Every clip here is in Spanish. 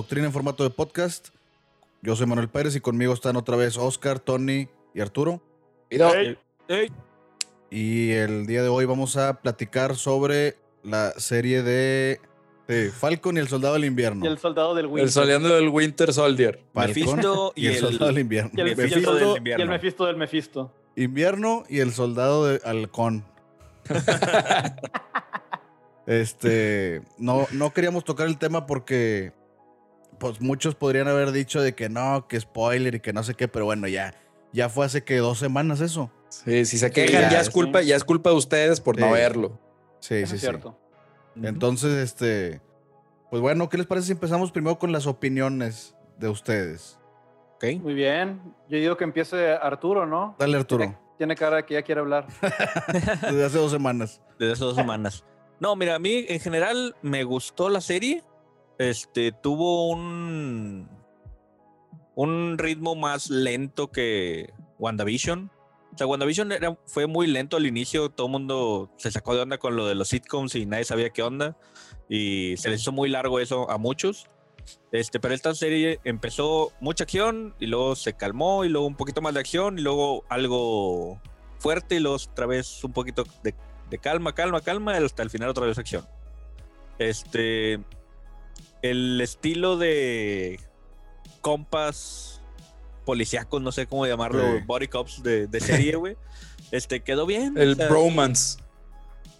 Doctrina en formato de podcast. Yo soy Manuel Pérez y conmigo están otra vez Oscar, Tony y Arturo. Hey. Y el día de hoy vamos a platicar sobre la serie de, de Falcon y el Soldado del Invierno. Y el soldado del El Winter. soleando del Winter Soldier. Falcon Mephisto y el, y el- Soldado del Invierno. y el, y el Mephisto soldado- del y invierno. el Mephisto del Mephisto. Invierno y el Soldado de Halcón. este, no, no queríamos tocar el tema porque pues muchos podrían haber dicho de que no, que spoiler y que no sé qué, pero bueno, ya, ya fue hace que dos semanas eso. Sí, si se quejan, ya, ya, es sí. culpa, ya es culpa de ustedes por no Sí. verlo. Sí, Eso sí, es sí. cierto. Entonces, este, pues bueno, ¿qué les parece si empezamos primero con las opiniones de ustedes? Ok. Muy bien. Yo digo que empiece Arturo, ¿no? Dale, Arturo, Tiene, tiene cara de que ya quiere hablar. desde hace dos semanas. Desde hace dos semanas. No, mira, a mí en general me gustó la serie. Este, tuvo un un ritmo más lento que WandaVision. O sea, WandaVision era, fue muy lento al inicio. Todo el mundo se sacó de onda con lo de los sitcoms y nadie sabía qué onda. Y se les hizo muy largo eso a muchos. Este, pero esta serie empezó mucha acción y luego se calmó y luego un poquito más de acción y luego algo fuerte y luego otra vez un poquito de, de calma, calma, calma, hasta el final otra vez acción. Este, el estilo de compas policíacos, no sé cómo llamarlo, Sí. body cops de, de serie, güey. Este, quedó bien. El o sea, bromance.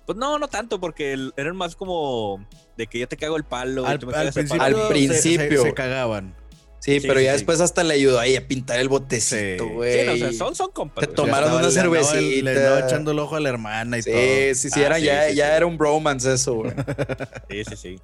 Pues no, no tanto, porque el- eran más como de que yo te cago el palo. y Al, me al principio, palo. Al se- se- principio. Se, cagaban. Sí, Sí, pero sí, ya sí. después hasta le ayudó ahí a pintar el botecito, güey. Sí, no, o sea, son, son compas. Te tomaron una estaba- le andaba- cervecita. Le andaba echando el ojo a la hermana y Sí, todo. sí, sí, Ah, era, sí, ya, sí, ya sí. era un bromance eso, güey. Sí, sí, sí.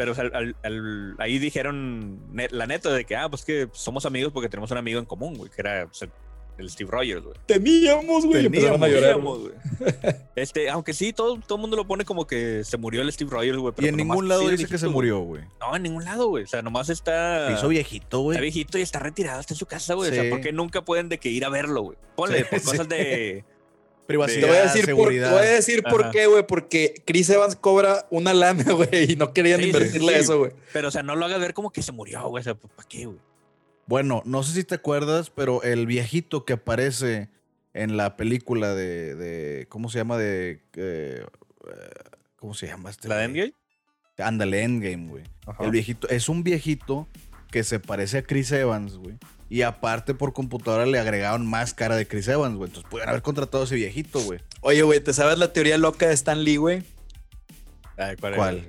Pero o sea, al- al- ahí dijeron la neta de que, ah, pues que somos amigos porque tenemos un amigo en común, güey, que era pues, el, el Steve Rogers, güey. Teníamos, güey. Empezaron a Teníamos. llorar. Teníamos, güey. Este, aunque sí, todo, todo el mundo lo pone como que se murió el Steve Rogers, güey. Y en pues ningún lado sí dice que se murió, güey. No, en ningún lado, güey. O sea, nomás está. Se hizo viejito, güey. Está viejito y está retirado, está en su casa, güey. O Sí. sea, ¿por qué nunca pueden de que ir a verlo, güey? Ponle, Sí, por sí. cosas de. Privacidad, Te voy a decir, por, te seguridad. voy a decir por Ajá. qué, güey. Porque Chris Evans cobra una lana, güey, y no querían Sí, invertirle sí. eso, güey. Pero, o sea, no lo hagas ver como que se murió, güey. O sea, ¿para qué, güey? Bueno, no sé si te acuerdas, pero el viejito que aparece en la película de, de- ¿cómo se llama? De, eh, ¿cómo se llama este? ¿La? Endgame? Ándale, Endgame, güey. El viejito, es un viejito que se parece a Chris Evans, güey. Y aparte por computadora le agregaron más cara de Chris Evans, güey. Entonces pudieron haber contratado a ese viejito, güey. Oye, güey, ¿te sabes la teoría loca de Stan Lee, güey? Ay, ¿cuál? ¿Cuál?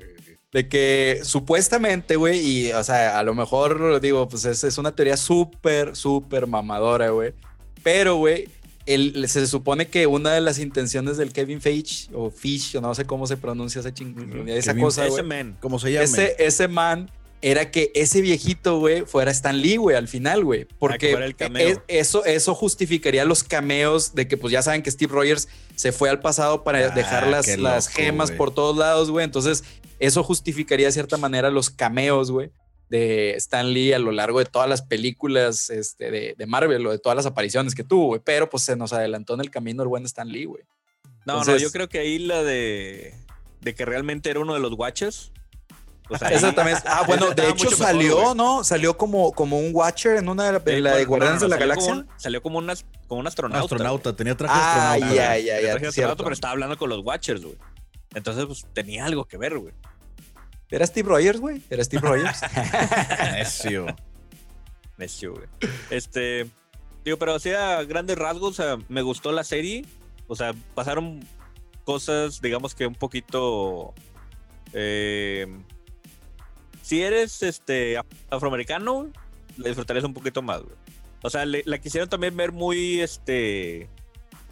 De que supuestamente, güey, y, o sea, a lo mejor, digo, pues es, es una teoría súper, súper mamadora, güey. Pero, güey, el- se supone que una de las intenciones del Kevin Feige, o Fish, o no sé cómo se pronuncia esa, ching- esa Kevin cosa, Ese men. Como se llama. Ese, ese man era que ese viejito, güey, fuera Stan Lee, güey, al final, güey. Porque el cameo. es- eso, eso justificaría los cameos de que, pues ya saben que Steve Rogers se fue al pasado para Ah, dejar las, las gemas por todos lados, güey. Entonces, eso justificaría de cierta manera los cameos, güey, de Stan Lee a lo largo de todas las películas este, de, de Marvel o de todas las apariciones que tuvo, güey. Pero pues se nos adelantó en el camino el buen Stan Lee, güey. No, no, yo creo que ahí la de. De que realmente era uno de los Watchers. Ahí- también es- Ah, bueno, de hecho mejor, salió. ¿no? Salió como, como un Watcher en una de la, Sí, la de Guardianes no, no, de la como Galaxia. un- salió como, unas, como un astronauta. astronauta, tenía traje Ah, astronauta. ya, ya, ya. Traje astronauta, pero estaba hablando con los Watchers, güey. Entonces, pues tenía algo que ver, güey. ¿Era Steve Rogers, güey? ¿Era Steve Rogers? Necio. Necio, güey. Este. Digo, pero así a grandes rasgos, o sea, me gustó la serie. O sea, pasaron cosas, digamos que un poquito. eh, si eres este af- afroamericano, la disfrutarías un poquito más, güey. O sea, le- la quisieron también ver muy este.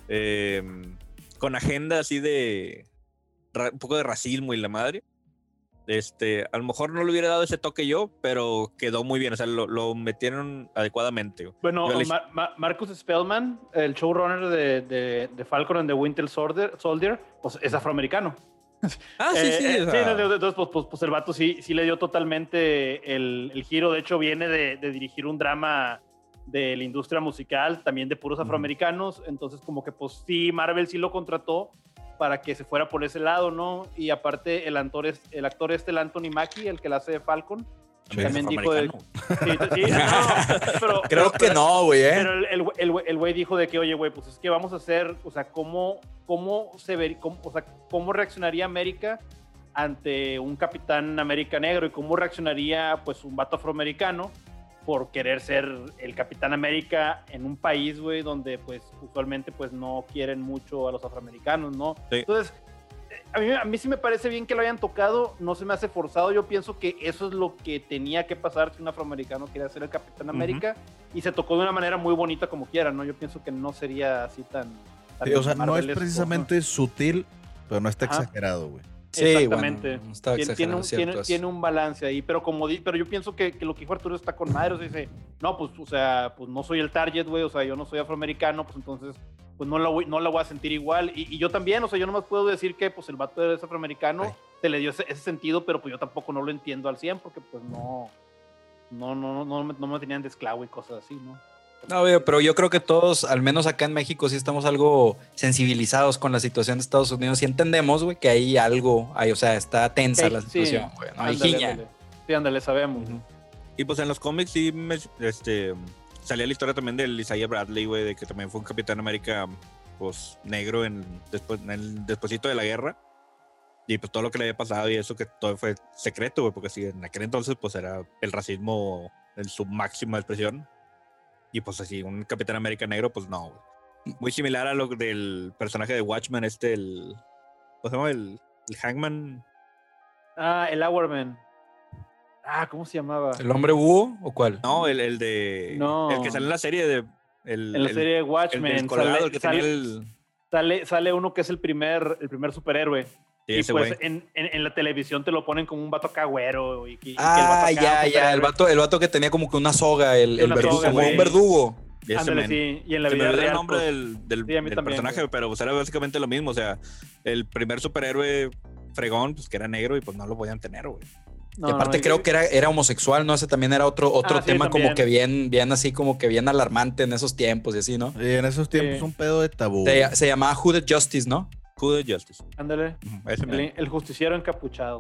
eh, con agenda así de. ra- un poco de racismo y la madre. Este, a lo mejor no le hubiera dado ese toque yo, pero quedó muy bien. O sea, lo, lo metieron adecuadamente. güey. Bueno, Yo le- Ma- Ma- Marcus Spellman, el showrunner de, de, de Falcon and the Winter Soldier, Soldier pues es afroamericano. Ah, sí, Eh, sí. eh, o sea, no, entonces, pues, pues, pues el vato sí, sí le dio totalmente el, el giro. De hecho, viene de, de dirigir un drama de la industria musical, también de puros afroamericanos. Entonces, como que, pues sí, Marvel sí lo contrató para que se fuera por ese lado, ¿no? Y aparte, el actor, es, el actor este, el Anthony Mackie, el que la hace de Falcon, También dijo de- afroamericano. Sí, sí, no, pero- Creo que no, güey, ¿eh? Pero el, el, el güey- el güey dijo de que, oye, güey, pues es que vamos a hacer, o sea, cómo, cómo se ver, cómo, o sea, cómo reaccionaría América ante un Capitán América negro y cómo reaccionaría, pues, un vato afroamericano por querer ser el Capitán América en un país, güey, donde, pues, usualmente, pues, no quieren mucho a los afroamericanos, ¿no? Sí. Entonces, a mí, a mí sí me parece bien que lo hayan tocado, no se me hace forzado. Yo pienso que eso es lo que tenía que pasar si un afroamericano quería ser el Capitán América y se tocó de una manera muy bonita como quiera, ¿no? Yo pienso que no sería así tan. tan Sí, o sea, no es precisamente sutil, pero no está Ajá. exagerado, güey. Sí, Exactamente. bueno, un, tiene un balance ahí, pero como di- pero yo pienso que, que lo que dijo Arturo está con madre, o sea, dice, no, pues, o sea, pues no soy el target, güey, o sea, yo no soy afroamericano, pues entonces, pues no la voy, no la voy a sentir igual, y, y yo también, o sea, yo nomás puedo decir que, pues, el vato es afroamericano, Ay. se le dio ese, ese sentido, pero pues yo tampoco no lo entiendo al 100, porque pues no, no, no, no, no, me, no me tenían de esclavo y cosas así, ¿no? No, pero yo creo que todos, al menos acá en México, sí estamos algo sensibilizados con la situación de Estados Unidos y entendemos, güey, que hay algo, hay, o sea, está tensa Sí, la sí. situación, güey. No hay Ándale, jiña. ándale. Sí, ándale, sabemos. Ujú. Y pues en los cómics sí me, este, salía la historia también del Isaiah Bradley, güey, de que también fue un Capitán América, pues, negro en, después, en el despuésito de la guerra. Y pues todo lo que le había pasado y eso que todo fue secreto, güey, porque sí, en aquel entonces pues era el racismo en su máxima expresión. Y pues así, un Capitán América negro, pues no, güey. Muy similar a lo del personaje de Watchmen, este, el... ¿Cómo se llama? El, el Hangman. Ah, el Hourman. Ah, ¿cómo se llamaba? ¿El hombre búho o cuál? No, el, el de... No. El que sale en la serie de... El, En la el- serie de el Watchmen del colgado, sale, el que sale- tenía el... sale- sale uno que es el primer, el primer superhéroe. Sí, y ese pues en, en- en la televisión te lo ponen como un vato acá güero. Y, que- y que el Ah, vato acá, ya, ya, el vato, el vato que tenía como que una soga, el, el una verdugo, soga, como un güey. verdugo. Ándale, sí. Y en la Se me vida olvidó real. el nombre pues, del, del- sí, del también, personaje, güey. pero pues era básicamente lo mismo. O sea, el primer superhéroe fregón, pues que era negro y pues no lo podían tener, güey. No, y aparte no, creo que era, era homosexual, ¿no? Ese también era otro, otro Ah, sí, tema como que bien, bien así, como que bien alarmante en esos tiempos y así, ¿no? Y en esos tiempos Sí. un pedo de tabú. Se, se llamaba Hooded Justice, ¿no? Who the Justice. Ándale. El, justiciero encapuchado.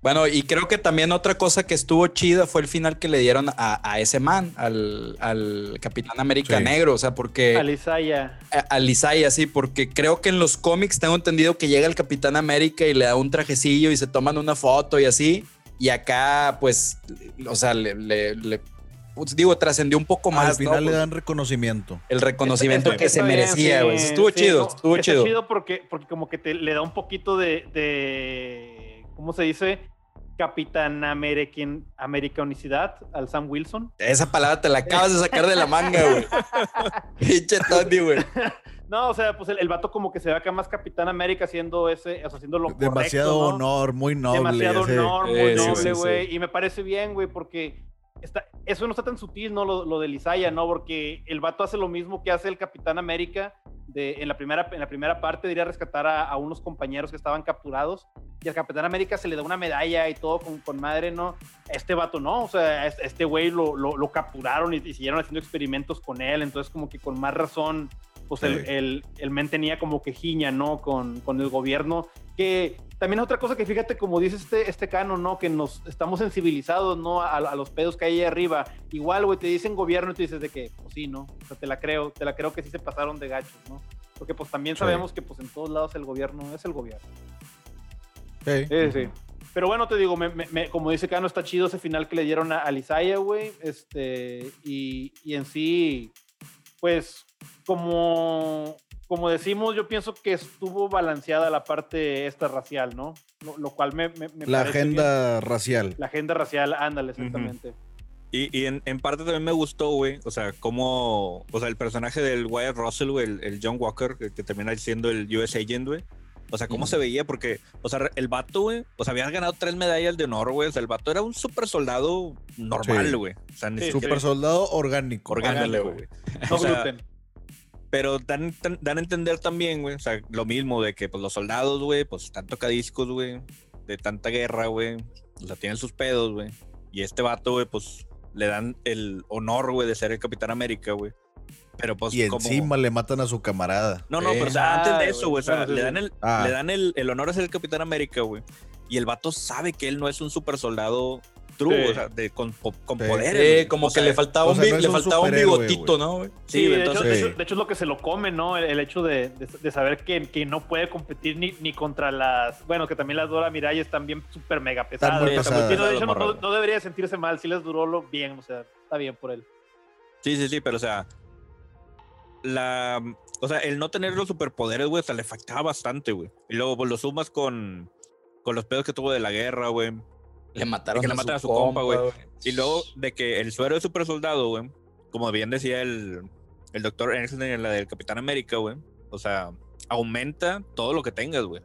Bueno, y creo que también otra cosa que estuvo chida fue el final que le dieron a, a ese man, al, al Capitán América Sí. Negro, o sea, porque... Alisaya. a- al Isaiah, sí, porque creo que en los cómics tengo entendido que llega el Capitán América y le da un trajecillo y se toman una foto y así. Y acá, pues, o sea, le, le- le- pues, digo, trascendió un poco más. Al ¿no? final le Pues, dan reconocimiento. el reconocimiento que se merecía, sí, güey. Estuvo sí, chido, no, estuvo está chido. porque, porque como que te le da un poquito de, de ¿cómo se dice? Capitán American, americanicidad al Sam Wilson. Esa palabra te la acabas de sacar de la manga, güey. Pinche Tony, güey. No, o sea, pues el, el vato como que se ve acá más Capitán América haciendo ese, o sea, haciendo lo Demasiado correcto, ¿no? honor, muy noble. Demasiado ese- honor, muy Eh, noble, sí, güey. sí. Y me parece bien, güey, porque está, eso no está tan sutil, ¿no? Lo, lo de Isaiah, ¿no? Porque el vato hace lo mismo que hace el Capitán América. De, en, la primera, en la primera parte diría rescatar a, a unos compañeros que estaban capturados y al Capitán América se le da una medalla y todo con, con madre, ¿no? Este vato no, o sea, es- este güey lo, lo, lo capturaron y, y siguieron haciendo experimentos con él, entonces como que con más razón, pues el, Sí. el, el men tenía como que jiña, ¿no? Con, con el gobierno, que también es otra cosa que fíjate, como dice este, este canon, ¿no? Que nos estamos sensibilizados, ¿no? A, a los pedos que hay ahí arriba. Igual, güey, te dicen gobierno y tú dices de que, pues sí, ¿no? O sea, te la creo, te la creo que sí se pasaron de gachos, ¿no? Porque pues también Sí. sabemos que pues en todos lados el gobierno es el gobierno. Sí. Sí, sí. Pero bueno, te digo, me- me- me- como dice Cano, está chido ese final que le dieron a, a Lisaya, güey. Este, y, y en sí, pues, como, como decimos, yo pienso que estuvo balanceada la parte esta racial, ¿no? Lo, lo cual me, me- me La parece bien. agenda racial. La agenda racial, ándale, exactamente. Y, y en, en parte también me gustó, güey. O sea, como. O sea, el personaje del Wyatt Russell, güey, el, el John Walker, que, que termina siendo el US Agent, güey. O sea, cómo se veía, porque, o sea, el vato, güey, o sea, había ganado tres medallas de honor, güey. O sea, el vato era un super soldado normal, Sí. güey. O sea, ni Sí, Super soldado orgánico. orgánico, güey. No O sea, gluten. Pero dan, dan, dan a entender también, güey, o sea, lo mismo de que pues los soldados, güey, pues están tocadiscos, güey, de tanta guerra, güey, o sea, tienen sus pedos, güey. Y este vato, güey, pues le dan el honor, güey, de ser el Capitán América, güey. Pero pues y como... encima le matan a su camarada. No, no, Eh. pero o sea, antes de eso, güey, o sea, le dan, el, Ah. le dan el, el honor de ser el Capitán América, güey. Y el vato sabe que él no es un super soldado true, Sí. o sea, de, con, con- Sí. poderes. Güey. como O que sea, le faltaba, o un, sea, no le un faltaba un bigotito, güey. ¿no? güey? Sí, Sí, de, entonces- hecho, de, Sí. hecho, de hecho es lo que se lo come, ¿no? El, el hecho de, de- de saber que, que no puede competir ni, ni contra las. Bueno, que también las Dora Mirai están bien súper mega pesadas. muy Sí, pesadas. sí, no, de hecho, no, no- debería sentirse mal. Si les duró lo bien, o sea, está bien por él. Sí, sí, sí, pero o sea, la, o sea, el no tener los superpoderes, güey, hasta le afectaba bastante, güey. Y luego pues, lo sumas con, con los pedos que tuvo de la guerra, güey. Le mataron, Que le a, matan su compa, güey. Y luego de que el suero de super soldado, güey, como bien decía el, el doctor Ernst en la del Capitán América, güey, o sea, aumenta todo lo que tengas, güey.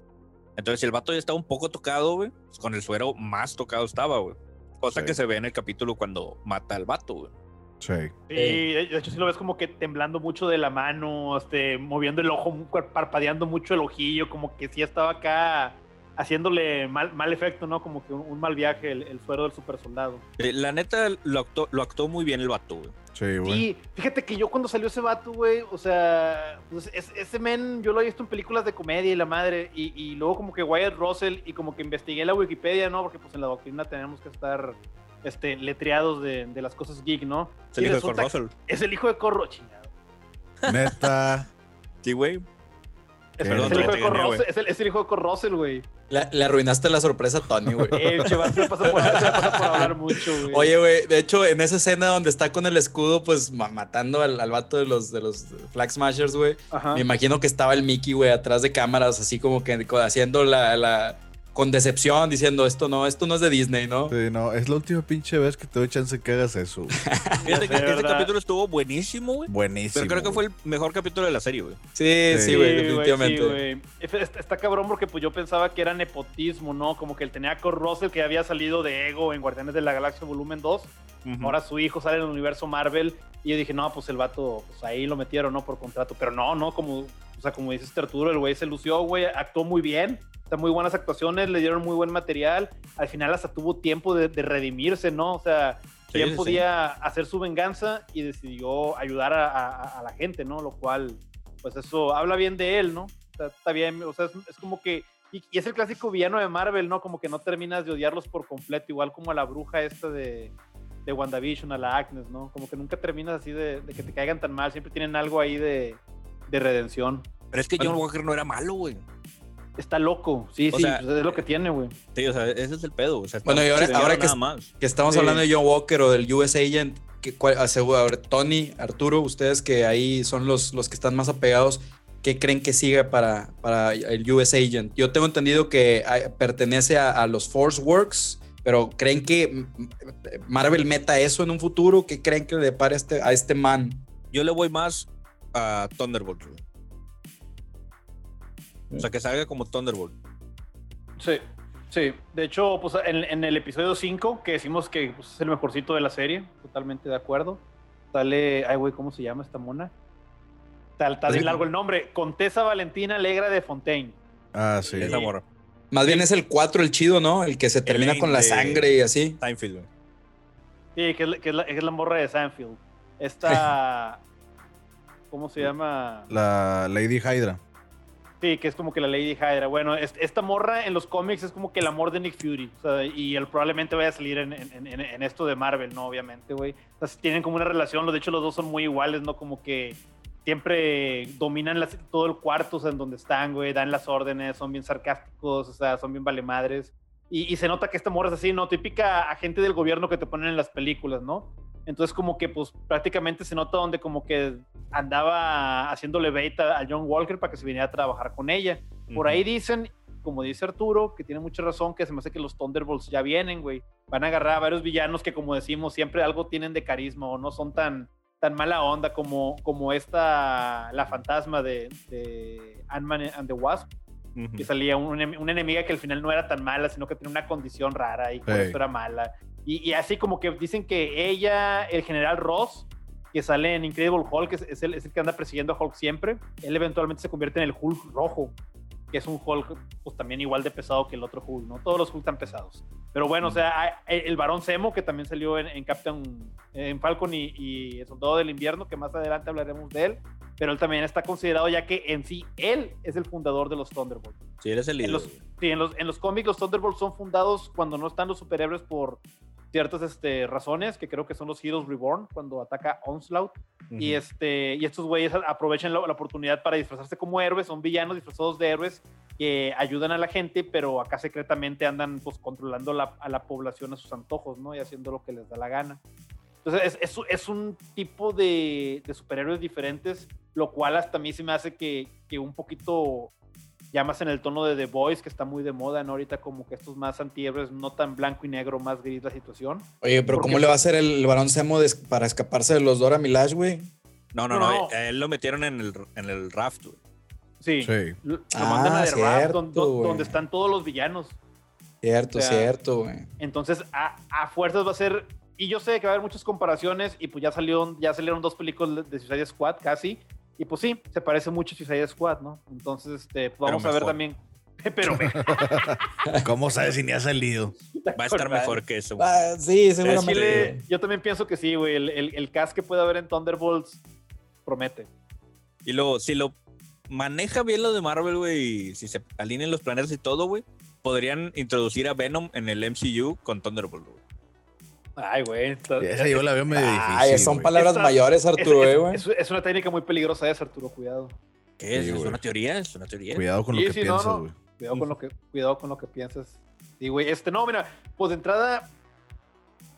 Entonces, si el vato ya estaba un poco tocado, güey, pues con el suero más tocado estaba, güey. Cosa Sí. que se ve en el capítulo cuando mata al vato, güey. Sí. Sí, de hecho, sí lo ves como que temblando mucho de la mano, este, moviendo el ojo, parpadeando mucho el ojillo, como que sí estaba acá haciéndole mal, mal efecto, ¿no? Como que un, un mal viaje el, el suero del super soldado. Eh, La neta, lo actuó, lo actuó muy bien el vato, güey. Sí, güey. Sí, fíjate que yo cuando salió ese vato, güey, o sea, pues es- ese men yo lo he visto en películas de comedia y la madre, y, y luego como que Wyatt Russell, y como que investigué la Wikipedia, ¿no? Porque pues en la doctrina tenemos que estar este, letreados de, de las cosas geek, ¿no? Es el Y hijo de resulta Russell. Es el hijo de Corro, chingado. Neta. Sí, güey. Es, Perdón, es el te güey. Russell, es el, es el hijo de Russell, güey. Le, arruinaste la sorpresa a Tony, güey. Eh, chaval, se me pasa por, hablar mucho, güey. Oye, güey, de hecho, en esa escena donde está con el escudo, pues ma- matando al, al vato de los, de los Flag Smashers, güey. Ajá. Me imagino que estaba el Mickey, güey, atrás de cámaras, así como que haciendo la, la- con decepción, diciendo esto no, esto no es de Disney, ¿no? Sí, no, es la última pinche vez que te doy chance que hagas eso. Fíjate que sé, ese ¿verdad? capítulo estuvo buenísimo, güey. Buenísimo. Pero creo que fue el mejor capítulo de la serie, güey. Sí, sí, güey, Sí, definitivamente. sí, güey. Efe- está, está cabrón porque pues yo pensaba que era nepotismo, ¿no? Como que él tenía a Kurt Russell que había salido de Ego en Guardianes de la Galaxia Volumen 2. Ujú. Ahora su hijo sale en el universo Marvel. Y yo dije, no, pues el vato, pues ahí lo metieron, ¿no? Por contrato. Pero no, no, como, sea, como dices Arturo, el güey se lució, güey, actuó muy bien. O sea, muy buenas actuaciones, le dieron muy buen material. Al final hasta tuvo tiempo de, de redimirse, ¿no? O sea, Sí, bien sí, podía hacer su venganza y decidió ayudar a, a- a la gente, ¿no? Lo cual, pues eso habla bien de él, ¿no? O sea, está bien, o sea, es, es como que, y, y es el clásico villano de Marvel, ¿no? Como que no terminas de odiarlos por completo, igual como a la bruja esta de, de WandaVision, a la Agnes, ¿no? Como que nunca terminas así de, de que te caigan tan mal, siempre tienen algo ahí de, de redención. Pero es que John Walker no era malo, güey. Está loco, sí, O sí, sea, pues es lo que tiene, güey. Sí, o sea, ese es el pedo. O sea, Bueno, y ahora- ahora que más. Estamos Sí. hablando de John Walker o del US Agent. Que, cuál- aseguro- a ver, Tony, Arturo, ustedes que ahí son los, los que están más apegados, ¿qué creen que siga para, para el US Agent? Yo tengo entendido que ah, pertenece a, a los Force Works, pero ¿creen que Marvel meta eso en un futuro? ¿Qué creen que le depare a este, a este man? Yo le voy más a Thunderbolt, güey. O sea, que salga como Thunderbolt. Sí, sí. De hecho, pues en, en el episodio 5, que decimos que pues, es el mejorcito de la serie, totalmente de acuerdo. Sale, ay, güey, ¿cómo se llama esta mona? Tal, tal largo el nombre. Contesa Valentina Alegra de Fontaine. Ah, sí. Esa morra. Más bien es el 4 el chido, ¿no? El que se termina con la sangre y así. Seinfeld, güey. Sí, que es, la- que es la, es la morra de Sanfield. Esta, ¿cómo se llama? La Lady Hydra. Sí, que es como que la Lady Hydra. Bueno, es- esta morra en los cómics es como que el amor de Nick Fury. O sea, y él probablemente vaya a salir en, en- en- en esto de Marvel, ¿no? Obviamente, güey. O sea, tienen como una relación. De hecho, los dos son muy iguales, ¿no? Como que siempre dominan las- todo el cuarto, o sea, en donde están, güey. Dan las órdenes, son bien sarcásticos, o sea, son bien valemadres. Y, y se nota que esta morra es así, ¿no? Típica agente del gobierno que te ponen en las películas, ¿no? Entonces como que pues prácticamente se nota donde como que andaba haciéndole bait a, a John Walker para que se viniera a trabajar con ella. Por ahí dicen, como dice Arturo, que tiene mucha razón, que se me hace que los Thunderbolts ya vienen, güey. Van a agarrar a varios villanos que como decimos siempre algo tienen de carisma o no son tan, tan mala onda como, como esta, la fantasma de, de Ant-Man and the Wasp Ujú. que salía un, una enemiga que al final no era tan mala, sino que tenía una condición rara y por Sí. eso era mala. Y, y así como que dicen que ella, el general Ross, que sale en Incredible Hulk, es, es el, es el que anda persiguiendo a Hulk siempre, él eventualmente se convierte en el Hulk rojo, que es un Hulk pues también igual de pesado que el otro Hulk, ¿no? Todos los Hulk están pesados. Pero bueno, o sea, hay- el, el varón Zemo, que también salió en, en Captain, en Falcon y, y el Soldado del Invierno, que más adelante hablaremos de él, pero él también está considerado ya que en sí él es el fundador de los Thunderbolts. Sí, eres el En líder. los, sí, en los, en los cómics los Thunderbolts son fundados cuando no están los superhéroes por, ciertas este, razones, que creo que son los Heroes Reborn, cuando ataca Onslaught. Y, este, y estos güeyes aprovechan la, la, oportunidad para disfrazarse como héroes, son villanos disfrazados de héroes que ayudan a la gente, pero acá secretamente andan pues controlando la, a la población a sus antojos, ¿no? Y haciendo lo que les da la gana. Entonces es, es, es un tipo de, de, superhéroes diferentes, lo cual hasta a mí se me hace que, que un poquito ya más en el tono de The Voice, que está muy de moda, ¿no? Ahorita como que estos más antihéroes, no tan blanco y negro, más gris la situación. Oye, pero ¿cómo le va a hacer el, varón Semo para escaparse de los Dora Milash, güey? No, no, no, no, él lo metieron en el, en el raft, güey. Sí, sí. Lo, ah, mandan a The Raft, donde, donde, están todos los villanos. Cierto, o sea, cierto, güey. Entonces, a, a, fuerzas va a ser... Y yo sé que va a haber muchas comparaciones y pues ya salieron, ya salieron dos películas de Suicide Squad casi. Y pues sí, se parece mucho a Suicide Squad, ¿no? Entonces, este, pues vamos a ver también. Pero ¿Cómo sabes si ni ha salido? Va a estar mejor que eso. Ah, sí, seguramente. Chile, yo también pienso que sí, güey. El, el, el, cast que puede haber en Thunderbolts promete. Y luego, si lo maneja bien lo de Marvel, güey, y si se alinean los planetas y todo, güey, podrían introducir a Venom en el MCU con Thunderbolt, güey. Ay, güey. Esa yo la veo medio difícil. Ay, son palabras mayores, Arturo, es, güey. Es, es, una técnica muy peligrosa esa, Arturo, cuidado. ¿Qué es? Sí, ¿Es una teoría? ¿Es una teoría? Cuidado con sí, lo que sí, piensas, no, güey. Cuidado con lo que, cuidado con lo que piensas. Sí, güey. Este, no, mira, pues de entrada,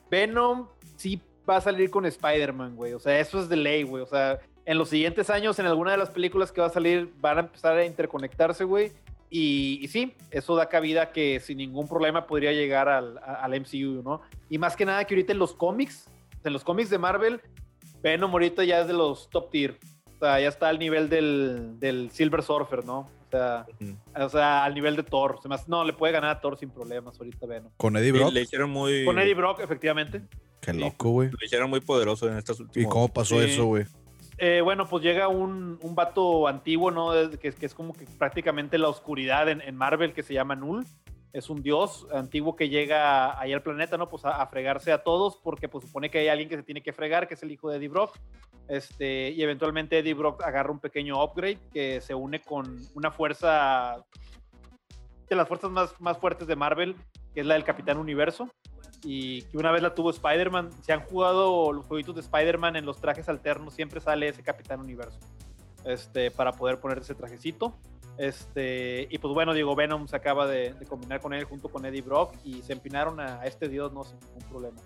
Venom sí va a salir con Spider-Man, güey. O sea, eso es de ley, güey. O sea, en los siguientes años, en alguna de las películas que va a salir, van a empezar a interconectarse, güey. Y, y, sí, eso da cabida que sin ningún problema podría llegar al, al, MCU, ¿no? Y más que nada que ahorita en los cómics, en los cómics de Marvel, Venom ahorita ya es de los top tier. O sea, ya está al nivel del, del Silver Surfer, ¿no? O sea, uh -huh. o sea, al nivel de Thor. Se me hace, no, le puede ganar a Thor sin problemas ahorita Venom. ¿Con Eddie Brock? Le hicieron muy... Con Eddie Brock, efectivamente. Qué loco, güey. Le hicieron muy poderoso en estas últimas... ¿Y cómo pasó sí. eso, güey? Eh, bueno, pues llega un, un vato antiguo, ¿no? Que, que, es como que prácticamente la oscuridad en, Marvel, que se llama Null. Es un dios antiguo que llega ahí al planeta, ¿no? Pues a, a, fregarse a todos, porque pues supone que hay alguien que se tiene que fregar, que es el hijo de Eddie Brock. Este, y eventualmente Eddie Brock agarra un pequeño upgrade que se une con una fuerza de las fuerzas más, más fuertes de Marvel, que es la del Capitán Universo y que una vez la tuvo Spider-Man. Si han jugado los jueguitos de Spider-Man en los trajes alternos, siempre sale ese Capitán Universo este, para poder poner ese trajecito. Este, y pues bueno, digo, Venom se acaba de, de, combinar con él junto con Eddie Brock y se empinaron a, a este dios, no sin ningún problema.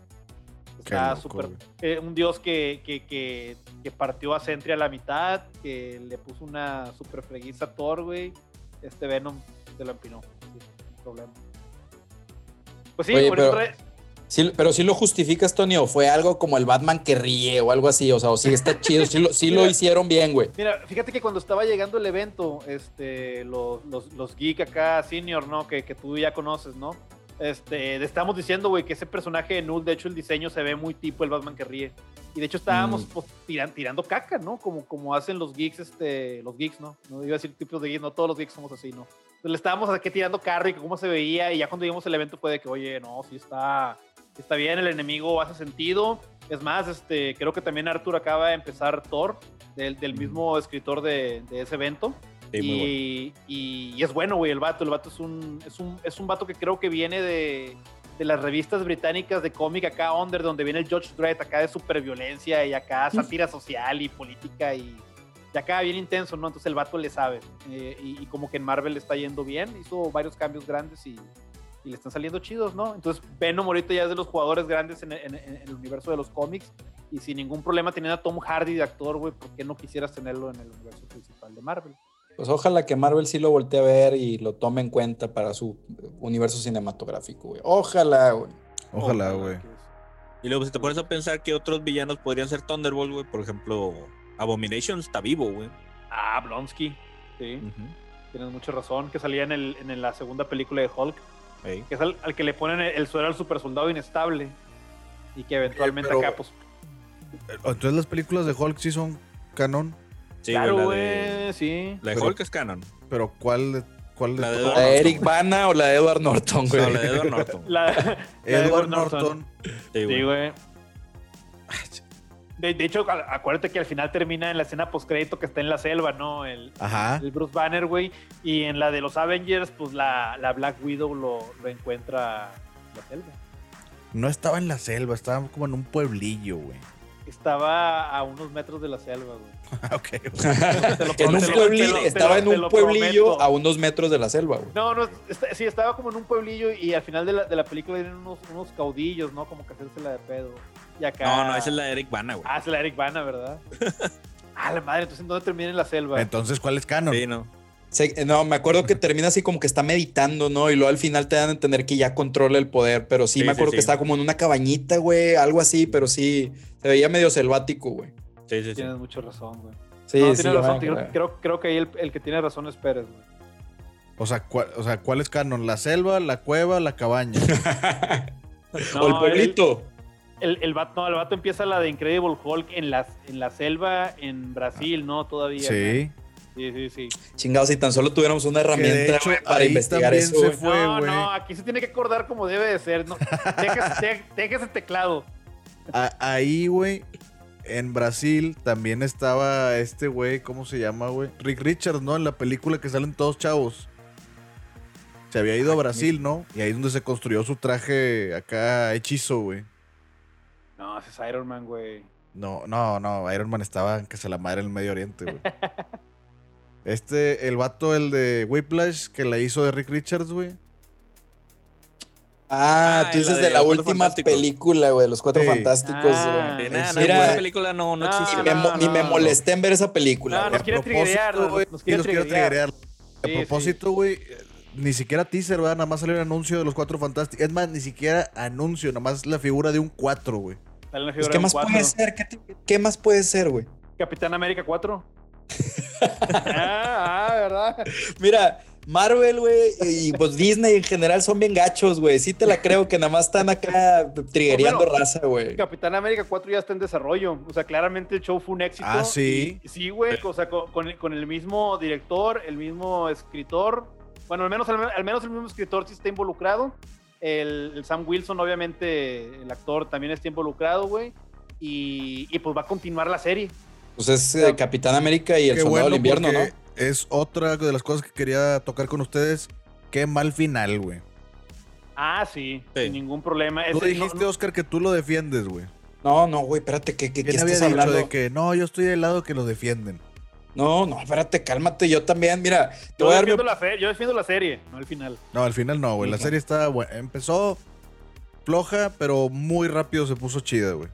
Está súper. Eh, un dios que, que, que, que, partió a Sentry a la mitad, que le puso una super freguiza a Thor, güey. Este Venom se lo empinó, sin problema. Pues sí, Oye, por pero... eso Sí, pero si lo justificas, Tony, o fue algo como el Batman que ríe o algo así, o sea, o sí está chido, sí lo, sí mira, lo hicieron bien, güey. Mira, fíjate que cuando estaba llegando el evento, este, los, los, los geek acá, senior, ¿no? Que, que tú ya conoces, ¿no? Este, le estábamos diciendo, güey, que ese personaje de Null, de hecho, el diseño se ve muy tipo el Batman que ríe. Y de hecho estábamos mm. pues, tiran, tirando caca, ¿no? Como, como hacen los geeks, este, los geeks, ¿no? No iba a decir tipos de geeks, no todos los geeks somos así, ¿no? Entonces le estábamos aquí tirando carro y cómo se veía, y ya cuando vimos el evento fue de que, oye, no, sí está, está bien, el enemigo hace sentido. Es más, este, creo que también Arthur acaba de empezar Thor, del, del mismo escritor de, de ese evento. Sí, y, bueno. y, y, es bueno, güey, el vato. El vato es un, es un, es un vato que creo que viene de, de las revistas británicas de cómic acá under, donde viene el George Dredd acá de superviolencia y acá sátira social y política y, y acá bien intenso, ¿no? Entonces el vato le sabe. Eh, y, y, como que en Marvel le está yendo bien, hizo varios cambios grandes y, y le están saliendo chidos, ¿no? Entonces Venom ahorita ya es de los jugadores grandes en, en, en el universo de los cómics y sin ningún problema teniendo a Tom Hardy de actor, güey, ¿por qué no quisieras tenerlo en el universo principal de Marvel? Pues ojalá que Marvel sí lo voltee a ver y lo tome en cuenta para su universo cinematográfico, güey. Ojalá, güey. Ojalá, güey. Y luego si te pones a pensar que otros villanos podrían ser Thunderbolt, güey, por ejemplo, Abomination está vivo, güey. Ah, Blonsky, sí. Uh -huh. Tienes mucha razón, que salía en, el, en la segunda película de Hulk. Hey. Que es al, al, que le ponen el, el suero al super soldado inestable. Y que eventualmente Pero, acá, pues. Entonces las películas de Hulk sí son canon. Sí, claro, güey, sí. La de Hulk es canon. Pero ¿cuál ¿Cuál de, la de, ¿La de Eric Bana o la de Edward Norton, güey? No, la de Edward Norton. la, la Edward, Edward Norton. Norton. Sí, güey. De, de, hecho, acuérdate que al final termina en la escena postcrédito que está en la selva, ¿no? El, Ajá. el Bruce Banner, güey. Y en la de los Avengers, pues la, la Black Widow lo, lo encuentra en la selva. No estaba en la selva, estaba como en un pueblillo, güey. Estaba a unos metros de la selva, güey. ok. Te lo En un pueblillo, estaba en un lo pueblillo a unos metros de la selva, güey. No, no, está- sí, estaba como en un pueblillo y al final de la, de la película vienen unos, unos caudillos, ¿no? Como que hacérsela de pedo. Y acá... No, no, esa es la de Eric Bana, güey. Ah, es la Eric Bana, ¿verdad? ah, la madre, entonces ¿en dónde termina en la selva? Entonces, ¿cuál es canon? Sí, no. Se- no, me acuerdo que termina así como que está meditando, ¿no? Y luego al final te dan a entender que ya controla el poder, pero sí, Sí, me acuerdo sí. que estaba como en una cabañita, güey, algo así, pero sí, se veía medio selvático, güey. Sí, sí, sí. Tienes mucha razón, güey. Sí, no, sí, tienes razón. Creo, creo, creo que ahí el, el que tiene razón es Pérez, güey. O sea, ¿cuál, o sea, ¿cuál es canon? ¿La selva, la cueva, la cabaña? o el pueblito. El, el, vato, no, el vato empieza la de Incredible Hulk en la, en la selva en Brasil, ¿no? Todavía. sí. ¿no? Sí, sí, sí. Chingados, si tan solo tuviéramos una herramienta hecho, para investigar eso, se fue, no, güey. no, aquí se tiene que acordar como debe de ser. No, deja, de- deja ese teclado. A- ahí, güey, en Brasil también estaba este güey, ¿cómo se llama, güey? Rick Richards, ¿no? En la película que salen todos chavos. Se había ido a Brasil, ¿no? Y ahí es donde se construyó su traje acá hechizo, güey. No, ese es Iron Man, güey. No, no, no, Iron Man estaba en que se la madre en el Medio Oriente, güey. Este, el vato, el de Whiplash, que la hizo de Rick Richards, güey. Ah, Ah, tú dices la de de la última película, güey, de los cuatro Sí. fantásticos, Ah, güey. Nada, no, mira, esa película no, no existe. Ni me, mo- ni me no. molesté en ver esa película. No, nos quiere triguear, nos- güey, nos quiere triguear. A Sí, propósito, güey, ni siquiera teaser, ¿verdad? Nada más salió un anuncio de los cuatro fantásticos. Es más, ni siquiera anuncio, nada más la figura de un cuatro, güey. Pues, ¿Qué de más puede ser? ¿Qué, te- qué más puede ser, güey? Capitán América 4. ah, ah, ¿verdad? Mira, Marvel, güey, y pues Disney en general son bien gachos, güey. Sí te la creo que nada más están acá triguereando Bueno, raza, güey. Capitán América 4 ya está en desarrollo. O sea, claramente el show fue un éxito. Ah, sí. Y- sí, güey. O sea, con, con el, con el mismo director, el mismo escritor. Bueno, al menos, al, al menos el mismo escritor sí está involucrado. El, el Sam Wilson, obviamente, el actor también está involucrado, güey. Y, y pues va a continuar la serie. Pues es eh, Capitán América y el Qué Soldado del Invierno, ¿no? Es otra de las cosas que quería tocar con ustedes. Qué mal final, güey. Ah, sí, Sí. sin ningún problema. Tú Ese- dijiste, no- Oscar, que tú lo defiendes, güey. No, no, güey, espérate, ¿qué, qué, qué ¿Quién había estás dicho hablando? de que no, yo estoy del lado que lo defienden? No, no, espérate, cálmate, yo también, mira, te yo, voy a dar mi defiendo la fe- yo defiendo la serie, no el final. No, al final no, güey. La serie está buena. Empezó floja, pero muy rápido se puso chida, güey.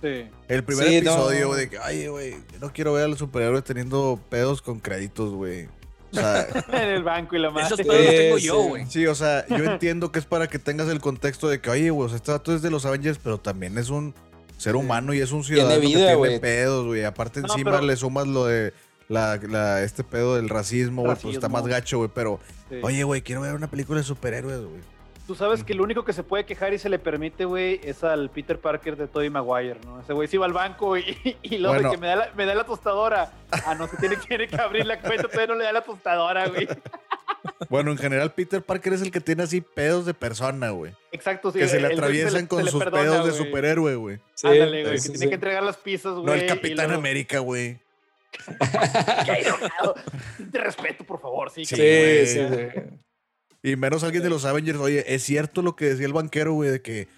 Sí. El primer Sí, episodio, güey, de que, ay, güey, no quiero ver a los superhéroes teniendo pedos con créditos, güey. O sea, en el banco y la madre. Esos pedos los tengo Sí, yo, sí. güey. sí, o sea, yo entiendo que es para que tengas el contexto de que, oye, güey, o sea, este vato es de los Avengers, pero también es un ser humano y es un ciudadano vida, que tiene pedos, güey. Aparte No, encima pero- le sumas lo de la, la- este pedo del racismo, güey, pues está más gacho, güey. Pero, Sí. oye, güey, quiero ver una película de superhéroes, güey. Tú sabes que el único que se puede quejar y se le permite, güey, es al Peter Parker de Tobey Maguire, ¿no? Ese güey se iba al banco y, y luego de Bueno. que me da, la, me da la tostadora. Ah, no, que tiene, tiene que abrir la cuenta, todavía no le da la tostadora, güey. Bueno, en general, Peter Parker es el que tiene así pedos de persona, güey. Exacto, sí. que se le atraviesan le- con sus perdona, pedos de superhéroe, güey. Sí, Ándale, güey, sí, que sí. tiene que entregar las pizzas, güey. No el Capitán luego- América, güey. Te respeto, por favor, sí. Sí, Sí, güey. sí, sí. Y menos alguien de los Avengers. Oye, es cierto lo que decía el banquero, güey, de que,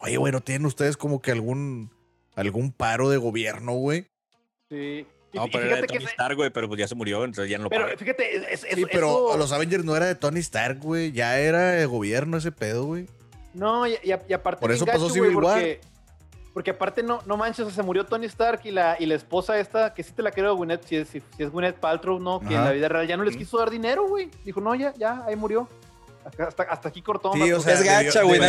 oye, güey, ¿no tienen ustedes como que algún, algún paro de gobierno, güey? Sí. No, y pero era de Tony Stark, güey, pero pues ya se murió, entonces ya no lo Pero fíjate, es, es- Sí, pero eso- los Avengers no era de Tony Stark, güey. Ya era de gobierno ese pedo, güey. No, y, y a- y aparte. Por eso pasó gacho, Civil War. Porque, porque aparte, no, no manches, o sea, se murió Tony Stark y la, y la esposa esta, que sí te la creo, Gwyneth, si es, si, si es Gwyneth Paltrow, ¿no? Que en la vida real ya no les quiso dar dinero, güey. Dijo, no, ya, ya, ahí murió. Hasta, hasta aquí cortó. Sí, o sea, Es gacha, güey,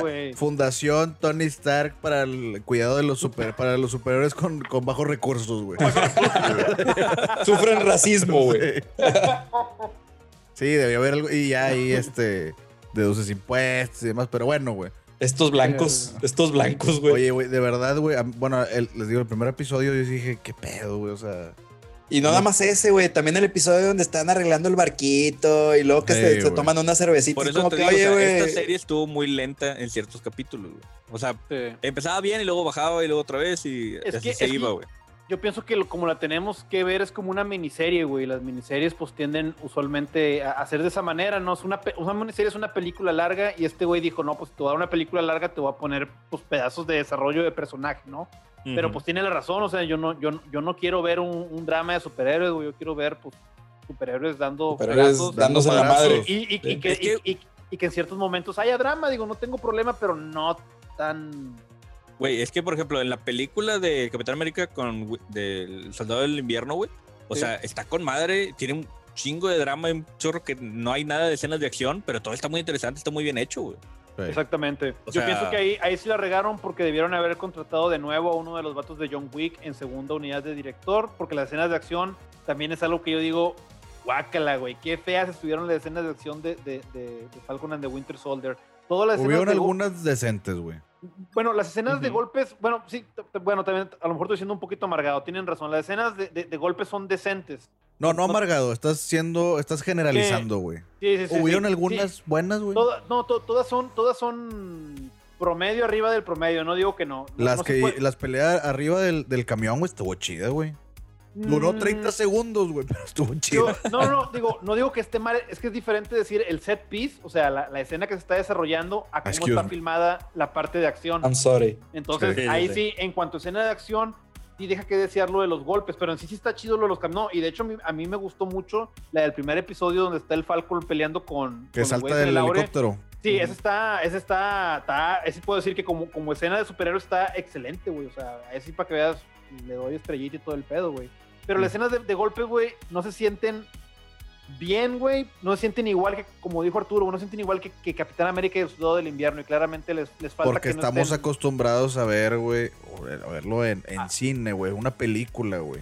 güey. fundación Tony Stark para el cuidado de los super, para los superhéroes con, con bajos recursos, güey. Sufren racismo, güey. Sí, debió haber algo. Y ya ahí, este, deduces impuestos y demás. Pero bueno, güey. Estos blancos, estos blancos, güey. Oye, güey, de verdad, güey. Bueno, el- les digo, el primer episodio yo dije, ¿qué pedo, güey? O sea, Y no nada más ese, güey. También el episodio donde están arreglando el barquito y luego que Sí, se, se toman una cervecita. Por es eso como te que, digo, o oye, sea, güey. esta serie estuvo muy lenta en ciertos capítulos, güey. O sea, Sí. empezaba bien y luego bajaba y luego otra vez y Es así que- se es iba, güey. yo pienso que lo- como la tenemos que ver es como una miniserie, güey. Las miniseries pues tienden usualmente a hacer de esa manera, ¿no? Es una, pe- una miniserie es una película larga y este güey dijo, no, pues te voy a dar una película larga, te voy a poner pues pedazos de desarrollo de personaje, ¿no? Pero pues tiene la razón, o sea, yo no, yo, yo no quiero ver un, un drama de superhéroes, güey. Yo quiero ver pues superhéroes dando Superhéroes pedazos dándose la madre. y, y- y- que, que- y- y- y que en ciertos momentos haya drama, digo, no tengo problema, pero no tan... Güey, es que, por ejemplo, en la película de Capitán América con del Soldado del Invierno, güey, o Sí. sea, está con madre, tiene un chingo de drama un chorro que no hay nada de escenas de acción, pero todo está muy interesante, está muy bien hecho, güey. Sí. Exactamente. O Yo sea- pienso que ahí, ahí sí la regaron porque debieron haber contratado de nuevo a uno de los vatos de John Wick en segunda unidad de director, porque las escenas de acción también es algo que yo digo, guácala, güey, qué feas estuvieron las escenas de acción de, de, de- de Falcon and the Winter Soldier. Todas las escenas Hubieron algunas decentes, güey. Bueno, las escenas de golpes, bueno, sí, bueno, también a lo mejor estoy siendo un poquito amargado, tienen razón, las escenas de, de- de golpes son decentes. No, no amargado, estás siendo, estás generalizando, güey. Sí, sí, sí. Hubieron sí, algunas sí. buenas, güey. Toda- no, to- todas son, todas son promedio arriba del promedio, no digo que no. No- Las no que las peleas arriba del, del camión, güey, estuvo chida, güey. Duró Mm, 30 segundos, güey, pero estuvo yo- chida. no, no, no, digo, no digo que esté mal, es que es diferente decir el set piece, o sea, la, la escena que se está desarrollando a cómo Excuse está me. filmada la parte de acción. I'm sorry. Entonces, Sí, ahí sí. sí, en cuanto a escena de acción, sí deja que desear lo de los golpes, pero en sí sí está chido lo de los cam- No, y de hecho a mí, a mí me gustó mucho la del primer episodio donde está el Falcon peleando con. Que con salta del helicóptero. Sí, ese está, ese está, está, ese puedo decir que como, como escena de superhéroe está excelente, güey. O sea, ese sí para que veas, le doy estrellita y todo el pedo, güey. Pero las escenas de, de golpes, güey, no se sienten bien, güey. No se sienten igual que, como dijo Arturo, no se sienten igual que, que Capitán América y el Soldado del Invierno. Y claramente les, les falta Porque que no estamos estén- acostumbrados a ver, güey, a verlo en, en Ah. cine, güey, una película, güey.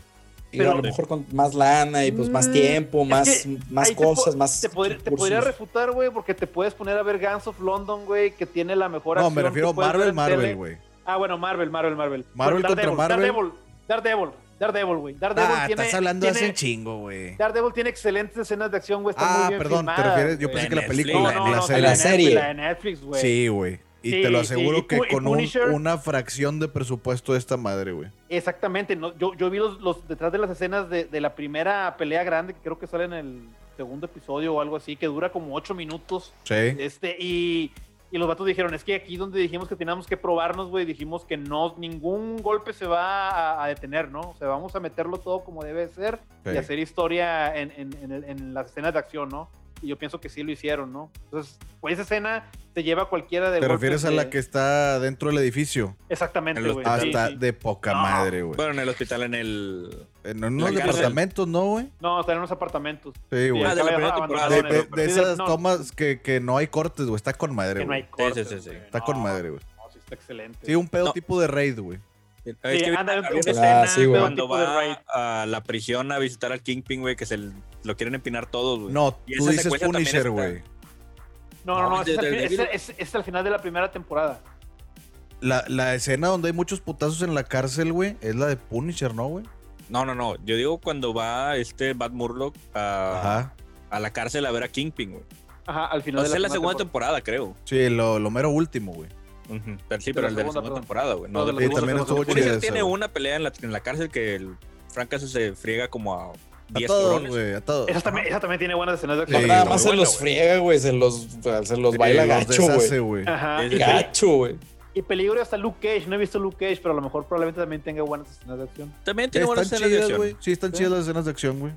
Y Pero- a lo mejor con más lana y pues más Mm, tiempo, es más, que más te cosas, más. Te, podría- te recursos. podría refutar, güey, porque te puedes poner a ver Guns of London, güey, que tiene la mejor No, acción me refiero a Marvel, Marvel, güey. Ah, bueno, Marvel, Marvel, Marvel. Marvel Bueno, contra Marvel. Daredevil, Daredevil, Daredevil, güey. Daredevil Ah, tiene, estás hablando de tiene- hace chingo, güey. Daredevil tiene excelentes escenas de acción, güey. Ah, muy bien perdón, te refieres, yo pensé que la película, No, no, la no, serie. la serie. La de Netflix, güey. Sí, güey. Y Sí, te lo sí, aseguro y que y con un- una fracción de presupuesto de esta madre, güey. Exactamente. No, yo, yo vi los, los detrás de las escenas de, de la primera pelea grande, que creo que sale en el segundo episodio o algo así, que dura como ocho minutos. Sí. Este, y, y los vatos dijeron, es que aquí donde dijimos que teníamos que probarnos, güey, dijimos que no, ningún golpe se va a, a detener, ¿no? O sea, vamos a meterlo todo como debe ser y hacer historia en, en- en el- en las escenas de acción, ¿no? Y yo pienso que sí lo hicieron, ¿no? Entonces, pues esa escena se lleva a cualquiera de ¿Te refieres a la que está dentro del edificio? Exactamente, güey. sí, Hasta sí. de poca No. madre, güey. Bueno, en el hospital, en el. En unos departamentos, ¿no, güey? No, están en unos apartamentos. Sí, güey. Ah, de esas no, tomas que, que no hay cortes, güey. Está con madre, que no hay güey. cortes, sí, sí, sí. güey. Está con madre, güey. no, sí está excelente. Sí, un pedo No. tipo de raid, güey. Es Sí, que anda, había una escena sí, güey. cuando va raid. a la prisión a visitar al Kingpin, güey, que se lo quieren empinar todos, güey. No, Y tú dices Punisher, está- güey. No, no, no, es al final de la primera temporada. La, la escena donde hay muchos putazos en la cárcel, güey, es la de Punisher, ¿no, güey? No, no, no. Yo digo cuando va este Bad Murlock a, a la cárcel a ver a Kingpin, güey. Ajá, al final de la, es la primera segunda temporada, creo. Sí, lo, lo mero último, güey. Ujú. Pero sí, De pero el de la segunda, temporada, güey. No, No, de la también estuvo tiene una pelea en la, en la cárcel que el Frank se friega como a A 10 todos, güey, a todos. Esa también, esa también tiene buenas escenas de Sí, acción. Nada más se los friega, güey. Se los, se los baila los gacho, güey. Gacho, güey. Y peligro hasta Luke Cage. No he visto Luke Cage, pero a lo mejor probablemente también tenga buenas escenas de acción. También tiene buenas escenas de acción. güey. Sí, están Sí. chidas las escenas de acción, güey.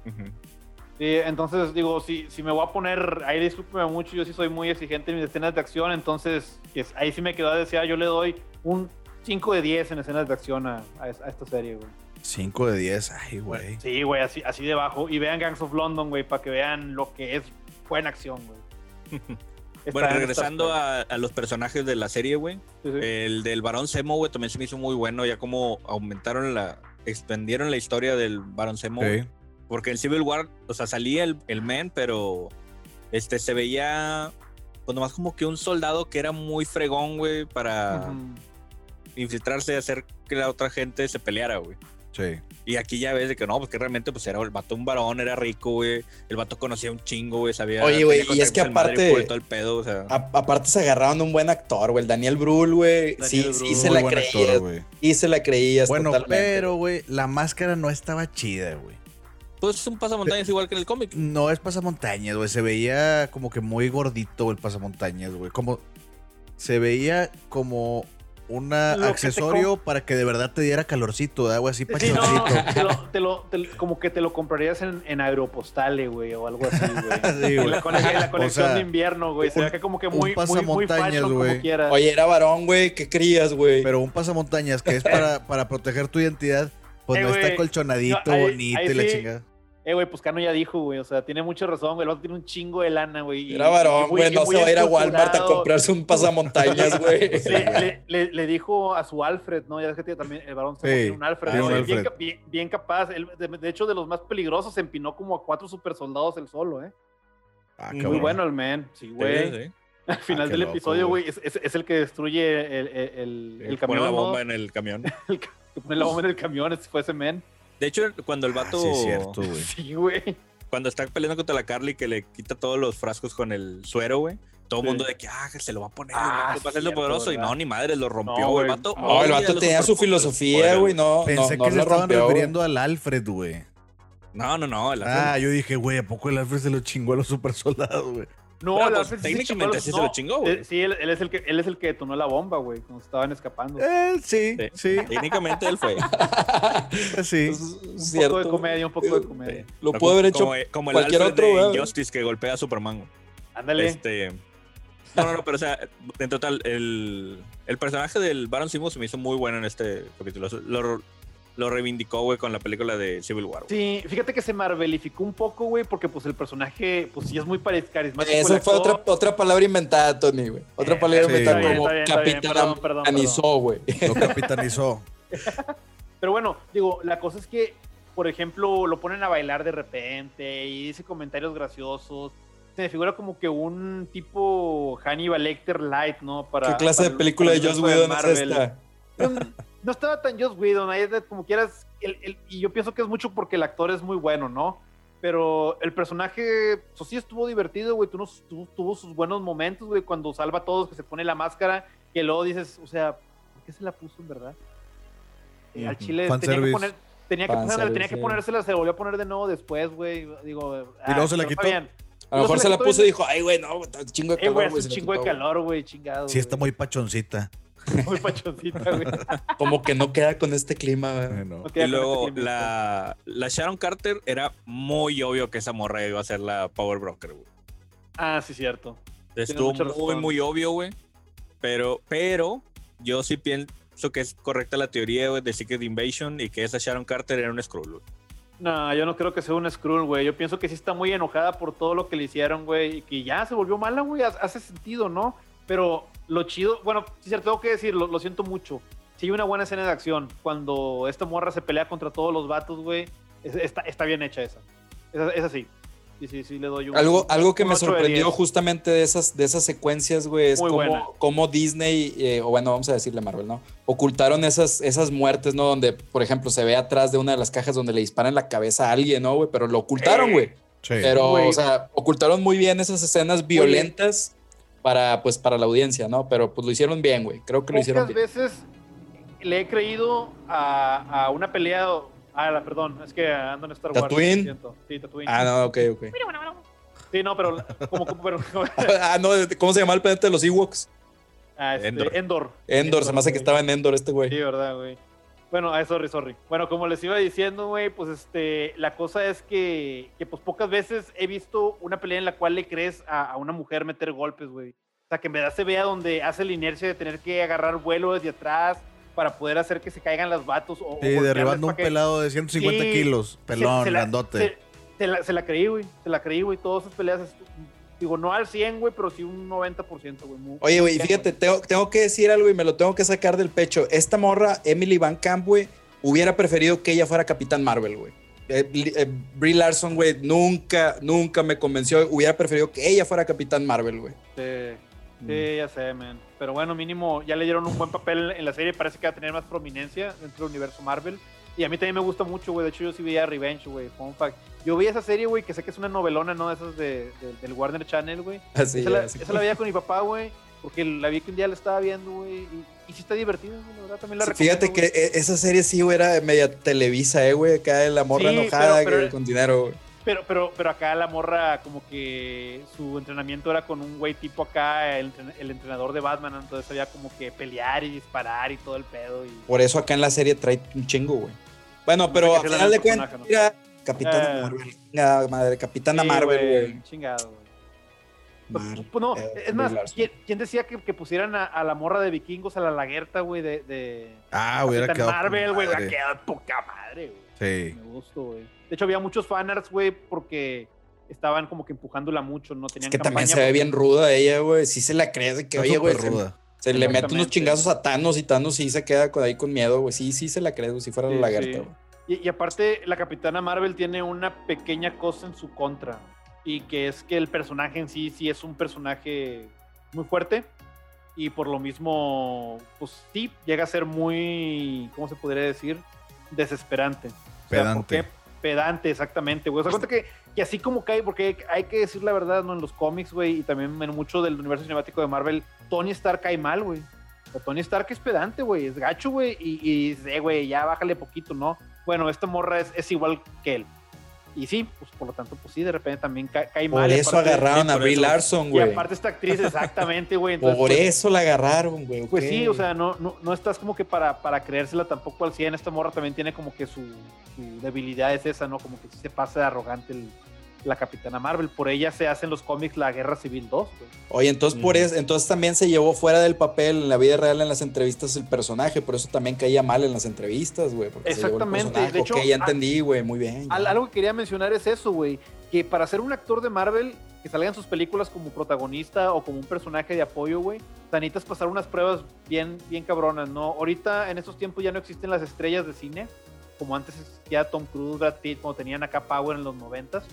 Sí, entonces digo, si, si me voy a poner, ahí discúlpeme mucho, yo sí soy muy exigente en mis escenas de acción, entonces ahí sí me quedó a desear, yo le doy un 5 de 10 en escenas de acción a, a es- a esta serie, güey. 5 de 10, ay, güey. Sí, güey, así, así debajo. Y vean Gangs of London, güey, para que vean lo que es buena acción, güey. Bueno, en regresando a, a los personajes de la serie, güey. Plus. Sí, sí. El del Barón Zemo, güey, también se me hizo muy bueno. Ya como aumentaron la. Expandieron la historia del Barón. Sí. Porque en Civil War, o sea, salía el, el men, pero este se veía. Pues nomás como que un soldado que era muy fregón, güey, para infiltrarse y hacer que la otra gente se peleara, güey. Sí. Y aquí ya ves de que no, pues que realmente pues era el vato un varón, era rico, güey. El vato conocía un chingo, güey, sabía. Oye, güey, y es que aparte- por todo el pedo, o sea. A- aparte se agarraron un buen actor, güey. El Daniel Brühl, güey. Sí, sí se la creías. actor, y se la creías Bueno, totalmente. pero, güey, la máscara no estaba chida, güey. Pues es un pasamontañas igual que en el cómic. No es pasamontañas, güey. Se veía como que muy gordito el pasamontañas, güey. Como. Se veía como un que accesorio para que de verdad te diera calorcito, ¿verdad, güey? Así Sí, no, pachoncito. te lo, te lo- te lo- como que te lo comprarías en, en Aeropostale, güey, o algo así, güey. Sí, en, güey. la, colección O sea, de invierno, güey. Se un- ve que como que un muy, muy, muy pasamontañas, fashion, güey. Oye, era varón, güey. ¿Qué crías, güey? Pero un pasamontañas que es para, para proteger tu identidad, pues Eh, no está colchonadito, No, ahí- bonito ahí y la sí. chingada. Eh, güey, pues Cano ya dijo, güey. O sea, tiene mucha razón, güey. El vato tiene un chingo de lana, güey. Era varón, güey. No se va a ir a Walmart a comprarse un pasamontañas, güey. Sí, le, le- le dijo a su Alfred, ¿no? Ya ves que tiene también el varón se Sí, tiene un Alfred. Bien, Alfred. bien- bien capaz. Él, de, de hecho, de los más peligrosos, se empinó como a cuatro super soldados él solo, ¿eh? Ah, Muy cabrón. bueno el man. Sí, güey. Sí. Al final qué del loco, episodio, güey. es, es- es el que destruye el, el, el- el Pone camión. la ¿no? bomba en el camión. El que pone la bomba en el camión, ese fue ese man. De hecho, cuando el Ah, vato. sí, es cierto, güey. Sí, güey. Cuando está peleando contra la Carly, que le quita todos los frascos con el suero, güey. Todo el Sí. mundo de que, ah, se lo va a poner, Ah, el vato va a ser lo cierto, poderoso. Y no, ni madre, lo rompió, No, güey. el vato. No, el vato tenía su filosofía, güey. No, Pensé no, no que se lo estaban rompió, refiriendo al Alfred, güey. No, no, no. el Ah, yo dije, güey, ¿a poco el Alfred se lo chingó a los super soldados, güey? No, el pues, técnicamente sí se lo chingó, güey. Sí, él, él es el que, él es el que detonó la bomba, güey, cuando estaban escapando. Eh, sí, Sí. sí, Técnicamente él fue. sí. Un poco cierto. de comedia, un poco de comedia. Lo pudo haber como- hecho como, como el cualquier Alfred otro, de güey. Injustice que golpea a Superman. Ándale. Este. No, no, no, pero o sea, en total, el, el personaje del Baron Simo se me hizo muy bueno en este capítulo. Lo, lo reivindicó, güey, con la película de Civil War. Sí, fíjate que se marvelificó un poco, güey, porque pues el personaje, pues sí es muy carismático. Eso fue otra, otra palabra inventada, Tony, güey. Otra Eh, palabra sí, inventada bien, como bien, capitanizó, güey. Lo capitanizó. Pero bueno, digo, la cosa es que, por ejemplo, lo ponen a bailar de repente y dice comentarios graciosos. Se me figura como que un tipo Hannibal Lecter light, ¿no? Para, ¿Qué clase para de el- película de Joss Whedon es esta? No, estaba tan Joss Whedon, ahí como quieras, el- el- y yo pienso que es mucho porque el actor es muy bueno, ¿no? Pero el personaje, pues sí estuvo divertido, güey, tuvo, tuvo- tuvo sus buenos momentos, güey, cuando salva a todos, que se pone la máscara, que luego dices, o sea, ¿por qué se la puso en verdad? Eh, al chile tenía que poner... Tenía que, ponerla, tenía que ponérsela, se volvió a poner de nuevo después, güey. Digo, ah, luego se la quitó. bien. A lo mejor se la puso y y- dijo, ay, güey, no, chingo de calor, güey, chingo de calor, güey, chingado. Sí, está muy pachoncita. muy pachoncita, güey. Como que no queda con este clima, güey. Bueno. No queda Y luego este clima. la, la Sharon Carter era muy obvio que esa morra iba a ser la Power Broker, güey. Ah, sí, cierto. Estuvo muy, razón. muy obvio, güey. Pero, pero yo sí pienso que es correcta la teoría güey, de Secret Invasion y que esa Sharon Carter era un Skrull. güey. No, yo no creo que sea un Skrull, güey. Yo pienso que sí está muy enojada por todo lo que le hicieron, güey. Y que ya se volvió mala, güey. Ha- Hace sentido, ¿no? Pero lo chido, bueno, sí, cierto, tengo que decir, lo, siento mucho. Sí hay una buena escena de acción. Cuando esta morra se pelea contra todos los vatos, güey. es- Está, está bien hecha esa. Esa, esa sí. Sí, sí, sí, le doy un... Algo, algo que un me de sorprendió 10. justamente de esas, de esas secuencias, güey, es buena. cómo, cómo Disney, eh, o bueno, vamos a decirle Marvel, ¿no? Ocultaron esas, esas muertes, ¿no? Donde, por ejemplo, se ve atrás de una de las cajas donde le disparan la cabeza a alguien, ¿no, güey? Pero lo ocultaron, Eh, güey. Sí. Pero, o sea, ocultaron muy bien esas escenas violentas para, pues, para la audiencia, ¿no? Pero, pues, lo hicieron bien, güey. Creo que lo hicieron bien. veces le he creído a, a una pelea... Ah, la- perdón, es que ando en Star Wars. ¿Tatooine? Sí, Tatooine. Ah, no, ok, ok. Sí, no, pero como, como- pero, ah, no, ¿cómo se llama el planeta de los Ewoks? ah, este, Endor. Endor. Endor, se me hace que estaba en Endor este güey. Sí, verdad, güey. Bueno, ah, sorry, sorry. Bueno, como les iba diciendo, güey, pues este, la cosa es que, que pues pocas veces he visto una pelea en la cual le crees a, a una mujer meter golpes, güey. O sea, que en verdad se vea donde hace la inercia de tener que agarrar vuelo desde atrás para poder hacer que se caigan las vatos. O, Sí, derribando un que- pelado de 150 Sí, kilos. Pelón, se la- grandote. Se, se la, se la creí, güey. Se la creí, güey. Todas esas peleas, digo, no al 100, güey, pero sí un 90%, güey. Oye, güey, fíjate, tengo, tengo que decir algo y me lo tengo que sacar del pecho. Esta morra, Emily Van Camp, güey, hubiera preferido que ella fuera Capitán Marvel, güey. Eh, eh, Brie Larson, güey, nunca, nunca me convenció. Hubiera preferido que ella fuera Capitán Marvel, güey. Sí, Mm. sí, ya sé, man. Pero bueno, mínimo ya le dieron un buen papel en la serie. Parece que va a tener más prominencia dentro del universo Marvel. Y a mí también me gusta mucho, güey. De hecho, yo sí veía Revenge, güey. Fun fact. Yo veía esa serie, güey, que sé que es una novelona, ¿no? Esas de, de- del Warner Channel, güey. Así, esa, la, así. esa la veía con mi papá, güey. Porque la vi que un día la estaba viendo, güey. Y, y sí está divertida, güey. La verdad, también la Sí, Fíjate que eh, esa serie sí, güey, era media televisa, eh, güey. Acá la morra Sí, enojada pero- pero- que- con dinero, güey. Pero, pero, pero acá la morra, como que su entrenamiento era con un güey tipo acá, el, entren- el entrenador de Batman. Entonces había como que pelear y disparar y todo el pedo. Y... Por eso acá en la serie trae un chingo, güey. Bueno, No pero a final de cuentas, Capitana Eh. Marvel. Madre, Capitana Sí, Marvel, güey. Chingado, güey. Mar- Pues no, eh, es más. ¿quién, quién decía que, que pusieran a, a la morra de vikingos, a la laguerta, güey, de, de Ah, hubiera quedado. Marvel, güey? Hubiera quedado poca madre, güey. Sí. Me gustó, güey. De hecho, había muchos fanarts, güey, porque estaban como que empujándola mucho, no Es tenían que también se ve bien ruda ella, güey. Sí se la crees de que, Está oye, güey, ruda. Se le mete unos chingazos a Thanos y Thanos sí se queda con- ahí con miedo, güey. Sí, sí se la crees, güey. Si fuera Sí, la lagarta, sí. güey. Y, y aparte, la Capitana Marvel tiene una pequeña cosa en su contra. Y que es que el personaje en sí, sí es un personaje muy fuerte. Y por lo mismo, pues sí, llega a ser muy, ¿cómo se podría decir? Desesperante. O sea, ¿por Pedante. qué? Pedante, exactamente, güey. O sea, cuenta que, que así como cae, porque hay que decir la verdad, ¿no? En los cómics, güey, y también en mucho del universo cinemático de Marvel, Tony Stark cae mal, güey. O sea, Tony Stark es pedante, güey, es gacho, güey, y, y dice, "Eh, güey, ya bájale poquito, ¿no? Bueno, esta morra es, es igual que él. Y sí, pues por lo tanto, pues sí, de repente también ca- cae mal. Por y eso aparte- agarraron sí, a Brie eso. Larson, Y güey. aparte esta actriz, exactamente, güey. entonces, Por pues, eso la agarraron, güey. pues sí, o sea, no, no, no estás como que para, para creérsela tampoco al 100. Esta morra también tiene como que su, su debilidad es esa, ¿no? Como que sí se pasa de arrogante el- la Capitana Marvel. Por ella se hace en los cómics la Guerra Civil 2, güey. Oye, entonces por eso, entonces también se llevó fuera del papel en la vida real en las entrevistas el personaje, por eso también caía mal en las entrevistas, güey. porque se llevó el Exactamente, de hecho, ok, ya entendí, güey, muy bien. Al- algo que quería mencionar es eso, güey. Que para ser un actor de Marvel, que salga en sus películas como protagonista o como un personaje de apoyo, güey, necesitas pasar unas pruebas bien, bien cabronas, ¿no? Ahorita, en estos tiempos, ya no existen las estrellas de cine, como antes existía Tom Cruise, Brad Pitt, cuando tenían acá Power en los noventas.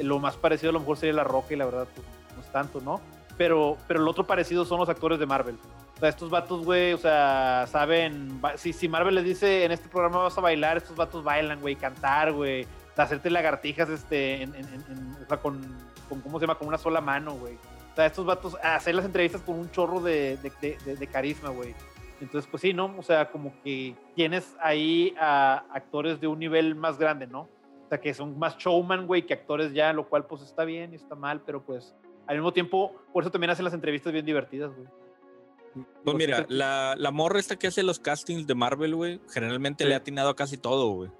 Lo más parecido a lo mejor sería La Roca y la verdad, pues, no es tanto, ¿no? Pero, pero lo otro parecido son los actores de Marvel. O sea, estos vatos, güey, o sea, saben. Si, si Marvel les dice en este programa vas a bailar, estos vatos bailan, güey, cantar, güey, hacerte lagartijas, este, en, en- en- o sea, con, con, ¿cómo se llama? Con una sola mano, güey. O sea, estos vatos, hacer las entrevistas con un chorro de, de- de- de carisma, güey. Entonces, pues sí, ¿no? O sea, como que tienes ahí a actores de un nivel más grande, ¿no? Sea, que son más showman, güey, que actores ya, lo cual pues está bien y está mal, pero pues al mismo tiempo, por eso también hacen las entrevistas bien divertidas, güey. Pues mira, la, la morra esta que hace los castings de Marvel, güey, generalmente Sí. le ha atinado a casi todo, güey.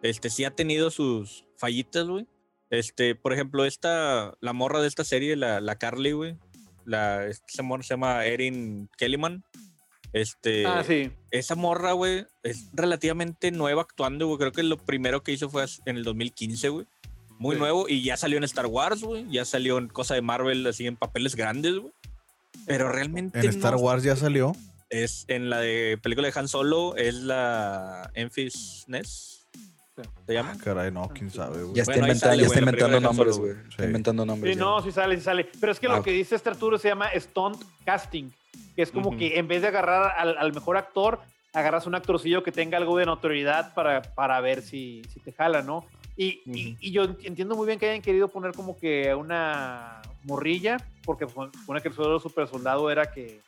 Este, sí ha tenido sus fallitas, güey. Este, por ejemplo, esta, la morra de esta serie, la, la Carly, güey. La, esta morra se llama Erin Kellyman. Este, Ah, sí. esa morra, güey, es relativamente nueva actuando, güey. Creo que lo primero que hizo fue en el 2015, güey. Muy Sí. nuevo y ya salió en Star Wars, güey. Ya salió en cosa de Marvel, así en papeles grandes, güey. Pero realmente En Star Wars ya salió. es en la de película de Han Solo, es la Enfys Ness. Sí. ¿Se llama? Ah, caray, no, quién sabe, güey. Ya está Bueno, inventando, sale, ya está inventando nombres, güey. Sí. inventando nombres. Sí, ya. no, sí sale, sí sale. Pero es que Ah, lo que dice este Arturo se llama stunt casting, que es como que en vez de agarrar al, al mejor actor, agarras un actorcillo que tenga algo de notoriedad para, para ver si, si te jala, ¿no? Y, y- y yo entiendo muy bien que hayan querido poner como que una morrilla, porque supone que el suelo super soldado era que,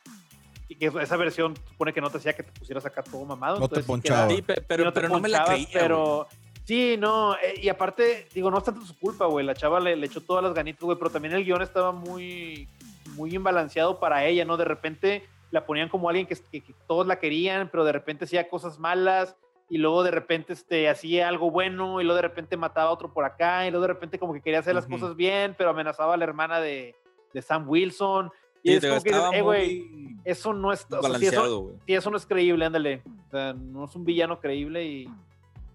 y que esa versión supone que no te hacía que te pusieras acá todo mamado. No te entonces sí ponchaba. Sí, pe- pero, no te pero no me la creía. Pero sí, no, eh, y aparte, digo, no es tanto su culpa, güey. La chava le, le echó todas las ganitas, güey, pero también el guion estaba muy, muy imbalanceado para ella, ¿no? De repente la ponían como alguien que, que- que todos la querían, pero de repente hacía cosas malas. Y luego de repente este, hacía algo bueno, y luego de repente mataba a otro por acá, y luego de repente como que quería hacer las cosas bien, pero amenazaba a la hermana de, de Sam Wilson. Y Sí, es como que, dices, eh, güey, eso no está... o sea, si eso- balanceado, güey. Sí, eso no es creíble, ándale. O sea, no es un villano creíble y,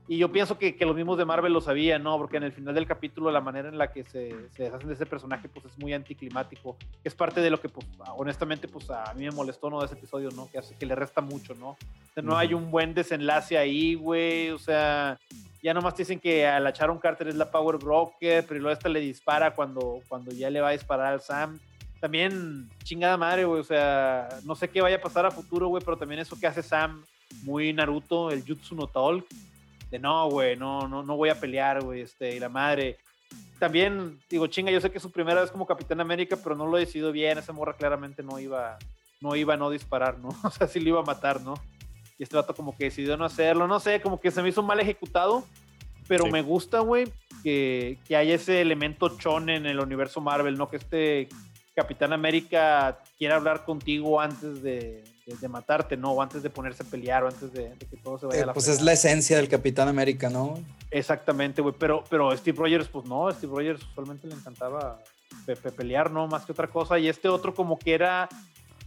y yo pienso que, que los mismos de Marvel lo sabían, ¿no? Porque en el final del capítulo la manera en la que se, se deshacen de ese personaje pues es muy anticlimático. Es parte de lo que pues honestamente pues a mí me molestó, ¿no? De ese episodio, ¿no? Que hace que le resta mucho, ¿no? O sea, no hay un buen desenlace ahí, güey. O sea, ya nomás te dicen que a la Sharon Carter es la Power Broker, pero luego esta le dispara cuando, cuando ya le va a disparar al Sam también chingada madre, güey. O sea, no sé qué vaya a pasar a futuro, güey, pero también eso que hace Sam, muy Naruto, el Jutsu no Talk. de no, güey, no, no, no voy a pelear, güey, este, y la madre. También, digo, chinga, yo sé que es su primera vez como Capitán América, pero no lo he decidido bien, esa morra claramente no iba, no iba a no disparar, ¿no? O sea, sí lo iba a matar, ¿no? Y este vato como que decidió no hacerlo, no sé, como que se me hizo mal ejecutado, pero Sí. me gusta, güey, que, que haya ese elemento chon en el universo Marvel, ¿no? Que este Capitán América quiera hablar contigo antes de, de- de matarte, ¿no? O antes de ponerse a pelear o antes de, de que todo se vaya Eh, a la pues es la esencia del Capitán América, ¿no? Exactamente, güey. Pero, pero Steve Rogers, pues no, Steve Rogers usualmente le encantaba pe- pe- pelear, ¿no? Más que otra cosa. Y este otro como que era,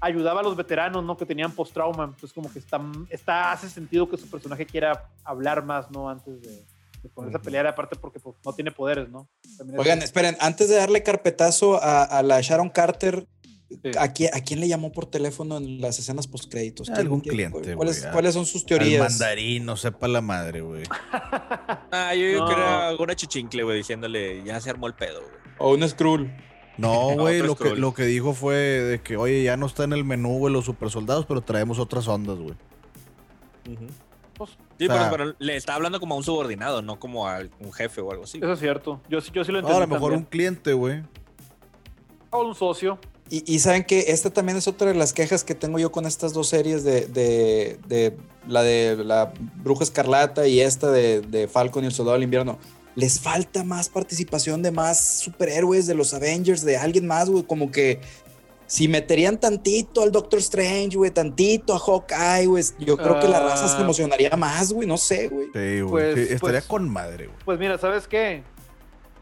ayudaba a los veteranos, ¿no? Que tenían post-trauma. Entonces como que está, está, hace sentido que su personaje quiera hablar más, ¿no? Antes de, de ponerse a pelear, aparte porque pues, no tiene poderes, ¿no? También es- Oigan, esperen, antes de darle carpetazo a, a la Sharon Carter, Sí. ¿a quién, ¿a quién le llamó por teléfono en las escenas postcréditos? ¿Quién- Algún cliente, ¿Cuáles, ¿Cuáles son sus Al teorías? mandarín, no sepa la madre, güey. Ah, yo digo que No. era alguna chichincle, güey, diciéndole, ya se armó el pedo, güey. O un Skrull. No, güey, lo que, lo que dijo fue de que, oye, ya no está en el menú, güey, los super soldados, pero traemos otras ondas, güey. Pues, Sí, O sea- pero, pero le está hablando como a un subordinado, no como a un jefe o algo así. eso es cierto. Yo, sí- yo sí lo entendí a lo mejor un cliente, güey. O un socio. Y, y saben que esta también es otra de las quejas que tengo yo con estas dos series de, de- de la de la Bruja Escarlata y esta de, de Falcon y el Soldado del Invierno. Les falta más participación de más superhéroes, de los Avengers, de alguien más, güey. Como que si meterían tantito al Doctor Strange, güey, tantito a Hawkeye, güey, yo creo que la raza se Ah. emocionaría más, güey, no sé, güey. Sí, güey. Pues- sí, estaría pues- con madre, güey. Pues mira, ¿sabes qué?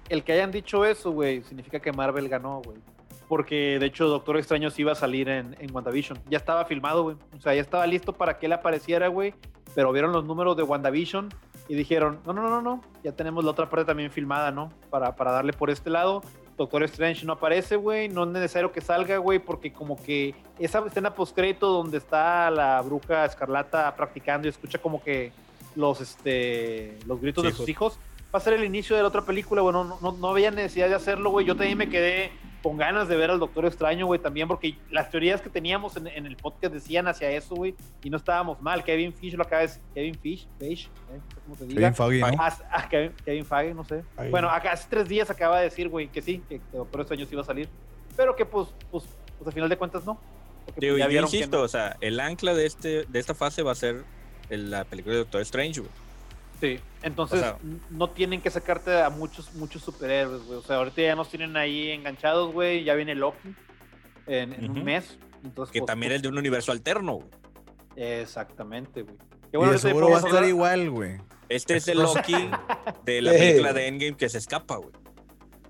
El que hayan dicho eso, güey, significa que Marvel ganó, güey. Porque de hecho Doctor Extraño sí iba a salir en, en WandaVision. Ya estaba filmado, güey. O sea, ya estaba listo para que él apareciera, güey. Pero vieron los números de WandaVision y dijeron, no, no, no, no, no. Ya tenemos la otra parte también filmada, ¿no? Para, para darle por este lado. Doctor Strange no aparece, güey. No es necesario que salga, güey, porque como que esa escena postcrédito donde está la bruja escarlata practicando y escucha como que los, este, los gritos de sus hijos, va a ser el inicio de la otra película, güey. No, no, no había necesidad de hacerlo, güey. Yo también me quedé con ganas de ver al Doctor Extraño, güey, también, porque las teorías que teníamos en, en el podcast decían hacia eso, güey, y no estábamos mal. Kevin Fish lo acaba de decir. Kevin Fish, Fish, ¿eh? ¿cómo se diga? Kevin Feige, ¿no? Ah, ah, Kevin, Kevin Feige, no sé. Feige. Bueno, acá hace tres días acaba de decir, güey, que sí, que, que Doctor Extraño sí iba a salir, pero que pues, pues, pues al final de cuentas no. Porque, Digo, pues, ya yo insisto, no. o sea, el ancla de, este, de esta fase va a ser el- la película de Doctor Strange, güey. Sí, entonces O sea- n- no tienen que sacarte a muchos, muchos superhéroes, güey. O sea, ahorita ya nos tienen ahí enganchados, güey. Ya viene Loki en, en un mes. Entonces, Que pues, también pues, es de un universo alterno, güey. Exactamente, güey. Qué Y bueno de que te seguro va a estar igual, güey. Este es el Loki de la película de Endgame que se escapa, güey.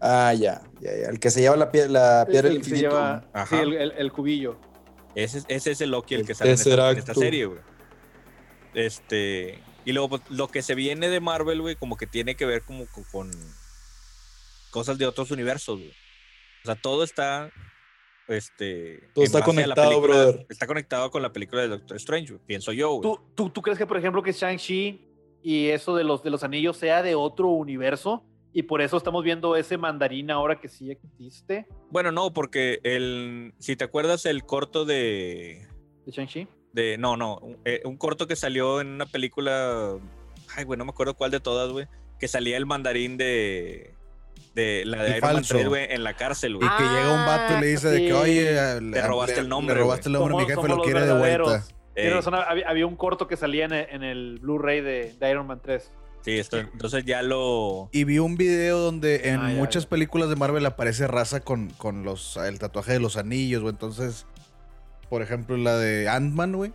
Ah, ya, ya, ya. El que se lleva la, pie- la piedra del infinito. lleva- Ajá. sí, el, el- el cubillo. Ese, es- ese es el Loki el El que sale en esta, en esta serie, güey. Este. Y luego, pues, lo que se viene de Marvel, güey, como que tiene que ver como co- con cosas de otros universos, güey. O sea, todo está. Este. Todo está conectado, película- brother. Está conectado con la película de Doctor Strange, güey, pienso yo, güey. ¿Tú, tú, tú crees que, por ejemplo, que Shang-Chi y eso de los, de los anillos sea de otro universo? Y por eso estamos viendo ese mandarín ahora que sí existe Bueno, no, porque el. Si te acuerdas, el corto de. de Shang-Chi. De no, no. Un, eh, un corto que salió en una película. Ay, güey, no me acuerdo cuál de todas, güey. Que salía el mandarín de. De la de El Iron Man falso. 3, güey, en la cárcel, Y güey. que llega un vato y le dice de que, sí. oye, Le robaste el nombre, Le robaste el nombre, mi jefe lo quiere de vuelta. Tienes razón, había, había un corto que salía en el, en el Blu-ray de, de Iron Man 3. sí, esto, entonces ya lo. Y vi un video donde en Ah, ya, muchas ya. películas de Marvel aparece raza con, con los, el tatuaje de los anillos, güey. Entonces, por ejemplo, la de Ant-Man, güey.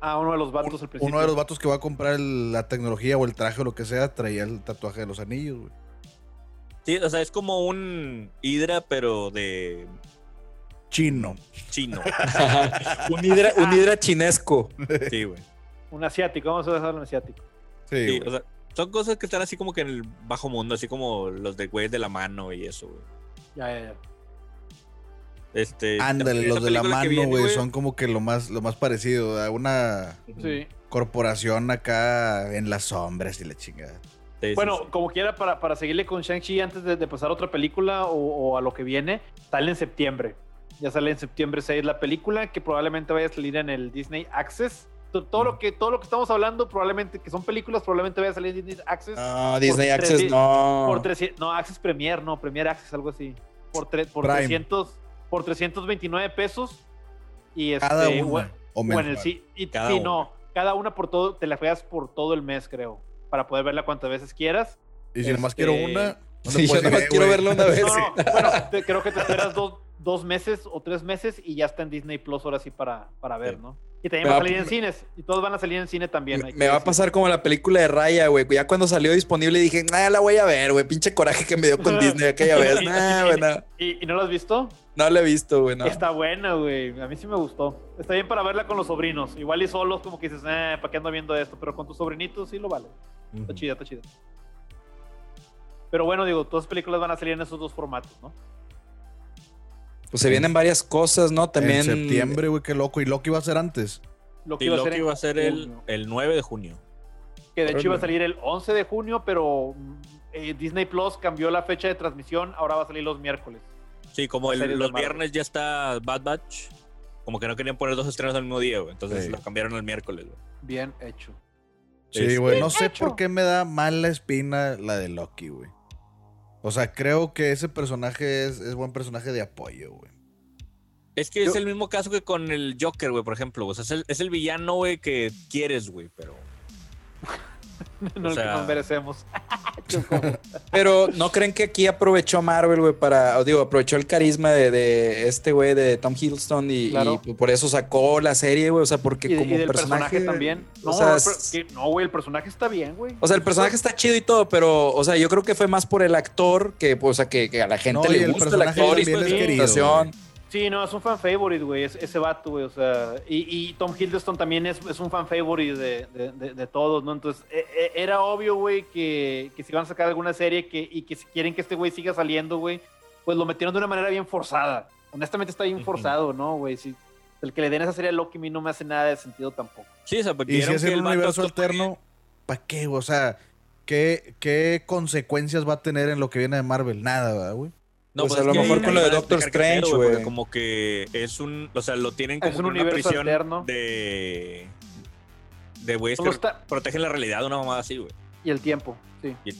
Ah, uno de los vatos al principio. Uno de los vatos que va a comprar el- la tecnología o el traje o lo que sea traía el tatuaje de los anillos, güey. Sí, o sea, es como un Hydra, pero de Chino. chino. un, hidra, un hidra chinesco. Sí, güey. Un asiático, vamos a dejarlo un asiático. Sí, Sí, o sea, son cosas que están así como que en el bajo mundo, así como los de güeyes de la mano y eso, güey. Ya, ya, ya. Este, Ándale, los de la mano, güey, son como que lo más, lo más parecido a una Sí. corporación acá en las sombras y la chingada. Sí, Bueno, sí. como quiera, para, para seguirle con Shang-Chi antes de, de pasar a otra película o, o a lo que viene, sale en septiembre. Ya sale en septiembre 6 la película, que probablemente vaya a salir en el Disney Access. to- todo lo que todo lo que estamos hablando probablemente que son películas probablemente vaya a salir en Disney Access No, Disney Por Access no. por 300 no Access Premier, no, Premier Access algo así. Por tre- por Prime. 300 por 329 pesos y este Cada una. O o en el sí, y- Cada sí, una. no, cada una por todo te la juegas por todo el mes, creo, para poder verla cuantas veces quieras. Y si nomás Este- quiero una, no te Sí, yo nomás quiero verlo una vez. No, no, bueno, te- creo que te esperas dos, dos meses o tres meses y ya está en Disney Plus ahora sí para, para ver, Sí. ¿no? Y también Me va a va- salir en cines. Y todos van a salir en cine también. Me, va a pasar como la película de Raya, güey. Ya cuando salió disponible dije, ah, la voy a ver, güey. Pinche coraje que me dio con Disney aquella vez. Nah, güey. ¿Y, y no lo has visto? No la he visto, güey. No. Está buena, güey. A mí sí me gustó. Está bien para verla con los sobrinos. Igual y solos, como que dices, eh, ¿para qué ando viendo esto? Pero con tus sobrinitos sí lo vale. Está chida, está chida. Pero bueno, digo, todas las películas van a salir en esos dos formatos, ¿no? Pues se vienen varias cosas, ¿no? También. En septiembre, güey, qué loco. Y Loki va a ser antes. Lo Y iba a Loki en va a ser el, el 9 de junio. Que de hecho iba a salir el 11 de junio, pero eh, Disney Plus cambió la fecha de transmisión. Ahora va a salir los miércoles. Sí, como el- los viernes ya está Bad Batch. Como que no querían poner dos estrenos al mismo día, güey. Entonces Sí. lo cambiaron el miércoles, güey. Bien hecho. Sí, güey. No sé hecho. por qué me da mala espina la de Loki, güey. O sea, creo que ese personaje es, es buen personaje de apoyo, güey. Es que es el mismo caso que con el Joker, güey, por ejemplo. O sea, es el, es el villano, güey, que quieres, güey, pero... no O sea- que nos merecemos. Pero ¿no creen que aquí aprovechó Marvel, güey, para. o digo, aprovechó el carisma de, de este güey de Tom Hiddleston y, Claro. y por eso sacó la serie, güey? O sea, porque y, como y del personaje, personaje. también. No, o sea, es- no, güey, el personaje está bien, güey. O sea, el personaje está chido y todo, pero, o sea, yo creo que fue más por el actor que, pues, o sea, que, que a la gente No, le el gusta el personaje actor y su interpretación. Sí, no, es un fan favorite, güey, es- ese vato, güey, o sea, y, y Tom Hiddleston también es, es un fan favorite de, de, de- de todos, ¿no? Entonces, e- e- era obvio, güey, que, que si van a sacar alguna serie que, y que si quieren que este güey siga saliendo, güey, pues lo metieron de una manera bien forzada. Honestamente está bien forzado, ¿no, güey? Si, el que le den esa serie a Loki a mí no me hace nada de sentido tampoco. Sí, o sea, porque Y si es el un universo alterno, ¿para qué? güey? O sea, ¿qué, ¿qué consecuencias va a tener en lo que viene de Marvel? Nada, ¿verdad, güey? Pues es a lo mejor con lo de Doctor Strange, güey. Como que es un, o sea, lo tienen Es como un en una prisión alterno. de de güeyes que está- protegen la realidad, una mamada así, güey. Y el tiempo, sí. Y-.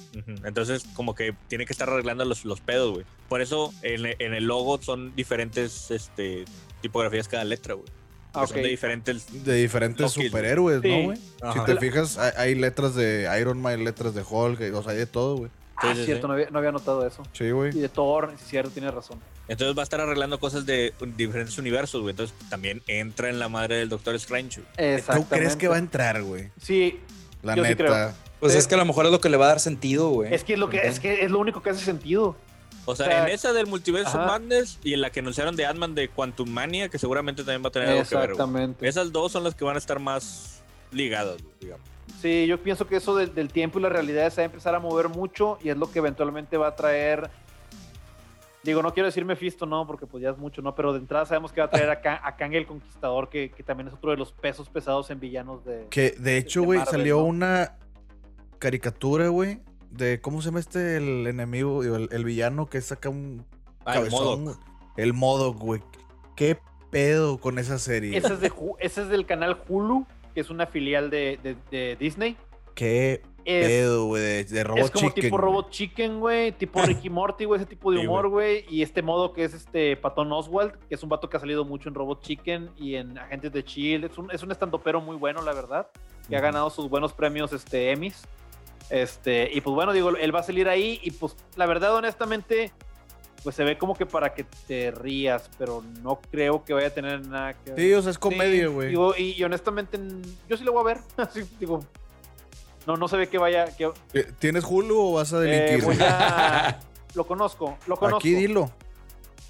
Entonces, como que tiene que estar arreglando los, los pedos, güey. Por eso en, en el logo son diferentes este, tipografías cada letra, güey. Ah, Que Son de diferentes. De diferentes Loki, superhéroes, Sí. ¿no, güey? Si te fijas, hay, hay letras de Iron Man, letras de Hulk, o sea, hay de todo, güey. Ah, sí, sí. cierto, No, había, no había notado eso. Sí, güey. Y de Thor, sí, cierto, tienes razón. Entonces va a estar arreglando cosas de diferentes universos, güey. Entonces también entra en la madre del Doctor Strange. ¿Tú crees que va a entrar, güey? Sí, La Yo sí neta. Pues Sí. es que a lo mejor es lo que le va a dar sentido, güey. es que es lo que es que es lo único que hace sentido. O sea, O sea, en esa del Multiverso ajá. Madness y en la que anunciaron de Ant-Man de Quantum Mania, que seguramente también va a tener algo que ver. Exactamente. Esas dos son las que van a estar más ligadas, güey, digamos. Sí, yo pienso que eso del, del tiempo y la realidad se va a empezar a mover mucho y es lo que eventualmente va a traer. Digo, no quiero decir Mephisto, no, porque pues ya es mucho, ¿no? Pero de entrada sabemos que va a traer a, Ka- a Kang el Conquistador, que, que también es otro de los pesos pesados en villanos de. Que de hecho, güey, salió ¿no? una caricatura, güey, de cómo se llama este el enemigo, el, el villano que saca un Ah, el cabezón, Modok. güey. El güey. ¿Qué pedo con esa serie? Ese es, de, ese es del canal Hulu, que es una filial de, de- de Disney. ¿Qué Es, pedo, güey? De, de Robot es como Chicken, tipo. Robot Chicken, güey, tipo Ricky Morty, güey, ese tipo de Sí, humor, güey. Y este modo que es este Patón Oswald, que es un vato que ha salido mucho en Robot Chicken y en Agentes de Shield. Es un, es un estandopero muy bueno, la verdad, que ha ganado sus buenos premios este, Emmys. Este, y pues bueno, digo, él va a salir ahí y pues la verdad, honestamente, pues se ve como que para que te rías, pero no creo que vaya a tener nada que ver. Sí, o sea, es comedia, Sí, güey. digo, y, y honestamente, yo sí lo voy a ver. Así, digo, no, no se ve que vaya. Que, Eh, ¿Tienes Hulu o vas a eh, delinquir? voy a- lo conozco, lo conozco. Aquí dilo.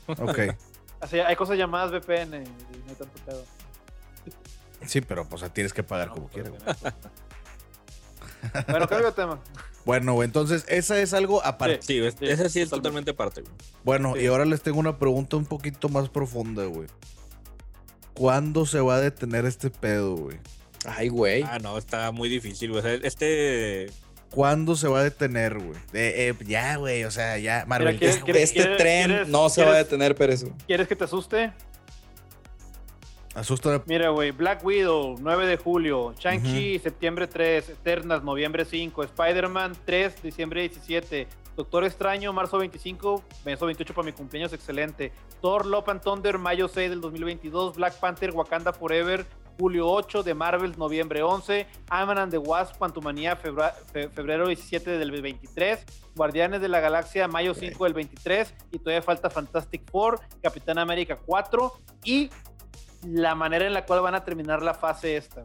Ok. Así, hay cosas llamadas VPN y no hay tanto pedo. Sí, pero pues tienes que pagar como quieras. Bueno, cambio de tema. Bueno, entonces esa es algo aparte. Sí, es- Sí, esa sí es totalmente. totalmente aparte, güey. Bueno, Sí. y ahora les tengo una pregunta un poquito más profunda, güey. ¿Cuándo se va a detener este pedo, güey? Ay, güey. Ah, no, está muy difícil, güey. O sea, este. ¿Cuándo se va a detener, güey? Eh, eh, ya, güey, o sea, ya, Marvel. ¿quieres- ya, quieres- este tren quieres- no se va a detener, Pérez. ¿Quieres que te asuste? Asusta. Mira, güey, Black Widow, 9 de julio. Shang-Chi, septiembre 3. Eternals, noviembre 5. Spider-Man, 3, diciembre 17. Doctor Extraño, marzo 25. Marzo 28 para mi cumpleaños, excelente. Thor, Love and Thunder, mayo 6 del 2022. Black Panther, Wakanda Forever, julio 8. De Marvel, noviembre 11. Ant-Man and the Wasp, Quantumania, fe- febrero 17 del 23. Guardianes de la Galaxia, mayo 5 del 23. Y todavía falta Fantastic Four, Capitán América 4. Y la manera en la cual van a terminar la fase esta.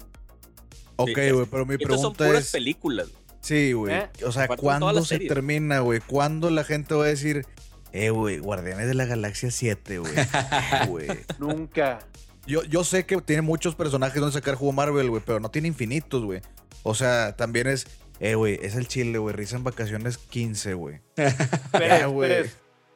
Ok, Sí, güey, pero mi Estas son pregunta puras es. películas. Sí, güey. ¿Eh? O sea, ¿cuándo se series. termina, güey? ¿Cuándo la gente va a decir, eh, güey, Guardianes de la Galaxia 7, güey? Nunca. Yo, yo sé que tiene muchos personajes donde sacar jugo Marvel, güey, pero no tiene infinitos, güey. O sea, también es, eh, güey, es el chile, güey. Risa en vacaciones 15, güey. Pérez, güey.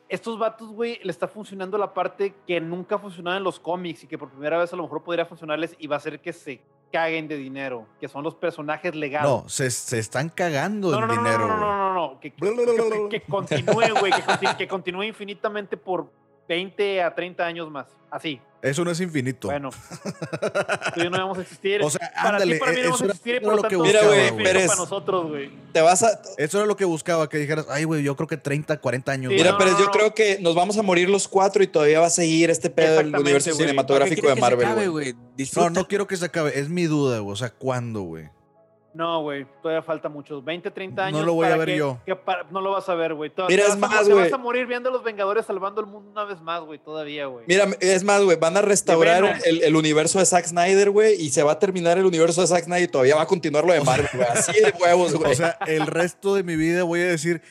Estos vatos, güey, le está funcionando la parte que nunca funcionaba en los cómics y que por primera vez a lo mejor podría funcionarles y va a hacer que se caguen de dinero, que son los personajes legados. No, se, se están cagando no, en no, no, dinero, no, no, no, no, no, que, que, que- que continúe, güey, que continúe infinitamente por 20 a 30 años más. Así. Eso no es infinito. Bueno, tú y yo no vamos a existir. O sea, para ándale, ti, para mí no vamos eso a existir y por lo lo que tanto, Mira, es güey, Pérez. para nosotros, güey. Te vas a. Eso era lo que buscaba, que dijeras, ay, güey, yo creo que 30, 40 años. Sí, güey". Mira, no, pero no, yo no. creo que nos vamos a morir los cuatro y todavía va a seguir este pedo del universo güey. cinematográfico de Marvel, güey. No, no quiero que se acabe. Es mi duda, güey. O sea, ¿cuándo, güey? No, güey, todavía falta muchos. 20, 30 No años. lo voy a para ver que- yo. que para- no lo vas a ver, güey. Mira, es más, güey. vas a morir viendo a los Vengadores salvando el mundo una vez más, güey, todavía, güey. Mira, es más, güey, van a restaurar el, el universo de Zack Snyder, güey, y se va a terminar el universo de Zack Snyder y todavía va a continuar lo de Marvel, güey. Así de huevos, güey. O sea, el resto de mi vida voy a decir,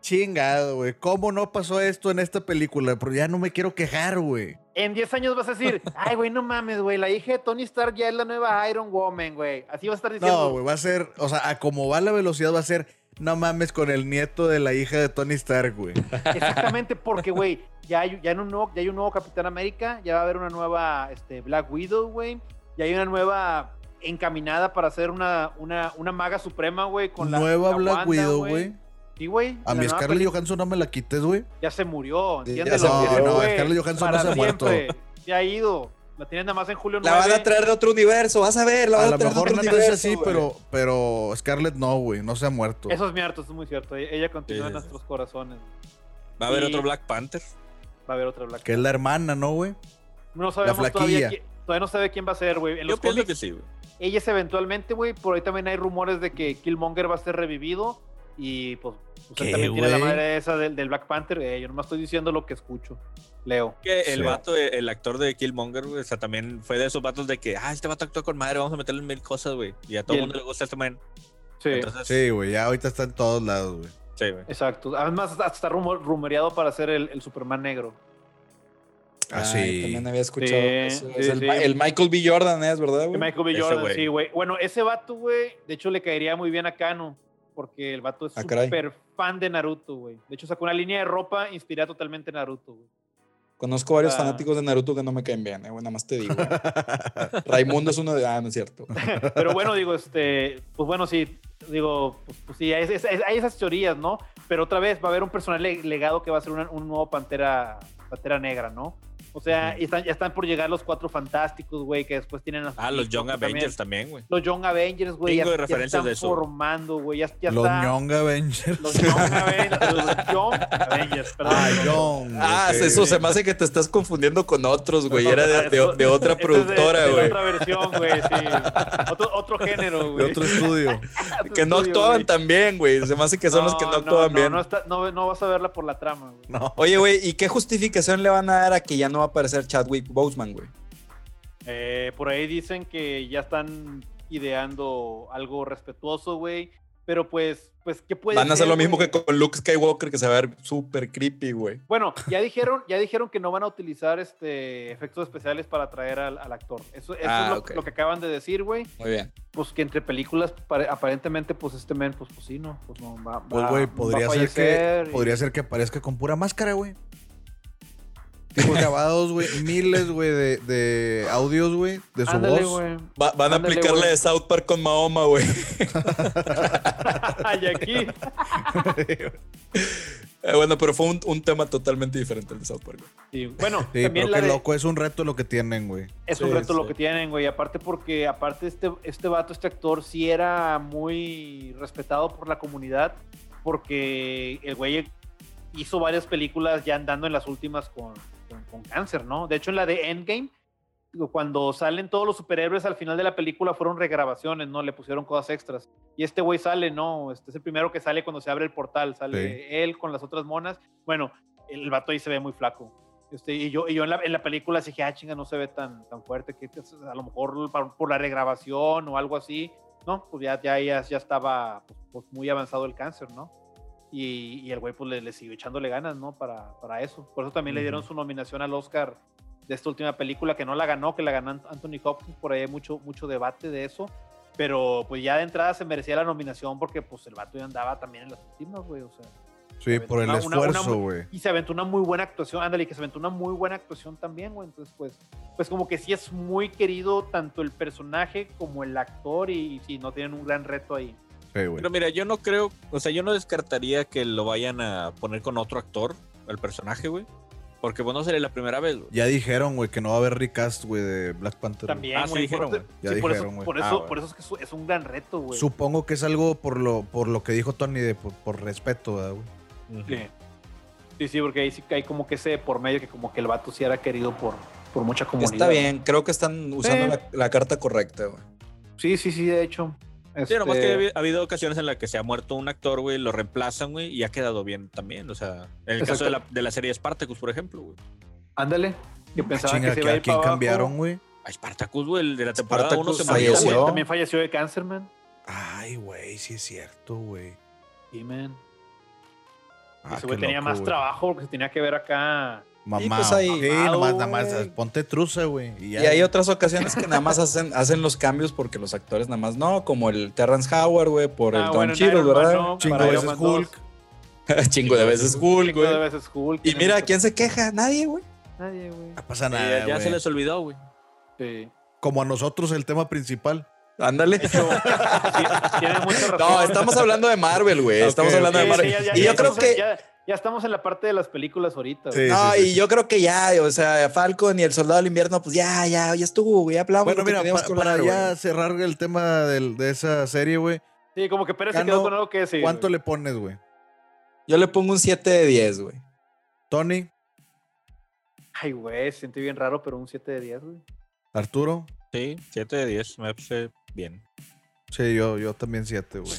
chingado, güey. ¿Cómo no pasó esto en esta película? Pero ya no me quiero quejar, güey. En 10 años vas a decir, ay, güey, no mames, güey, la hija de Tony Stark ya es la nueva Iron Woman, güey. Así vas a estar diciendo. No, güey, va a ser, o sea, a como va la velocidad va a ser, no mames, con el nieto de la hija de Tony Stark, güey. Exactamente, porque, güey, ya hay, ya, hay un nuevo, ya hay un nuevo Capitán América, ya va a haber una nueva este, Black Widow, güey. Ya hay una nueva encaminada para hacer una, una, una maga suprema, güey, con la Nueva la Black Wanda, Widow, güey. Sí, güey. A la mi Scarlett Johansson no me la quites, güey. Ya se murió, Sí, ya entiéndelo. se murió. No, Scarlett Johansson no se ha muerto. Se ha ido. La tienen nada más en julio La 9. van a traer de otro universo, vas a ver, la van A a, lo traer de mejor otro no es universo, así, pero, pero Scarlett no, güey, no se ha muerto. Eso es cierto, eso es muy cierto. E- Ella continúa Sí, en nuestros corazones. Va a haber Y- otro Black Panther. Va a haber otra Black Que es la hermana, ¿no, güey? No sabemos todavía flaquilla. quién, todavía no sabe quién va a ser, güey. Yo los pienso cómics, que sí, güey. ella es eventualmente, güey. Por ahí también hay rumores de que Killmonger va a ser revivido. Y pues, usted ¿Qué, también tiene la madre esa del, del Black Panther. Eh, yo nomás estoy diciendo lo que escucho. Leo. Que el Sí. vato, el actor de Killmonger, güey, o sea, también fue de esos vatos de que, ah, este vato actuó con madre, vamos a meterle mil cosas, güey. Y a todo Y el el- mundo le gusta este man. Sí, Entonces, Sí, güey, ya ahorita está en todos lados, güey. sí, güey. exacto. Además, hasta está rumor- rumoreado para ser el, el Superman negro. Ay, Así. También había escuchado Sí, eso. Es sí, el, sí. El Michael B. Jordan es, ¿verdad, güey? Michael B. Ese Jordan, güey. sí, güey. Bueno, ese vato, güey, de hecho le caería muy bien a Kano. Porque el vato es Ah, súper fan de Naruto, güey. De hecho, sacó una línea de ropa inspirada totalmente en Naruto, güey. Conozco varios Ah. fanáticos de Naruto que no me caen bien, eh, güey, nada más te digo. Raimundo es uno de... Ah, no es cierto. Pero bueno, digo, este, pues bueno, sí, digo, pues, pues sí, hay, es- es- hay esas teorías, ¿no? Pero otra vez va a haber un personal le- legado que va a ser una- un nuevo Pantera, Pantera Negra, ¿no? O sea, y están, ya están por llegar los cuatro fantásticos, güey, que después tienen a sus Ah, los Young Avengers también, güey. Los Young Avengers, güey, ya, de ya están de eso. formando, güey, ya, ya Los está. Young Avengers. Los Young Avengers, los Young Avengers, perdón. Ah, Young. Ah, eso se me hace que te estás confundiendo con otros, güey. Era de, de- de otra de- productora, de güey. otra versión, güey, sí. Otro, otro género, De güey. otro estudio. Que no actuaban güey. tan bien, güey. Se me hace que son los que no actuaban bien. No, está- no- no vas a verla por la trama, güey. No. Oye, güey, ¿y qué justificación le van a dar a que ya no va a aparecer Chadwick Boseman, güey? Eh, por ahí dicen que ya están ideando algo respetuoso, güey. Pero pues, pues, ¿qué puede Van a hacer ser, lo mismo güey? que con Luke Skywalker, que se va a ver súper creepy, güey. Bueno, ya dijeron, ya dijeron que no van a utilizar este efectos especiales para atraer al, al actor. Eso, eso Ah, es lo, que acaban de decir, güey. Muy bien. Pues que entre películas, pare- aparentemente, pues este men, pues, pues sí, no, pues no va, Pues, va- güey, va a podría ser que podría ser que aparezca con pura máscara, güey. Tipo grabados, güey, miles, güey, de, de audios, güey, de su Ándale, voz. güey. Va- van a Ándale, aplicar la güey. de South Park con Mahoma, güey. y aquí. Eh, bueno, pero fue un, un tema totalmente diferente el de South Park. güey. Sí, Bueno, Sí, también pero la qué de- loco, es un reto lo que tienen, güey. Es un Sí, reto lo que tienen, güey. Aparte porque, aparte este, este vato, este actor, sí era muy respetado por la comunidad porque el güey hizo varias películas ya andando en las últimas con, con, cáncer, ¿no? De hecho, en la de Endgame, cuando salen todos los superhéroes al final de la película fueron regrabaciones, ¿no? Le pusieron cosas extras. Y este güey sale, ¿no? Este es el primero que sale cuando se abre el portal. Sale Sí. él con las otras monas. Bueno, el vato ahí se ve muy flaco. Este, y yo, y yo en, la, en la película dije, ah, chinga, no se ve tan, tan fuerte, que que a lo mejor por, por la regrabación o algo así, ¿no? Pues ya, ya, ya, ya estaba pues, pues, muy avanzado el cáncer, ¿no? Y, y el güey pues le, le siguió echándole ganas, ¿no? Para, para eso. Por eso también le dieron su nominación al Oscar de esta última película, que no la ganó, que la ganó Ant- Anthony Hopkins, por ahí hay mucho, mucho debate de eso. Pero pues ya de entrada se merecía la nominación porque pues el vato ya andaba también en las últimas, güey, o sea. Sí, por el Una- esfuerzo, güey. Y se aventó una muy buena actuación, ándale, que se aventó una muy buena actuación también, güey. Entonces, pues, pues como que sí es muy querido tanto el personaje como el actor y, y sí, no tienen un gran reto ahí. Sí, güey. Pero mira, yo no creo, o sea, yo no descartaría que lo vayan a poner con otro actor, el personaje, güey. Porque pues no sería la primera vez, güey. Ya dijeron, güey, que no va a haber recast, güey, de Black Panther. güey. También, Ah, sí dijeron, güey. Ya sí, por dijeron, eso, güey. por, Ah, eso, por eso es que es- un gran reto, güey. Supongo que es algo por lo, por lo que dijo Tony, de por, por respeto, ¿verdad, güey. Sí. sí, sí, porque ahí sí que hay como que ese por medio que como que el vato sí era querido por, por mucha comunidad. Está bien, creo que están usando Sí. la, la carta correcta, güey. Sí, sí, sí, de hecho. Sí, nomás Este, que ha habi- ha habido ocasiones en las que se ha muerto un actor, güey, lo reemplazan, güey, y ha quedado bien también. O sea, en el caso de la, de la serie Spartacus, por ejemplo, güey. Ándale. Que Ah, pensaban chinga, que se ¿que iba a ¿a ir quién para cambiaron, güey? A Spartacus, güey, el de la temporada Spartacus 1 se También, murió, falleció. güey. también falleció de cáncer, man. Ay, güey, sí es cierto, güey. Sí, man. Ah, Ese güey tenía loco, más trabajo porque se tenía que ver acá. Mamá. pues ahí- sí, Mamado, nomás, nada más, güey. ponte truza, güey. Y. Y hay otras ocasiones que nada más hacen, hacen los cambios porque los actores nada más no, como el Terrence Howard, güey, por el Ah, Don bueno, ¿verdad? no, Chingo de veces Hulk. 2. Chingo de veces Hulk, Chingo de güey. veces Hulk. Y mira, ¿quién se queja? Nadie, güey. Nadie, güey. No pasa Sí, nada, ya, ya güey. se les olvidó, güey. Sí. Como a nosotros el tema principal. Ándale. No, estamos hablando de Marvel, güey. Estamos hablando de Marvel. sí, ya- y ya yo creo que. Ya, estamos en la parte de las películas ahorita. Sí. güey. No, y yo creo que ya, o sea, Falcon y el Soldado del Invierno, pues ya, ya, ya estuvo, güey. Ya hablamos Bueno, mira, para hablar, ya güey. cerrar el tema del- de esa serie, güey. Sí, como que Pérez se Cano, quedó con algo que decir. ¿Cuánto güey. le pones, güey? Yo le pongo un 7 de 10, güey. Tony, Ay, güey, se siente bien raro, pero un 7 de 10, güey. Arturo. Sí, 7 de 10, me parece bien. Sí, yo, yo también siete, güey.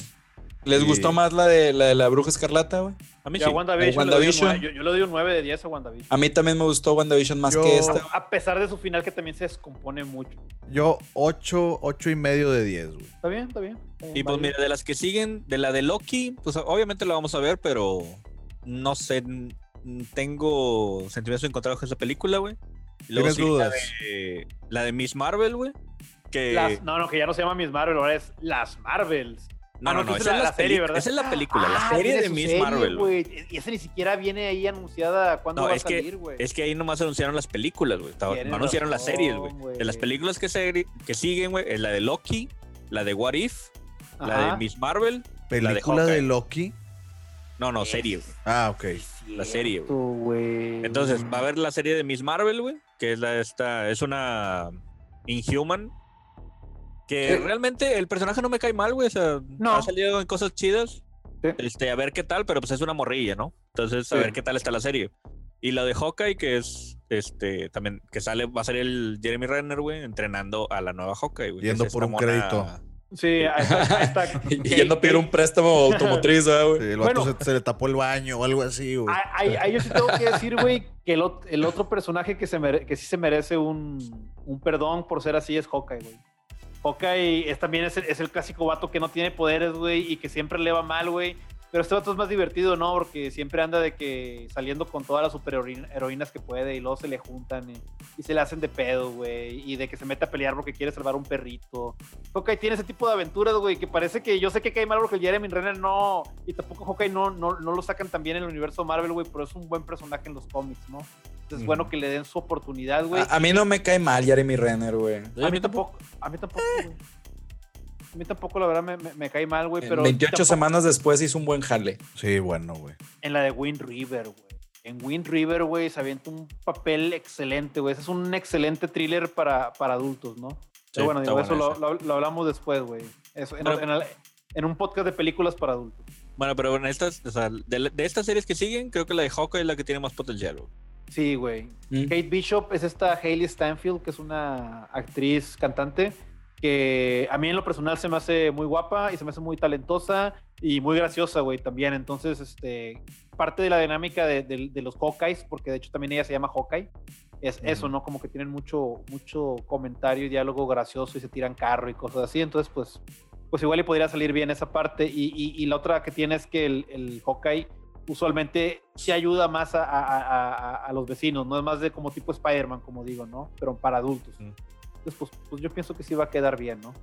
¿Les Sí. gustó más la de la, de la Bruja Escarlata, güey? A mí sí. WandaVision, WandaVision. Le doy un nueve- yo, yo le doy un 9 de 10 a WandaVision. A mí también me gustó WandaVision más Yo- que esta. A pesar de su final que también se descompone mucho. Yo ocho, ocho y medio de diez, güey. Está bien, está bien. está bien, Y pues mira, de las que siguen, de la de Loki, pues obviamente la vamos a ver, pero no sé, tengo sentimientos encontrados con esa película, güey. Y luego ¿Tienes sigue la dudas? de, la de Miss Marvel, güey. Que Las- no, no, que ya no se llama Miss Marvel, ahora es Las Marvels. No, ah, no, no, esa es la- la, serie. Esa es la película, la Ah, serie de Miss serie, Marvel, güey. Y esa ni siquiera viene ahí anunciada cuándo No, va a es que- salir, güey. Es que ahí nomás anunciaron las películas, güey. No anunciaron las series, güey. De las películas que, se, que siguen, güey, es la de Loki, la de What If, la de. Miss Marvel. Película de. Loki. No, no, serie, güey. Ah, ok. la serie, güey. Entonces, va a haber la serie de Miss Marvel, güey, que es la esta, es una Inhuman. Que Sí. realmente el personaje no me cae mal, güey. O sea, No. ha salido en cosas chidas. Sí. Este, a ver qué tal, pero pues es una morrilla, ¿no? Entonces, a Sí. ver qué tal está la serie. Y la de Hawkeye, que es este también, que sale, va a ser el Jeremy Renner, güey, entrenando a la nueva Hawkeye, güey. Yendo es por un crédito. Sí, ahí está. ahí está. Y yendo a pedir un préstamo automotriz, ¿verdad, güey? Sí, el Bueno. vato se, se le tapó el baño o algo así, güey. Ah, Ahí, ahí yo sí tengo que decir, güey, que el, el otro personaje que, se mere- que sí se merece un, un perdón por ser así es Hawkeye, güey. Hawkeye es, también es el, es el clásico vato que no tiene poderes, güey, y que siempre le va mal, güey. Pero este vato es más divertido, ¿no? Porque siempre anda de que saliendo con todas las superheroínas que puede y luego se le juntan y, y se le hacen de pedo, güey. Y de que se mete a pelear porque quiere salvar un perrito. Hawkeye tiene ese tipo de aventuras, güey, que parece que yo sé que cae mal porque el Jeremy Renner no, y tampoco Hawkeye no, no, no lo sacan tan bien en el universo Marvel, güey, pero es un buen personaje en los cómics, ¿no? Entonces es bueno que le den su oportunidad, güey. A, a mí no me cae mal Jeremy Renner, güey. A mí tampoco, a mí tampoco, güey. A mí tampoco, la verdad, me, me- me cae mal, güey. Pero 28 tampoco- semanas después hizo un buen jale. Sí, bueno, güey. En la de Wind River, güey. En Wind River, güey, se avienta un papel excelente, güey. Ese es un excelente thriller para, para adultos, ¿no? Pero bueno, digo, eso lo, lo- lo hablamos después, güey. Eso, en, Pero- en el- en un podcast de películas para adultos. Bueno, pero en estas, o sea, de, estas series que siguen, creo que la de Hawkeye es la que tiene más potencial, güey. Sí, güey. Mm. Kate Bishop es esta Hailey Stanfield, que es una actriz cantante que a mí en lo personal se me hace muy guapa y se me hace muy talentosa y muy graciosa, güey, también. Entonces, este, parte de la dinámica de, de- de los Hawkeyes, porque de hecho también ella se llama Hawkeye, es eso, ¿no? Como que tienen mucho, mucho comentario y diálogo gracioso y se tiran carro y cosas así. Entonces, pues, pues igual y podría salir bien esa parte. Y, y- y la otra que tiene es que el, el Hawkeye usualmente sí ayuda más a, a- a- a- los vecinos, no es más de como tipo Spider-Man, como digo, ¿no? Pero para adultos. Mm. Entonces, pues, pues yo pienso que sí va a quedar bien, ¿no?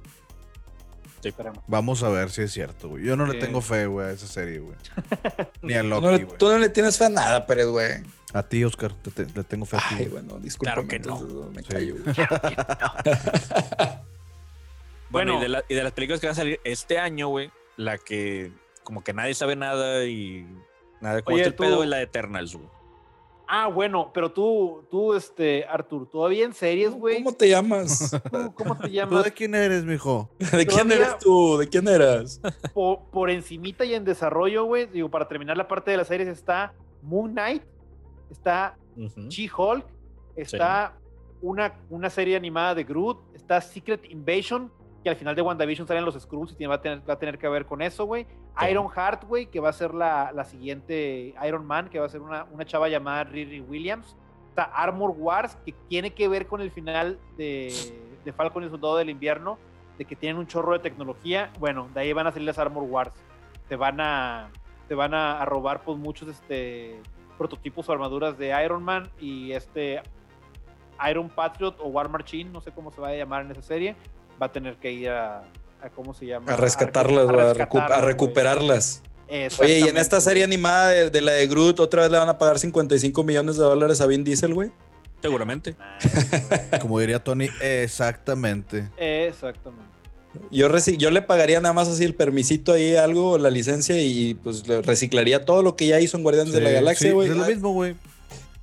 Sí. Esperemos. Vamos a ver si es cierto, güey. Yo no le tengo fe, güey, a esa serie, güey. Ni a Tú no, Loki, le, güey. tú no le tienes fe a nada, Pérez, güey. A ti, Oscar, te- te- le tengo fe a ti. Ay, güey. bueno, discúlpame. Claro que no. entonces, Me Sí. callo, güey. Bueno, Bueno. y, de la- y de las películas que van a salir este año, güey, la que como que nadie sabe nada y nada de cómo Oye, está el tú- pedo es la de Eternals, güey. Ah, bueno, pero tú, tú, este, Artur, todavía en series, güey. ¿Cómo te llamas? ¿Tú ¿Cómo te ¿Tú llamas? de quién eres, mijo? ¿De quién eres tú? ¿De quién eras? por, por encimita y en desarrollo, güey. Digo, para terminar la parte de las series está Moon Knight, está Ujú. She-Hulk, está una, una serie animada de Groot, está Secret Invasion, que al final de WandaVision salen los Skrulls y tiene- va a tener, va a tener que ver con eso, güey. Iron Heart, güey, que va a ser la, la siguiente Iron Man, que va a ser una, una chava llamada Riri Williams. Está Armor Wars, que tiene que ver con el final de, de Falcon y el Soldado del Invierno, de que tienen un chorro de tecnología. Bueno, de ahí van a salir las Armor Wars. Te van a, te van a, a robar pues muchos este, prototipos o armaduras de Iron Man y este Iron Patriot o War Machine, no sé cómo se va a llamar en esa serie, va a tener que ir a, a ¿cómo se llama? A rescatarlas, a, rescatarlas, recuperarlas. Oye, y en esta serie animada de, de la de Groot, otra vez le van a pagar 55 millones de dólares a Vin Diesel, güey. Seguramente. Como diría Tony, exactamente. Exactamente. Yo, reci- yo le pagaría nada más así el permisito ahí, algo, la licencia, y pues le reciclaría todo lo que ya hizo en Guardianes de la Sí, Galaxia, sí, güey. es lo mismo, güey.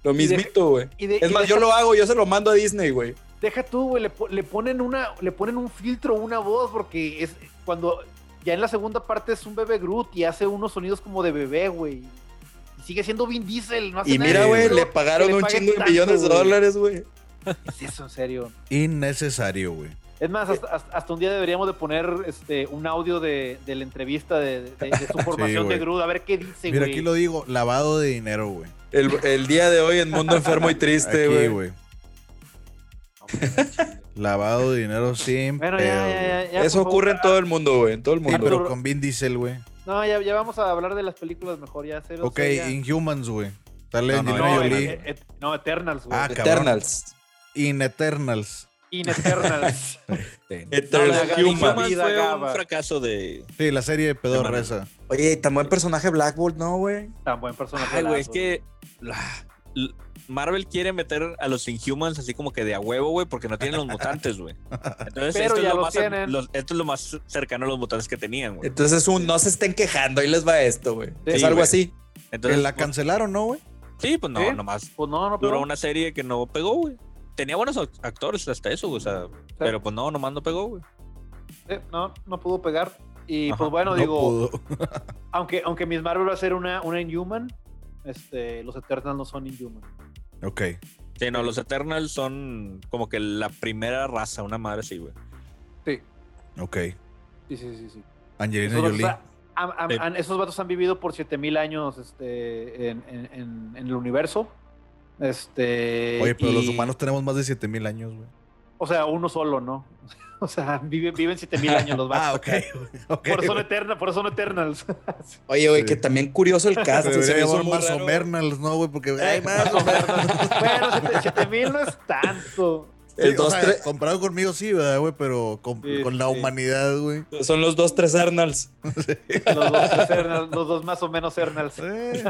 Lo mismito, güey. Es y más, yo lo hago, yo se lo mando a Disney, güey. Deja tú, güey, le, le ponen una, le ponen un filtro, una voz, porque es cuando ya en la segunda parte es un bebé Groot y hace unos sonidos como de bebé, güey. Y sigue siendo Vin Diesel, no hace Y mira, güey, le pagaron le un chingo de millones de dólares, güey. Es eso, en serio. Innecesario, güey. Es más, hasta, un día deberíamos de poner este, un audio de, de la entrevista de, de- de su formación de Groot, a ver qué dice, Mira, güey. aquí lo digo, lavado de dinero, güey. El, el día de hoy en Mundo Enfermo y Triste, güey. Güey. Lavado de dinero sin Bueno, pedo, ya, ya, ya, güey. ya, Eso favor. ocurre en todo el mundo, güey. En todo el Sí, mundo. pero con Vin Diesel, güey. No, ya, ya vamos a hablar de las películas mejor, ya. Cero, Ok, seria. Inhumans, güey. Sale No, eh, eh, no, Eternals, güey. Ah. Eternals. In Eternals. In Eternals. Sí. Eternal No, la- Human. Inhumans. Fue un fracaso de... Sí, la serie de pedorra esa. Oye, tan buen personaje Black Bolt, ¿no, güey? Tan buen personaje. Ay, güey, es que Marvel quiere meter a los Inhumans así como que de a huevo, güey, porque no tienen los mutantes, güey. Entonces, Pero esto, es ya lo los más, los- esto es lo más cercano a los mutantes que tenían, güey. Entonces es un no se estén quejando, ahí les va esto, güey. es Sí, algo así. Entonces, la cancelaron, ¿no, güey? sí, pues no, ¿Sí? nomás Pues no, no, duró pero. una serie que no pegó, güey. Tenía buenos act- actores hasta eso, güey, o sea, pero pues no, nomás no pegó, güey. eh, no, no pudo pegar. Y Ajá, pues bueno, no digo, pudo. aunque, aunque Miss Marvel va a ser una, una Inhuman, este, los Eternals no son Inhuman. Ok. Sí, no, los Eternals son como que la primera raza, una madre así, güey. Sí, Ok. sí, sí, sí. sí. Angelina Esos, vatos, Jolie. Sí. esos vatos han vivido por 7000 años este, en, en- en- en el universo. Este, Oye, pero los humanos tenemos más de 7000 años, güey. O sea, uno solo, ¿no? O sea, viven, viven 7000 años los vatos. Ah, ok. ok, Por eso son eterna, por eso son Eternals. Oye, güey, Sí. que también curioso el cast. Se se me hizo más. Omernals, ¿no, güey? Porque hay Eh, más. más o menos. bueno, 7000 no es tanto. El Sí, o dos, sea, tres- comparado conmigo sí, ¿verdad, güey? Pero con, Sí, con la sí. humanidad, güey. Son los dos, tres Arnolds. Los dos, Eternals, los dos más o menos Eternals. Eh,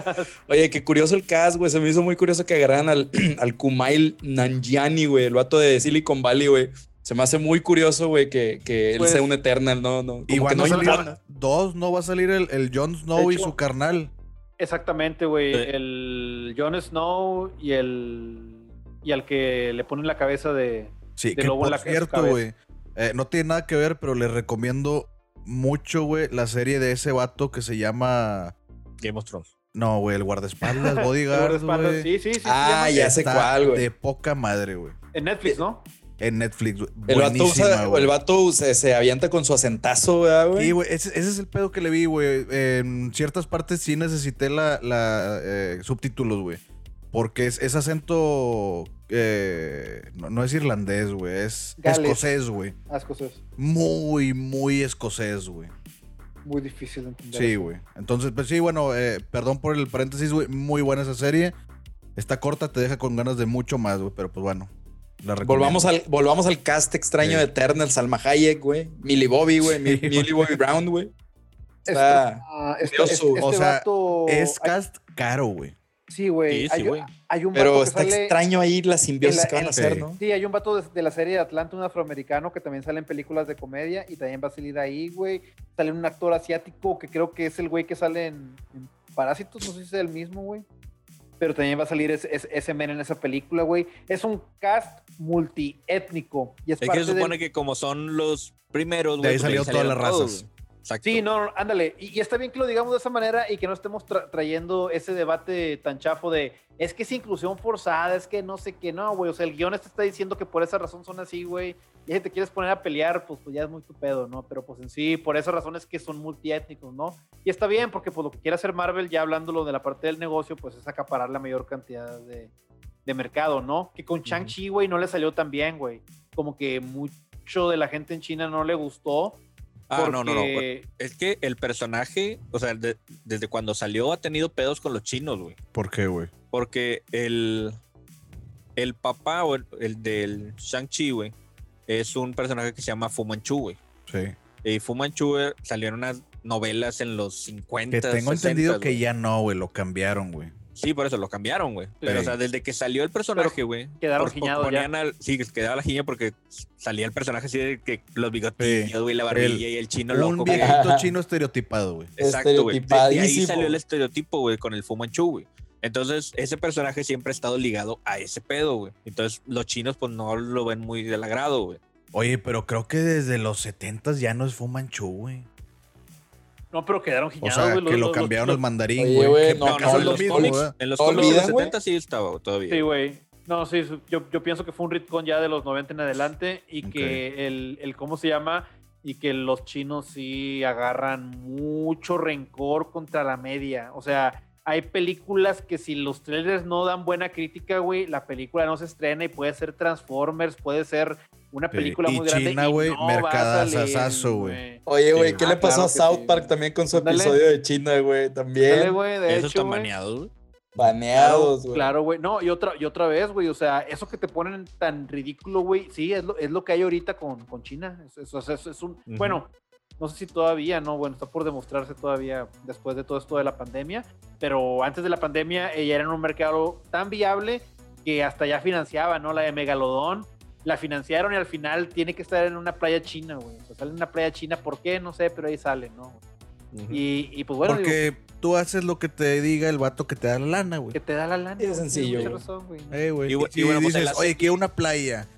Oye, qué curioso el cast, güey. Se me hizo muy curioso que agarraran al, al Kumail Nanjiani, güey, el vato de Silicon Valley, güey. Se me hace muy curioso, güey, que, que él Pues- sea un Eternal, no, no. Y como que van no dos, no va a salir el, el Jon Snow y su carnal. Exactamente, güey. Sí. El Jon Snow y el. Y al que le ponen la cabeza de. Sí, de que lobo en por la- cierto, cabeza. güey. eh, no tiene nada que ver, pero les recomiendo mucho, güey, la serie de ese vato que se llama. Game of Thrones. No, güey, el guardaespaldas, Bodyguard. guardaespaldas. güey. Sí, sí, sí. Ah, ya sé cuál, güey. De poca madre, güey. En Netflix, ¿no? En Netflix, güey. El vato, usa- el vato se, se avienta con su acentazo, ¿verdad, güey? Sí, güey, ese, ese es el pedo que le vi, güey. En ciertas partes sí necesité la, la, eh, subtítulos, güey. Porque es, es acento. eh, no, no es irlandés, güey. Es Gales. escocés, güey. Las cosas. Muy, muy escocés, güey. Muy difícil de entender. Sí, güey. Entonces, pues sí, bueno, eh, perdón por el paréntesis, güey. Muy buena esa serie. Está corta, te deja con ganas de mucho más, güey. Pero pues bueno. La. Volvamos al, volvamos al cast extraño Sí. de Eternal, Salma Hayek, güey. Millie Bobby, güey. Sí, Millie Bobby Brown, güey. Está ah, este, este- O este sea, vato- Es cast caro, güey. Sí, güey. Sí, sí, hay, güey. hay un Pero vato que está sale- extraño ahí la simbiosis la- que van a hacer. ¿no? Sí, hay un vato de, de la serie de Atlanta, un afroamericano que también sale en películas de comedia y también va a salir ahí, güey. Sale un actor asiático que creo que es el güey que sale en, en Parásitos, no sé si es el mismo, güey. Pero también va a salir ese, ese, ese men en esa película, güey. Es un cast multiétnico. Y es, Es que se supone del- que como son los primeros, De güey. ahí pues salieron todas las todos, razas. Exacto. Sí, no, ándale. Y, y está bien que lo digamos de esa manera y que no estemos tra- trayendo ese debate tan chafo de es que es inclusión forzada, es que no sé qué, no, güey. O sea, el guion te está diciendo que por esa razón son así, güey. Y si te quieres poner a pelear, pues, pues ya es muy tu pedo, ¿no? Pero pues en sí, por esa razón es que son multiétnicos, ¿no? Y está bien, porque pues lo que quiere hacer Marvel, ya hablándolo de la parte del negocio, pues es acaparar la mayor cantidad de, de mercado, ¿no? Que con Shang-Chi, güey, no le salió tan bien, güey. Como que mucho de la gente en China no le gustó. Ah, no, no, no. Es que el personaje, o sea, de- desde cuando salió ha tenido pedos con los chinos, güey. ¿Por qué, güey? Porque el, el papá o el, el del Shang-Chi, güey, es un personaje que se llama Fu Manchu, güey. Sí. Y Fu Manchu eh, salió en unas novelas en los 50. Que tengo entendido 60s, que güey. ya no, güey. Lo cambiaron, güey. Sí, por eso lo cambiaron, güey. Pero, Sí. o sea, desde que salió el personaje, güey. quedaron giñados ya. ponían al- sí, que quedaba la giña porque salía el personaje así de que los bigotillos, güey, la barbilla y el chino Un loco. güey. viejito chino estereotipado, güey. Exacto, güey. De, de ahí salió el estereotipo, güey, con el Fu Manchu, güey. Entonces, ese personaje siempre ha estado ligado a ese pedo, güey. Entonces, los chinos, pues, no lo ven muy del agrado, güey. Oye, pero creo que desde los 70 ya no es Fu Manchu, güey. No, pero quedaron O giñados, sea, güey. que los- lo los- cambiaron los- al mandarín, güey. güey, Que no, no, en lo los mismo. En los ¿No cómics de los olvidan, güey? 70 sí estaba todavía. Sí, güey. No, sí, yo, yo pienso que fue un retcon ya de los 90 en adelante y que el, el, ¿cómo se llama? Y que los chinos sí agarran mucho rencor contra la media. O sea, hay películas que si los trailers no dan buena crítica, güey, la película no se estrena y puede ser Transformers, puede ser una Sí. película Y muy grande. China, y güey, no mercadazazazo, güey. Oye, güey, Sí, ¿qué ah, le pasó claro a South sí. Park también con su episodio de China, güey? Dale, También güey, de Esos hecho, están güey. baneados, güey. baneados, güey. Claro, güey. No, y otra, y otra vez, güey. O sea, eso que te ponen tan ridículo, güey. Sí, es lo, es lo que hay ahorita con, con China. Es, es- es- un. Bueno, no sé si todavía, no. Bueno, está por demostrarse todavía después de todo esto de la pandemia. Pero antes de la pandemia, ella era un mercado tan viable que hasta ya financiaba, ¿no? La de Megalodón. La financiaron y al final tiene que estar en una playa china, güey. O sea, sale en una playa china. ¿Por qué? No sé, pero ahí sale, ¿no? Y, y pues bueno, digo, Porque tú haces lo que te diga el vato que te da la lana, güey. que te da la lana. Es sencillo, güey. mucha razón, güey, ¿no? Eh, güey. Y bueno, pues, en dices, oye, quiero una playa.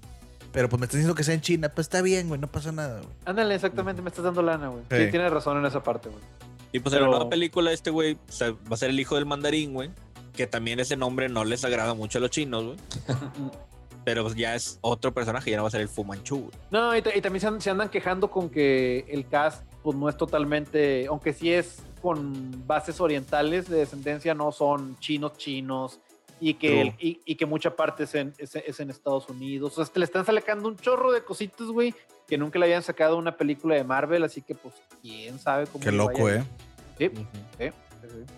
Pero pues me estás diciendo que sea en China. Pues está bien, güey. No pasa nada, güey. Ándale, exactamente, me estás dando lana, güey. Sí. Sí. tienes razón en esa parte, güey. Y pues en la nueva película, este güey o sea, va a ser el hijo del mandarín, güey. Que también ese nombre no les agrada mucho a los chinos, güey. Pero pues ya es otro personaje, ya no va a ser el Fu Manchu, güey. No, y, ta- y también se, an- se andan quejando con que el cast, pues no es totalmente, aunque sí es con bases orientales de descendencia, no son chinos chinos. Y que, y, y que mucha parte es en, es, es en Estados Unidos. O sea, te le están sacando un chorro de cositas, güey, que nunca le habían sacado una película de Marvel. Así que, pues, quién sabe cómo. Qué loco, vaya. ¿eh? Sí, Ujú. sí, sí, sí.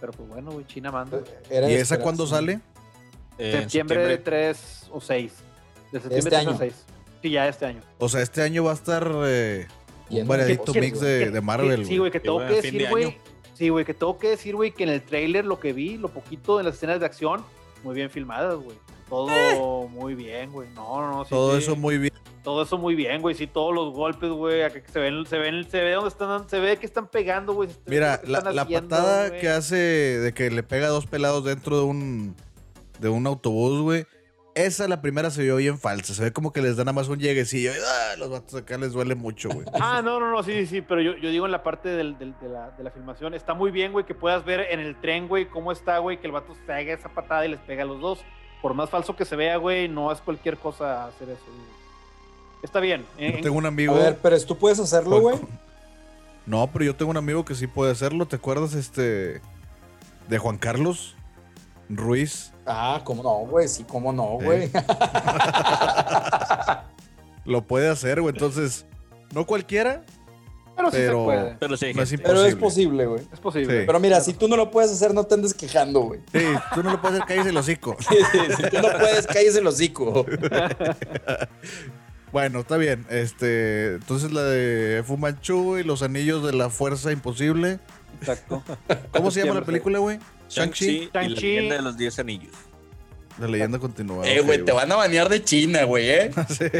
Pero pues bueno, güey, China manda. ¿Y de esa cuándo sale? Eh, septiembre 3 o 6. De septiembre Este 3 año. o 6. Sí, ya este año. O sea, este año va a estar eh, un variadito mix de, que- de Marvel, que- Sí, güey. que tengo que de decir, güey. Sí, güey, que tengo que decir, güey, que en el trailer lo que vi, lo poquito de las escenas de acción, muy bien filmadas, güey. Todo muy bien, güey. No, no, no. sí, Todo sí. eso muy bien. todo eso muy bien, güey. Sí, todos los golpes, güey. acá que Se ven, se ven, se ve dónde están, se ve que están pegando, güey. Mira, la, están la haciendo, patada güey. que hace de que le pega a dos pelados dentro de un, de un autobús, güey. Esa, la primera, se vio bien falsa. Se ve como que les da nada más un lleguecillo. Y, ah, los vatos acá les duele mucho, güey. Ah, no, no, no, sí, sí, sí, pero yo, yo digo en la parte del- del- de, la, de la filmación, está muy bien, güey, que puedas ver en el tren, güey, cómo está, güey, que el vato se haga esa patada y les pega a los dos. Por más falso que se vea, güey, no es cualquier cosa hacer eso. güey. Está bien. En- Yo en- tengo un A amigo. ver, pero tú puedes hacerlo, güey. No, pero yo tengo un amigo que sí puede hacerlo. ¿Te acuerdas este de Juan Carlos Ruiz? Ah, cómo no, güey. Sí, cómo no, güey. Lo puede hacer, güey. Entonces, no cualquiera, pero sí pero- se puede. Pero sí, No es. Pero es Posible. güey. Es posible. Sí. Pero mira, si tú no lo puedes hacer, no te andes quejando, güey. sí, tú no lo puedes hacer, cállese el hocico. si tú no puedes, cállese el hocico. Bueno, está bien. Este, entonces la de Fu Manchu y los anillos de la fuerza imposible. Exacto. ¿Cómo se llama la película, güey? Shang-Chi y la leyenda de los 10 anillos. La leyenda continúa. Eh, güey, te van a banear de China, güey, eh. Sí.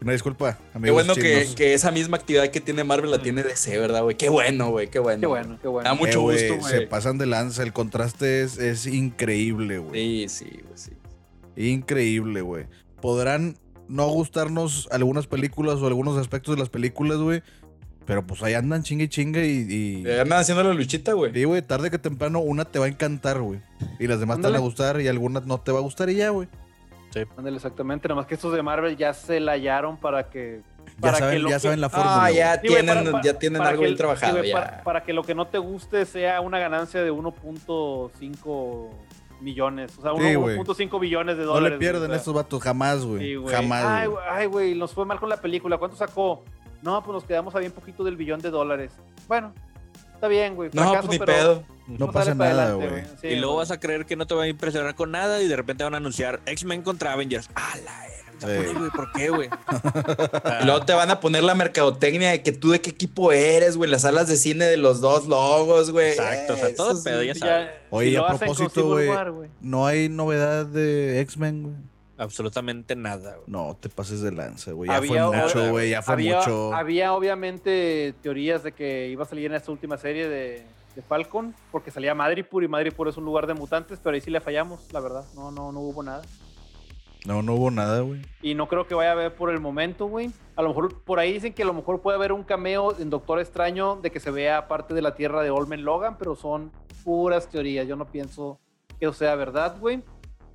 Una disculpa, Qué amigos bueno que, esa misma actividad que tiene Marvel la tiene DC, ¿verdad, güey? Qué bueno, güey, qué bueno. Qué bueno, qué Da bueno. mucho Eh, güey, gusto, Se güey. pasan de lanza, el contraste es, es increíble, güey. Sí, sí, güey, sí. Increíble, güey. Podrán no gustarnos algunas películas o algunos aspectos de las películas, güey. Pero pues ahí andan chingue y chingue y... y... Eh, Andan haciendo la luchita, güey. Sí, güey, tarde que temprano una te va a encantar, güey. Y las demás te van a gustar y algunas no te va a gustar y ya, güey. Ándale, exactamente. Nada más que estos de Marvel ya se la hallaron para que. Ya, para que saben, ya que- saben la fórmula. Ah, ya Sí, tienen, para- para- ya tienen algo que bien trabajado, sí, ya. Para, para que lo que no te guste sea una ganancia de 1.5 millones. O sea, Sí, güey. 1.5 billones de No dólares. le pierden güey, o sea. estos vatos jamás, güey. Sí, jamás, Ay, güey, nos fue mal con la película. ¿Cuánto sacó? No, pues nos quedamos a bien poquito del billón de dólares. Bueno, está bien, güey. No, pues ni pero pedo. No pasa nada, güey. Sí, y luego güey. vas a creer que no te va a impresionar con nada y de repente van a anunciar X-Men contra Avengers. ¡A la! Sí. Güey, ¿Por qué, güey? Y luego te van a poner la mercadotecnia de que tú de qué equipo eres, güey. Las salas de cine de los dos logos, güey. Exacto, o sea, todo pedo, ya Ya- sabes. Oye, si a propósito, güey. No hay novedad de X-Men, güey. Absolutamente nada, güey. No, te pases de lanza, güey. Ya Había- fue mucho, güey. Ya fue había, mucho. había obviamente teorías de que iba a salir en esta última serie de, de Falcon, porque salía Madripoor y Madripoor es un lugar de mutantes, pero ahí sí le fallamos, la verdad. No, no, no hubo nada. No, no hubo nada, güey. Y no creo que vaya a haber por el momento, güey. A lo mejor por ahí dicen que a lo mejor puede haber un cameo en Doctor Extraño de que se vea parte de la Tierra de Olmen Logan, pero son puras teorías. Yo no pienso que eso sea verdad, güey.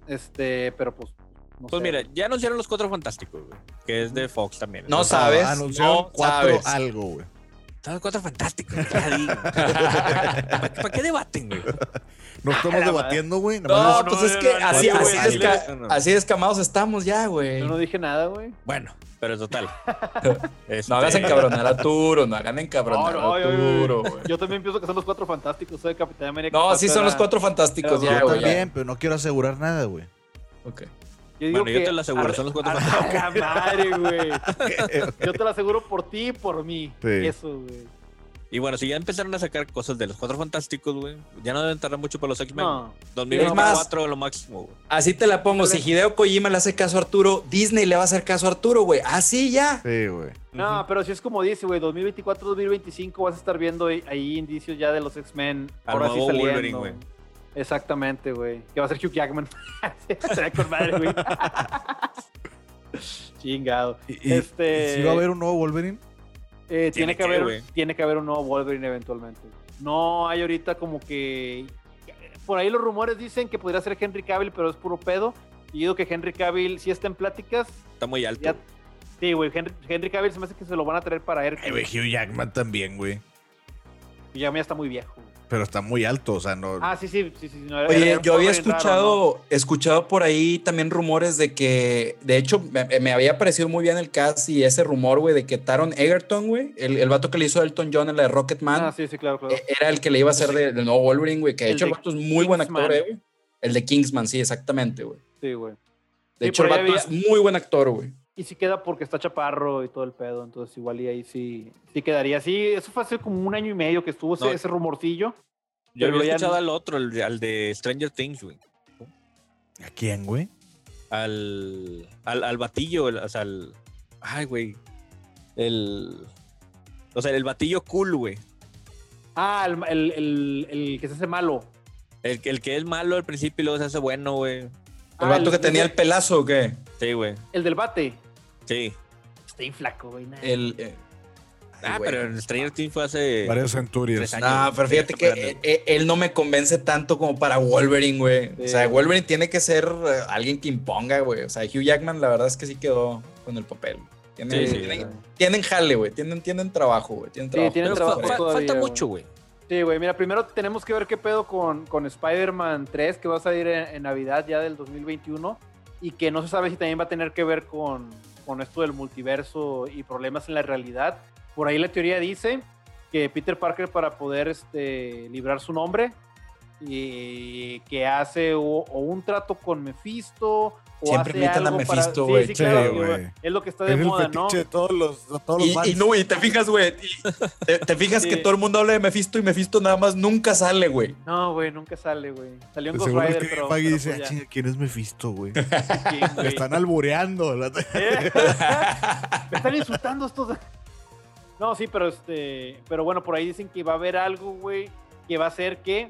Este, pero pues. No Pues sé, mira, ya anunciaron los cuatro fantásticos, güey. Que es de Fox también. No Entonces, sabes. Anunciaron no cuatro sabes. algo, güey. Están los cuatro fantásticos. Ya digo. ¿Para, qué debaten, güey? No estamos debatiendo, güey. No, no, pues no, es que no, así, así, desca- así descamados estamos ya, güey. Yo no dije nada, güey. Bueno, pero total. Este, No hagas encabronar a Turo, no hagan encabronar No, no, a yo- yo- Turo, güey. Yo también pienso que son los cuatro fantásticos. Soy Capitán América. No, sí Capitán son los cuatro fantásticos ya, Yo güey. ya. también, pero no quiero asegurar nada, güey. Ok. Yo digo Bueno, yo te lo aseguro, ar- son los cuatro. ¡Ah, madre, güey. Yo te lo aseguro por ti y por mí. Sí. Eso, güey. Y bueno, si ya empezaron a sacar cosas de los cuatro fantásticos, güey, ya no deben tardar mucho para los X-Men. No. 2024 lo máximo, güey. Así te la pongo. Si Hideo Kojima le hace caso a Arturo, Disney le va a hacer caso a Arturo, güey. Así ya. Sí, güey. No, pero si es como dice, güey, 2024-2025 vas a estar viendo ahí, ahí indicios ya de los X-Men. Ahora sí saliendo. Wolverine, güey. Exactamente, güey. Que va a ser Hugh Jackman. Se ve con madre, güey. Chingado. ¿Y, y- Este- y si va a haber un nuevo Wolverine? Eh, tiene, Tiene que que, haber, tiene que haber un nuevo Wolverine eventualmente. No hay ahorita como que. Por ahí los rumores dicen que podría ser Henry Cavill, pero es puro pedo. Y digo que Henry Cavill sí está en pláticas. Está muy alto. Ya- sí, güey. Henry, Henry Cavill se me hace que se lo van a traer para Hércules. Hugh Jackman también, güey. Y ya ya está muy viejo. Pero está muy alto, o sea, no. Ah, sí, sí, sí, sí. no, era- Oye, era yo había raro, escuchado, escuchado por ahí también rumores de que, de hecho, me, me había parecido muy bien el cast y ese rumor, güey, de que Taron Egerton, güey, el, el vato que le hizo Elton John en la de. Rocketman, Ah, sí, sí, claro, claro. eh, era el que le iba a hacer de- del nuevo Wolverine, güey, que de El hecho el de vato es muy buen actor, eh, güey. El de Kingsman, sí, exactamente, güey. Sí, güey. De Sí, hecho, el vato había- es muy buen actor, güey. Y sí queda porque está chaparro y todo el pedo. Entonces, igual y ahí sí, sí quedaría. Sí, eso fue hace como un año y medio que estuvo ese, No. ese rumorcillo. Yo había ya escuchado no- al otro, el al de Stranger Things, güey. ¿A quién, güey? al, al, al batillo, el- o sea, al, ay, güey, el, o sea, el batillo cool, güey. Ah, el, el, el- el que se hace malo. El, que- el que es malo al principio y luego se hace bueno, güey. ¿El Ah, vato que tenía el pelazo o qué? Sí, güey. El del bate. Sí. Está bien flaco, güey. nah. El. eh, Ah, güey. pero en Stranger Things fue hace Varias centurias. tres años. No, pero fíjate que eh, él no me convence tanto como para Wolverine, güey. Sí. O sea, Wolverine tiene que ser eh, alguien que imponga, güey. O sea, Hugh Jackman, la verdad es que sí quedó con el papel. Tienen, Sí, sí, tienen, güey. tienen jale, güey. Tienen, tienen trabajo, güey. Tienen Sí, trabajo. tienen trabajo fa- todavía, falta güey. mucho, güey. Sí, güey. Mira, primero tenemos que ver qué pedo con, con Spider-Man 3, que va a salir en, en Navidad ya del 2021. Y que no se sabe si también va a tener que ver con, con esto del multiverso y problemas en la realidad. Por ahí la teoría dice que Peter Parker, para poder este, librar su nombre, y que hace o, o un trato con Mephisto. O Siempre hace imitan a algo para- Mephisto, güey. sí, Sí, claro, güey. Es lo que está de Es el moda, ¿no? fetiche de todos los, de todos los Y, y no, y te fijas, güey. Te, te fijas Sí. que todo el mundo habla de Mephisto y Mephisto nada más nunca sale, güey. No, güey, nunca sale, güey. Salió De Ghost Rider, que pero. Dice, pues "Ah, chinga, ¿quién es Mephisto, güey? ¿Quién, Me están albureando. la- ¿Eh? Me están insultando estos. No, sí, pero este. Pero bueno, por ahí dicen que va a haber algo, güey, que va a hacer que.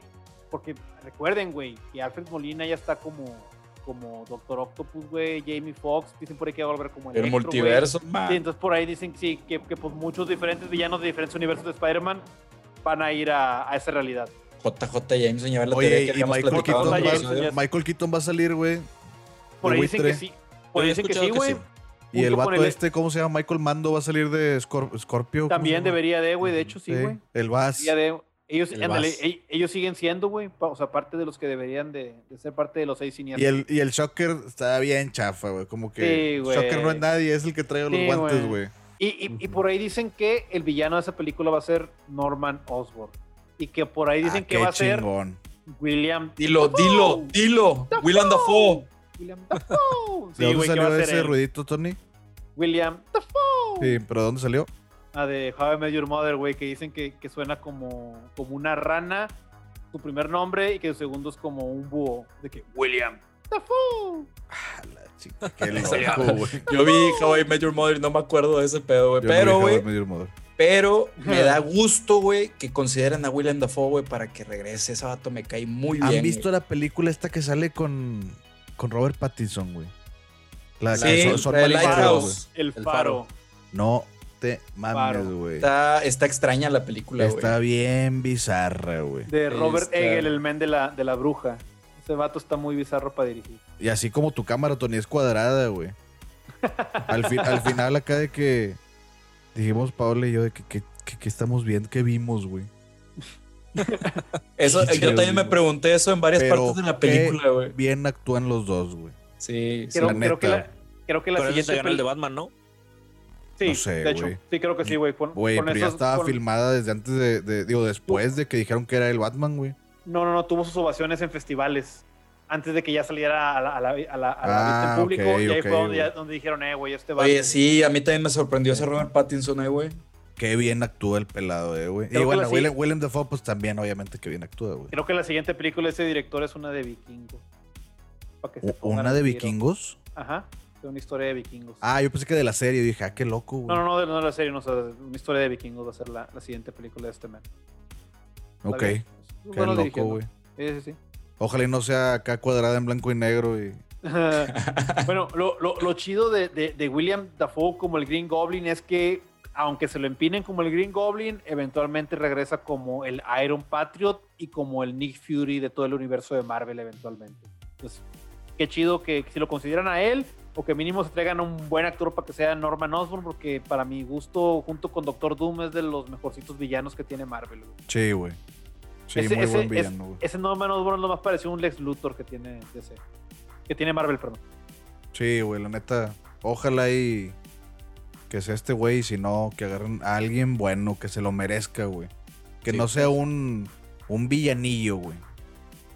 Porque recuerden, güey, que Alfred Molina ya está como. Como Doctor Octopus, güey, Jamie Foxx, dicen por ahí que va a volver como El Electro, güey. multiverso, man. Sí, entonces por ahí dicen sí, que, que pues muchos diferentes villanos de diferentes universos de Spider-Man van a ir a, a esa realidad. JJ Jameson lleva la Oye, teoría que y Michael Keaton, el va, Michael Keaton va a salir, güey. Por ahí dicen que sí. Por ahí dicen que sí, güey. Y el vato el- este, ¿cómo se llama? Michael Mando va a salir de Scor- Scorpio. ¿cómo se También debería de, güey. De hecho, sí, güey. El Bass. Debería de- Ellos, El ándale, Bass. ellos siguen siendo, güey. O sea, parte de los que deberían de, de ser parte de los seis Y siniestros. el, y el Shocker está bien chafa, güey. Como que Sí. Shocker no es nadie, es el que trae los Sí, guantes, güey. Y, y- y por ahí dicen que el villano de esa película va a ser Norman Osborn. Y que por ahí dicen Ah, que va a ser. William. Dilo, dilo, dilo. William Dafoe. William Dafoe. ¿De dónde salió ese ruidito, Tony? William Dafoe. Sí, pero ¿de dónde salió? Ah, de How I Met Your Mother, güey, que dicen que, que suena como, como una rana, su primer nombre, y que su segundo es como un búho. De que William Dafoe. Ah, la chica, qué loco, güey. Yo vi How I Met Your Mother y no me acuerdo de ese pedo, güey. Pero, güey, pero me da gusto, güey, que consideren a William Dafoe, güey, para que regrese. Ese vato me cae muy bien. ¿Han visto la película esta que sale con, con Robert Pattinson, güey? La Sí, que son, son la de marineros, Lighthouse. El El faro. faro. No te mames, güey. Está, está extraña la película, güey. Está bien bizarra, güey. De Robert Está- Egel, el men de la, de la bruja. Ese vato está muy bizarro para dirigir. Y así como tu cámara, Tony, es cuadrada, güey. Al, fin- al final acá de que dijimos, Paola y yo, de que, que, que- que estamos viendo, que vimos, güey. Eso, yo también me pregunté eso en varias Pero partes de la película, güey. Bien actúan los dos, güey. Sí, sí. Creo, la creo que neta. la, creo que la Pero eso se siguiente gana el de Batman, ¿no? Sí, No sé, de hecho. Sí, creo que sí, güey. Güey, pero ya esos- estaba con- filmada desde antes de, de- digo, después de que dijeron que era el Batman, güey. No, no, no, tuvo sus ovaciones en festivales. Antes de que ya saliera a la, a la, a la- a la Ah, vista en público. ok, y ahí fue donde, ya- dijeron, eh, güey, este vato. Oye, sí, a mí también me sorprendió ese Robert Pattinson, eh, güey. Qué bien actúa el pelado, eh, güey. Y bueno, Willem, Willem Dafoe, pues también, obviamente, que bien actúa, güey. Creo que la siguiente película de ese director es una de vikingos. ¿Una de vikingos? Ajá, de una historia de vikingos. Ah, yo pensé que de la serie. Dije, ah, qué loco, güey. No, no, no, de, no de la serie, no, o sea, una historia de vikingos va a ser la, la siguiente película de este. Está Ok, qué bueno loco, güey. Sí, sí, sí. Ojalá y no sea acá cuadrada en blanco y negro y... bueno, lo, lo- lo chido de, de- de William Dafoe como el Green Goblin es que, aunque se lo empinen como el Green Goblin, eventualmente regresa como el Iron Patriot y como el Nick Fury de todo el universo de Marvel eventualmente. Entonces, qué chido que, si lo consideran a él o que mínimo se traigan a un buen actor para que sea Norman Osborn, porque para mi gusto, junto con Doctor Doom, es de los mejorcitos villanos que tiene Marvel. güey. Sí, güey. Sí, Ese- muy ese- buen villano, güey. Ese Norman Osborn es lo más parecido a un Lex Luthor que tiene DC. Que tiene Marvel, perdón. Sí, güey, la neta. Ojalá y que sea este güey, y si no, que agarren a alguien bueno, que se lo merezca, güey. Que Sí, no sea un, un villanillo, güey.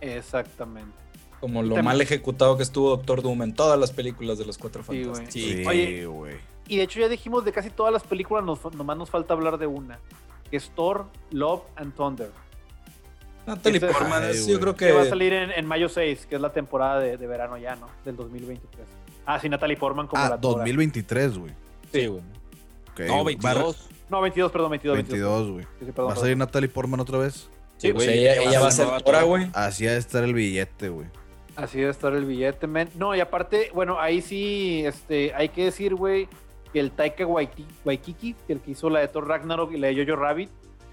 Exactamente. Como lo También- mal ejecutado que estuvo Doctor Doom en todas las películas de los Cuatro Sí, güey. Fantásticos. Sí, güey. Y de hecho ya dijimos de casi todas las películas, nos, nomás nos falta hablar de una, que es Thor, Love and Thunder. Natalie Ese- Portman, Ay, yo creo Que va a que salir en, en mayo 6, que es la temporada de, de verano ya, ¿no? Del 2023. Ah, sí, Natalie Portman como Ah, la Dora. 2023, güey. Sí, güey. No, güey. 22. No, 22, perdón, 22. 22, güey. Sí, sí, perdón, ¿Va a salir Natalie Portman otra vez? Sí, güey. ella, va a ser ser nueva Dora, Thor. güey. Así ha de estar el billete, güey. Así debe estar el billete, men. No, y aparte, bueno, ahí sí, este, hay que decir, güey, que el Taika Waikiki, que el que hizo la de Thor Ragnarok y la de Jojo Rabbit,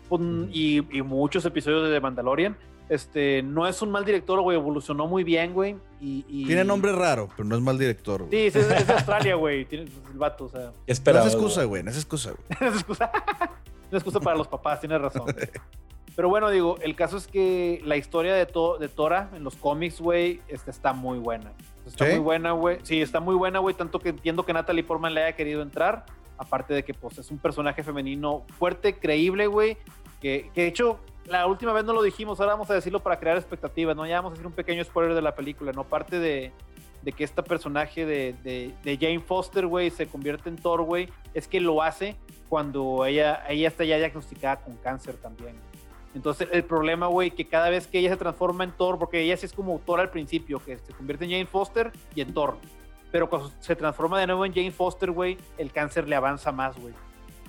un- y, y muchos episodios de The Mandalorian, este, no es un mal director, güey, evolucionó muy bien, güey. Y, y- Tiene nombre raro, pero no es mal director, güey. Sí, es, es de Australia, güey, tiene el vato, o sea, ¿Qué No es excusa, güey? güey. No es excusa, güey. no es excusa. No es excusa para los papás, tienes razón. Pero bueno, digo, el caso es que la historia de, To- de Tora en los cómics, güey, este, está muy buena. Está ¿Sí? muy buena, güey. Sí, está muy buena, güey. Tanto que entiendo que Natalie Portman le haya querido entrar. Aparte de que, pues, es un personaje femenino fuerte, creíble, güey. Que, que de hecho, la última vez no lo dijimos, ahora vamos a decirlo para crear expectativas, ¿no? Ya vamos a hacer un pequeño spoiler de la película, ¿no? Parte de, de que este personaje de, de, de Jane Foster, güey, se convierte en Thor, güey, es que lo hace cuando ella, ella está ya diagnosticada con cáncer también. Entonces, el problema, güey, que cada vez que ella se transforma en Thor, porque ella sí es como Thor al principio, que se convierte en Jane Foster y en Thor. Pero cuando se transforma de nuevo en Jane Foster, güey, el cáncer le avanza más, güey.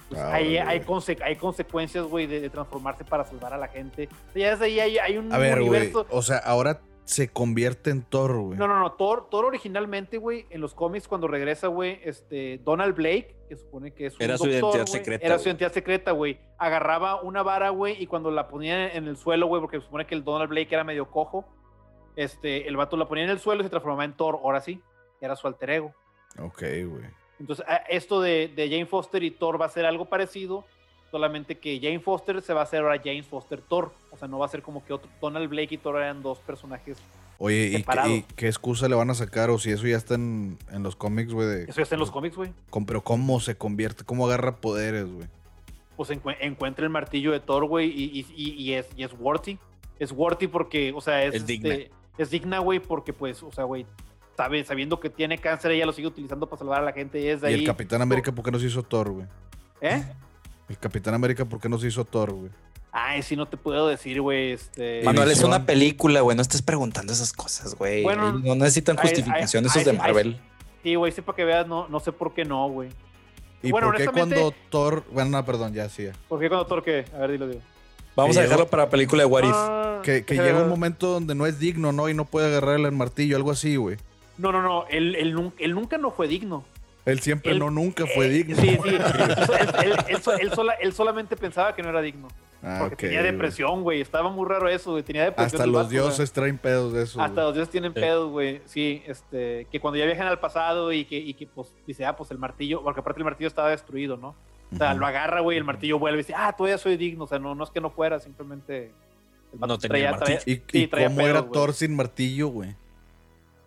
Entonces, Ah, hay, hay, conse- hay consecuencias, güey, de, de transformarse para salvar a la gente. O sea, ya desde ahí hay, hay un A ver, universo. O sea, ahora se convierte en Thor, güey. No, no, no. Thor, Thor originalmente, güey, en los cómics, cuando regresa, güey, este, Donald Blake, que supone que es un Era su identidad güey, secreta, Era su güey. identidad secreta, güey. Agarraba una vara, güey, y cuando la ponía en el suelo, güey, porque se supone que el Donald Blake era medio cojo, este, el vato la ponía en el suelo y se transformaba en Thor, ahora sí, era su alter ego. Ok, güey. Entonces, a- esto de, de Jane Foster y Thor va a ser algo parecido, solamente que Jane Foster se va a hacer ahora Jane Foster Thor. O sea, no va a ser como que otro, Donald Blake y Thor eran dos personajes. Oye, ¿y qué, Separado. y qué excusa le van a sacar? O si eso ya está en, en los cómics, güey. Eso ya está en los cómics, güey. Pero ¿cómo se convierte? ¿Cómo agarra poderes, güey? pues encue- encuentra el martillo de Thor, güey, y, y- y- y es, y es worthy. Es worthy porque, o sea, es, Es digna. este, es digna, güey, porque, pues, o sea, güey, sabe, sabiendo que tiene cáncer, ella lo sigue utilizando para salvar a la gente. Y es de ¿Y ahí. el Capitán América por qué no se hizo Thor, güey? ¿Eh? El Capitán América por qué no se hizo Thor, güey? Ay, sí, no te puedo decir, güey. Este, Manuel, es una película, güey. No estés preguntando esas cosas, güey. Bueno, no necesitan ay, justificación ay, esos ay, de ay, Marvel. Sí, güey, sí, para que veas, no, no sé por qué no, güey. ¿Y Bueno, por qué cuando Thor... Bueno, no, perdón, ya sí. ya. ¿Por qué cuando Thor qué? A ver, dilo, dilo. Vamos a dejarlo llegó- para la película de What If. Ah, Que, que llega un momento donde no es digno, ¿no? Y no puede agarrar el martillo, algo así, güey. No, no, no, él, él, él nunca no fue digno. Él siempre Él- no, nunca fue Eh, digno. Sí, sí. él, él- él so- él sola- él solamente pensaba que no era digno. Ah, Porque tenía depresión, güey. Estaba muy raro eso, güey. Tenía depresión. Hasta los dioses traen pedos de eso. Hasta güey. los dioses tienen Sí. pedos, güey. Sí, este, que cuando ya viajan al pasado y que, y que pues, dice, ah, pues el martillo, porque aparte el martillo estaba destruido, ¿no? O sea, lo agarra, güey, el martillo vuelve y dice, ah, todavía soy digno. O sea, no, no es que no fuera, simplemente. el No tenía el martillo. ¿Y, sí, y traía cómo pedos, era. Thor sin martillo, güey?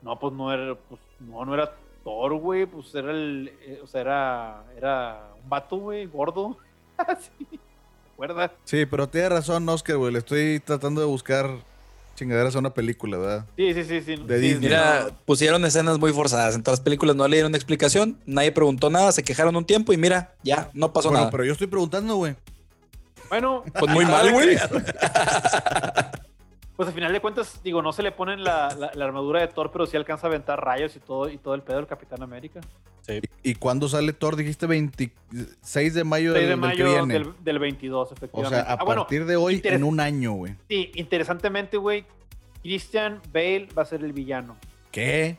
No, pues no era, pues, no, no era Thor, güey. Pues era el, eh, o sea, era, era un vato, güey, gordo. sí, ¿te acuerdas? Sí, pero tiene razón, Oscar, güey. Le estoy tratando de buscar chingaderas a una película, ¿verdad? Sí, sí, sí, sí. De sí, Disney. Mira, no. pusieron escenas muy forzadas. En todas las películas no le dieron explicación. Nadie preguntó nada. Se quejaron un tiempo y mira, ya, no pasó Bueno, nada. pero yo estoy preguntando, güey. Bueno, Pues muy mal, güey. Pues al final de cuentas, digo, no se le ponen la, la- la armadura de Thor, pero sí alcanza a aventar rayos y todo, y todo el pedo del Capitán América. ¿Y cuándo sale Thor? Dijiste 26 de mayo 6 del, de del mayo que viene. del, del 22, O efectivamente. sea, a Ah, bueno, partir de hoy, en un año, güey. sí, interesantemente, güey, Christian Bale va a ser el villano. ¿Qué?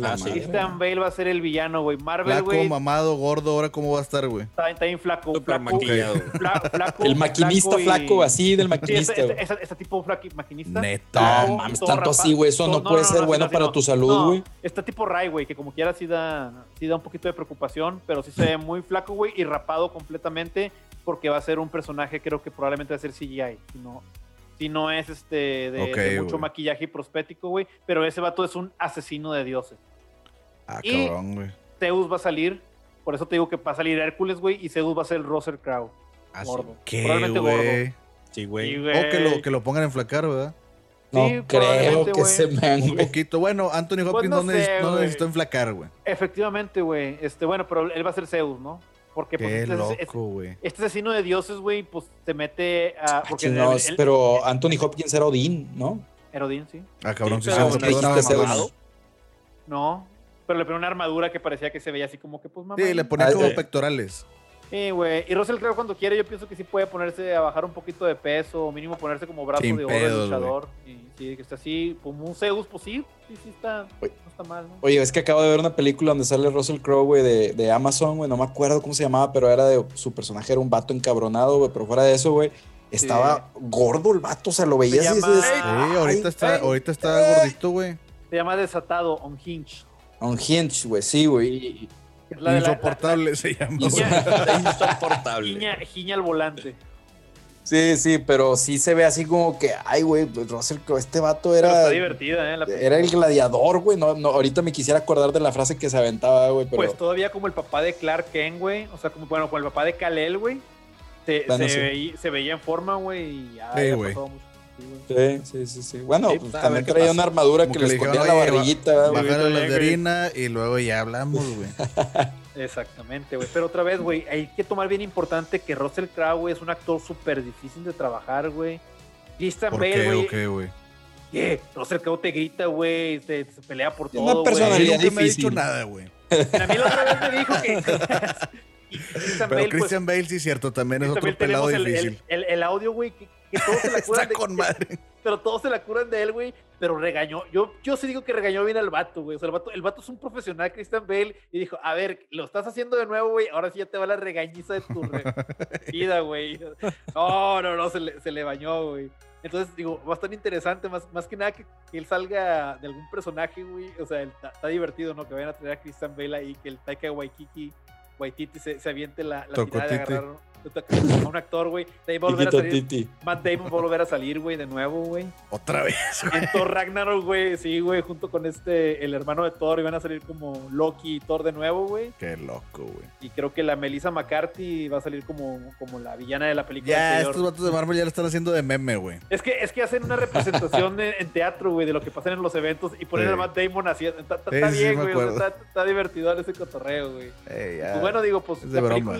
La Ah, sí. Christian Bale va a ser el villano, güey. Marvel, Flaco, güey, mamado, gordo, ¿ahora cómo va a estar, güey? está, está bien flaco. Súper flaco, maquillado. fla- flaco, El maquinista y- flaco, así del Sí, maquinista. ese- ese- ese tipo maquinista. Neta. No, mames, tanto rapa- así, güey. Eso no puede ser bueno así para no. tu salud, No, güey. Está tipo Ray, güey, que como quiera sí da, sí da un poquito de preocupación, pero sí se ve muy flaco, güey, y rapado completamente porque va a ser un personaje, creo que probablemente va a ser CGI, si no, si no es este de, mucho maquillaje y prospético, güey, pero ese vato es un asesino de dioses. Ah, Y- cabrón, güey. Zeus va a salir, por eso te digo que va a salir Hércules, güey, y Zeus va a ser el Russell Crowe. Ah, gordo. ¿Qué, Probablemente güey? gordo. Sí, Sí, güey. O que lo, que lo pongan a enflacar, ¿verdad? No Sí, creo que se vean, Un poquito. Bueno, Anthony Hopkins Pues no no, neces- no necesitó enflacar, güey. Efectivamente, güey. Este, bueno, pero él va a ser Zeus, ¿no? Porque pues, Qué este, es- loco, güey. este asesino de dioses, güey, pues se mete a. Ah, Porque chingados, el- pero Anthony Hopkins era Odín, ¿no? Herodín, sí. Ah, cabrón, sí, Sí, se pero me no Pero le ponía una armadura que parecía que se veía así como que, pues, mamá. Sí, le ponía Ah, como sí. pectorales. Sí, güey. Y Russell Crowe cuando quiere, yo pienso que sí puede ponerse a bajar un poquito de peso, o mínimo ponerse como brazo Sin de oro pedos, de luchador. Y sí, que está así, como un Zeus, pues sí, sí, sí está, Oye. no está mal, ¿no? Oye, es que acabo de ver una película donde sale Russell Crowe, güey, de, de Amazon, güey, no me acuerdo cómo se llamaba, pero era de su personaje, era un vato encabronado, güey, pero fuera de eso, güey, estaba gordo el vato, o sea, lo veías llama- dices, Sí, "Ay, ahorita está, ay". ahorita está gordito, güey. Se llama Desatado, On Hinge. On Hinge, güey, sí, güey. la la- la- Insoportable se llama. Insoportable. Giña, al volante. Sí, sí, pero sí se ve así como que, ay, güey, pues Russell Crowe, este vato Pero era, está divertida, ¿eh? La era el gladiador, güey, no, no, ahorita me quisiera acordar de la frase que se aventaba, güey, pero... Pues todavía como el papá de Clark Kent, güey. O sea, como, bueno, como el papá de Kal-El, güey. Se, Bueno, se, sí. veía, se veía en forma, güey, y ya, Sí, ya güey. pasó mucho. Sí, güey. Sí, sí, sí, sí. Bueno, Sí, pues, también traía pasa. una armadura Como que que le escondía la "Oye, barriguita, güey. Bien, las de harina y luego ya hablamos, güey. Exactamente, güey. Pero otra vez, güey, hay que tomar bien importante que Russell Crowe, güey, es un actor súper difícil de trabajar, güey. Christian ¿Por Bale, qué güey. qué, güey? ¿qué? Russell Crowe te grita, güey, te, se pelea por una todo, güey. personalidad Nunca me ha dicho difícil. nada, güey. A mí la otra vez me dijo que... Christian Pero Bale, pues, Christian Bale sí cierto, también es otro pelado difícil. el, el, el audio, güey, que, que todos se la curan Está de, con madre. pero todos se la curan de él, güey, pero regañó. Yo, yo sí digo que regañó bien al vato, güey. O sea, el vato, el vato es un profesional, Christian Bale, y dijo, a ver, lo estás haciendo de nuevo, güey, ahora sí ya te va la regañiza de tu re- vida, güey. No, no, no, se le, se le bañó, güey. Entonces, digo, bastante interesante, más, más que nada que, que él salga de algún personaje, güey. O sea, está divertido, ¿no? Que vayan a traer a Christian Bale ahí, que el Taika Waikiki, Waititi se, se aviente la, la tirada de agarrar a un actor, güey. De ahí va a volver a salir. Titi. Matt Damon va a volver a salir, güey, de nuevo, güey. Otra vez. En Thor Ragnarok, güey, sí, güey, junto con este, el hermano de Thor, iban a salir como Loki y Thor de nuevo, güey. Qué loco, güey. Y creo que la Melissa McCarthy va a salir como, como la villana de la película. Ya, anterior. estos vatos de Marvel ya lo están haciendo de meme, güey. Es que, es que hacen una representación en, en teatro, güey, de lo que pasa en los eventos y ponen Sí. a Matt Damon así. Está, está- Sí, está sí, bien, güey, o sea, acuerdo. está, está divertido ese cotorreo, güey. Ey, ya. Pues bueno, digo, pues es de la broma.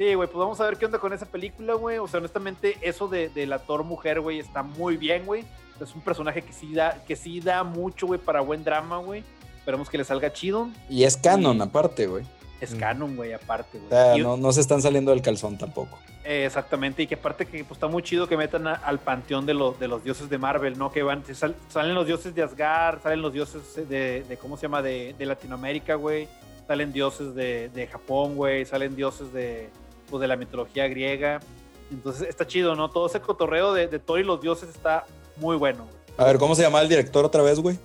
Sí, güey, pues vamos a ver qué onda con esa película, güey. O sea, honestamente, eso de, de la Thor mujer, güey, está muy bien, güey. Es un personaje que sí da, que sí da mucho, güey, para buen drama, güey. Esperemos que le salga chido. Y es canon, aparte, güey. Es Mm. canon, güey, aparte, O güey. sea, Y- no, no se están saliendo del calzón tampoco. eh, exactamente, y que aparte que pues, está muy chido que metan a- al panteón de, los de los dioses de Marvel, ¿no? Que van, sal- salen los dioses de Asgard, salen los dioses de, de ¿cómo se llama? De, de Latinoamérica, güey. Salen dioses de, de Japón, güey. Salen dioses de, pues, de la mitología griega. Entonces está chido, ¿no? Todo ese cotorreo de, de Thor y los dioses está muy bueno, güey. A ver, ¿cómo se llama el director otra vez, güey?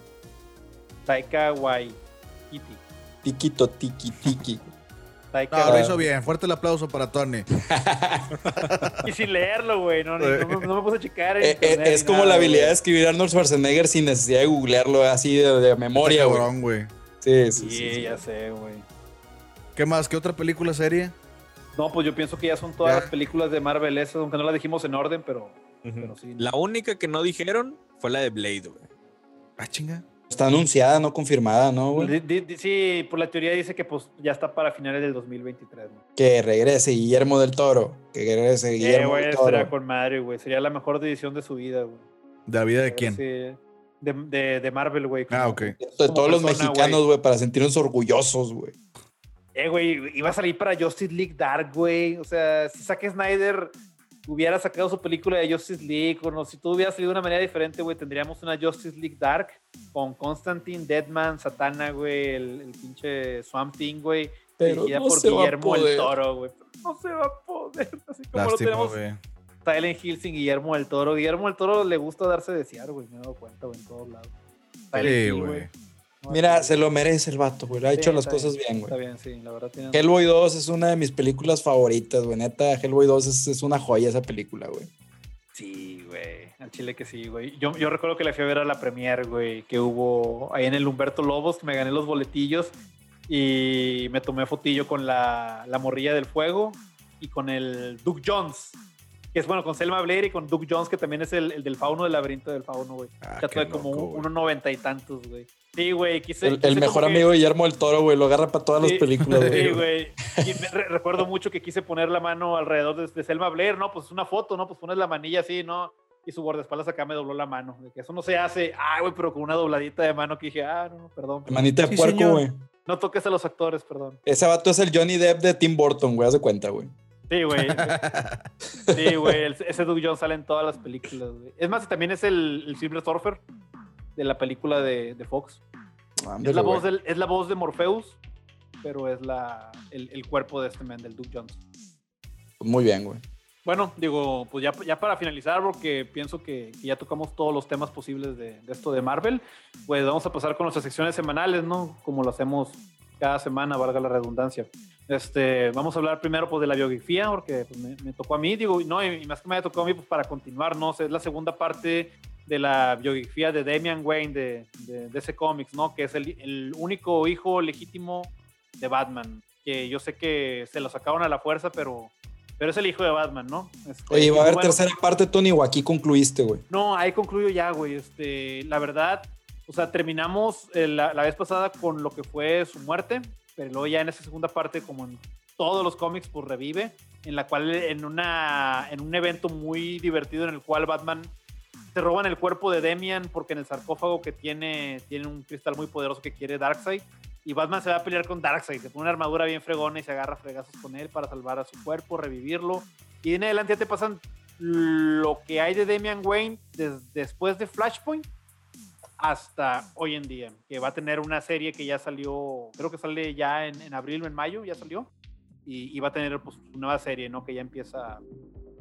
Taika Waititi. Tiquito, tiki, tiki. Taika No, lo hizo bien. Fuerte el aplauso para Tony. Y sin leerlo, güey. No, no, me- no me puse a checar. Eh, eh, internet es como nada, la habilidad güey. de escribir Arnold Schwarzenegger sin necesidad de googlearlo así de, de memoria, güey. güey. Sí, sí, Sí, sí, sí. ya sé, güey. ¿Qué más? ¿Qué otra película serie? No, pues yo pienso que ya son todas Ya. las películas de Marvel esas, aunque no las dijimos en orden, pero, pero sí. La única que no dijeron fue la de Blade, güey. Ah, chinga. Está anunciada, no confirmada, ¿no, güey? Sí, por la teoría dice que pues ya está para finales del 2023, ¿no? Que regrese Guillermo del Toro. Que regrese Eh, Guillermo güey, del Toro. con madre, güey. Sería la mejor decisión de su vida, güey. ¿De la vida de quién? Sí, de, de, de Marvel, güey. Ah, ok. De todos los mexicanos, güey. güey, para sentirnos orgullosos, güey. Eh, güey, iba a salir para Justice League Dark, güey. O sea, si Zack Snyder hubiera sacado su película de Justice League, o no, si todo hubiera salido de una manera diferente, güey, tendríamos una Justice League Dark con Constantine, Deadman, Satana, güey, el, el pinche Swamp Thing, güey, dirigida no por Guillermo el. Toro, güey. No se va a poder, así como lo tenemos güey. Silent Hill sin Guillermo del Toro. Guillermo del Toro le gusta darse desear, güey, me he dado cuenta, güey, en todos lados. Silent Sí, güey. Mira, se lo merece el vato, güey. Ha Sí, hecho las está cosas bien, Está güey. bien, sí, la verdad tiene... Hellboy 2 es una de mis películas favoritas, güey. Neta, Hellboy 2 es, es una joya esa película, güey. Sí, güey. Al chile que sí, güey. Yo, yo recuerdo que la fui a ver a la premier, güey, que hubo ahí en el Humberto Lobos, que me gané los boletillos y me tomé fotillo con la, la morrilla del fuego y con el Duke Jones. Que es bueno con Selma Blair y con Duke Jones, que también es el, el del fauno del laberinto del fauno, güey. Ah, Ya qué tuve como loco, güey. unos noventa y tantos, güey. Sí, güey, quise. El, mejor que- amigo de Guillermo del Toro, güey. Lo agarra para todas Sí, las películas, Sí, güey. recuerdo mucho que quise poner la mano alrededor de, de Selma Blair, ¿no? Pues es una foto, ¿no? Pues pones la manilla así, ¿no? Y su guardaespaldas acá me dobló la mano. De que eso no se hace. Ah, güey, pero con una dobladita de mano que dije, ah, no, no, perdón. perdón. Manita de Sí, puerco, güey. No toques a los actores, perdón. Ese vato es el Johnny Depp de Tim Burton, güey. Haz de cuenta, güey. Sí, güey. Sí, güey. Ese Doug Jones sale en todas las películas, güey. Es más, también es el, el Silver Surfer de la película de, de Fox. Ándale, Es la, güey. voz del, es la voz de Morpheus, pero es la, el, el cuerpo de este man, del Doug Jones. Muy bien, güey. Bueno, digo, pues ya, ya para finalizar, porque pienso que, que ya tocamos todos los temas posibles de, de esto de Marvel, pues vamos a pasar con nuestras secciones semanales, ¿no? Como lo hacemos cada semana, valga la redundancia. Este, vamos a hablar primero pues, de la biografía, porque pues, me, me tocó a mí, digo, no, y más que me haya tocado a mí, pues para continuar, ¿no? Es la segunda parte de la biografía de Damian Wayne de, de, de ese cómics, ¿no? Que es el, el único hijo legítimo de Batman, que yo sé que se lo sacaron a la fuerza, pero, pero es el hijo de Batman, ¿no? Este, Oye, va a haber bueno, tercera parte, Tony, o aquí concluiste, güey. No, ahí concluyo ya, güey. Este, la verdad, o sea, terminamos eh, la, la vez pasada con lo que fue su muerte, pero luego ya en esa segunda parte, como en todos los cómics, pues revive, en la cual en, una, en un evento muy divertido en el cual Batman se roban el cuerpo de Demian porque en el sarcófago que tiene tiene un cristal muy poderoso que quiere Darkseid. Y Batman se va a pelear con Darkseid, se pone una armadura bien fregona y se agarra fregazos con él para salvar a su cuerpo, revivirlo. Y en adelante ya te pasan lo que hay de Damian Wayne des- después de Flashpoint hasta hoy en día, que va a tener una serie que ya salió, creo que sale ya en, abril o en mayo, ya salió, y, va a tener pues su nueva serie, ¿no? Que ya empieza,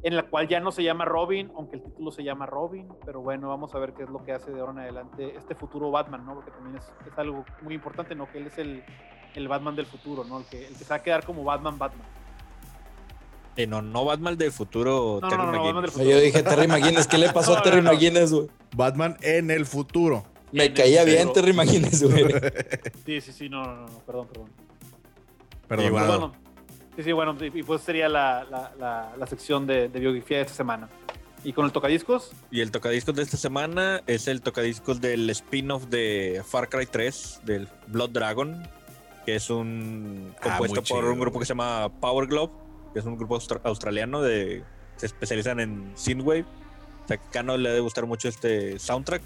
en la cual ya no se llama Robin, aunque el título se llama Robin, pero bueno, vamos a ver qué es lo que hace de ahora en adelante este futuro Batman, ¿no? Porque también es, es algo muy importante, ¿no? Que él es el, el Batman del futuro, ¿no? El que, el que se va a quedar como Batman Batman. Eh, no, no Batman del futuro. No, no, Terry no, no, McGinnis. Batman del O sea, futuro. yo dije Terry McGuinness. ¿Qué le pasó No, a Terry no, no. McGuinness, güey? Batman en el futuro. Me En caía bien futuro. Terry McGuinness, güey. Sí, sí, sí, no, no, no, perdón, perdón. Perdonado. Bueno, sí, sí, bueno, y pues sería la, la, la, la sección de, de biografía de esta semana. Y con el tocadiscos, Y el tocadiscos de esta semana es el tocadiscos del spin-off de Far Cry 3, del Blood Dragon, que es un Ah, compuesto por un grupo que se llama Power Glove, que es un grupo austra- australiano de se especializan en synthwave. O sea, que a Cano le debe gustar mucho este soundtrack.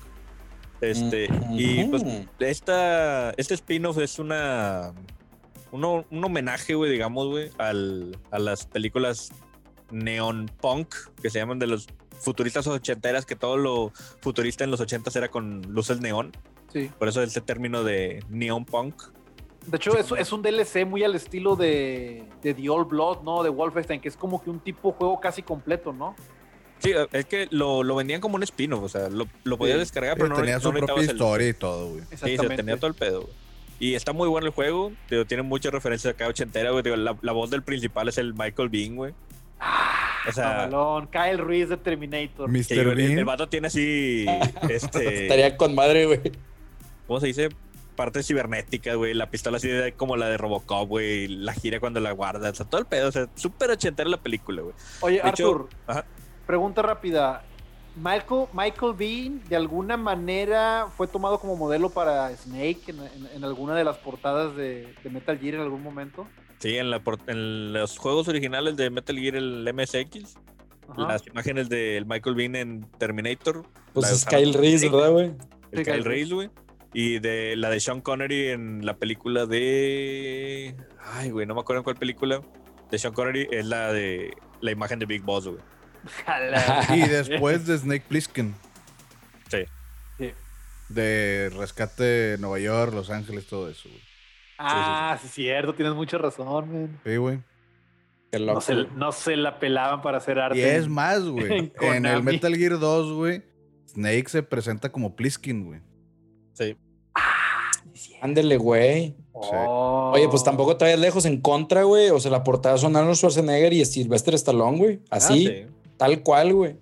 Este, y pues esta, este spin-off es una uno- un homenaje, güey, digamos, güey, al- a las películas neon punk que se llaman de los futuristas ochenteras, que todo lo futurista en los ochentas era con luces neón. sí. Por eso este término de neon punk. De hecho, es, es un DLC muy al estilo de, de The Old Blood, ¿no? De Wolfenstein, que es como que un tipo juego casi completo, ¿no? Sí, es que lo, lo vendían como un spin-off, o sea, lo, lo podías Sí. descargar, Sí, pero no, tenía no su propia el- historia y todo, güey. Sí, se tenía todo el pedo, güey. Y está muy bueno el juego, digo, tiene muchas referencias acá ochentera, güey. digo, La, la voz del principal es el Michael Bean, güey. O sea, Mamalón, Kyle Reese de Terminator. Mr. el, el vato tiene así, este, Estaría con madre, güey. ¿cómo se dice? Parte cibernética, güey. La pistola así de- como la de Robocop, güey. La gira cuando la guarda. O sea, todo el pedo. O sea, súper ochentera la película, güey. Oye, de hecho- Arthur, Ajá. pregunta rápida. Michael, Michael Bean, de alguna manera, fue tomado como modelo para Snake en, en- en alguna de las portadas de, de Metal Gear en algún momento. Sí, en, la, en los juegos originales de Metal Gear, el MSX, Ajá. las imágenes del Michael Bean en Terminator. Pues es Kyle Reese, ¿verdad, güey? El Sí, Kyle Kyle Reese, güey. Y de la de Sean Connery en la película de. Ay, güey, no me acuerdo en cuál película. De Sean Connery es la de la imagen de Big Boss, güey. Y después de Snake Plissken. Sí. Sí. De Rescate Nueva York, Los Ángeles, todo eso, güey. Ah, sí, cierto, tienes mucha razón, man. Sí, güey. Qué No loco. se, no se la pelaban para hacer arte. Y es más, güey. en En el. Metal Gear 2, güey, Snake se presenta como Pliskin, güey. Sí. Ándele, güey. Oh. Oye, pues tampoco te vayas lejos en contra, güey. O sea, la portada son Arnold Schwarzenegger y Sylvester Stallone, güey. Así, Ah, sí. Tal cual, güey.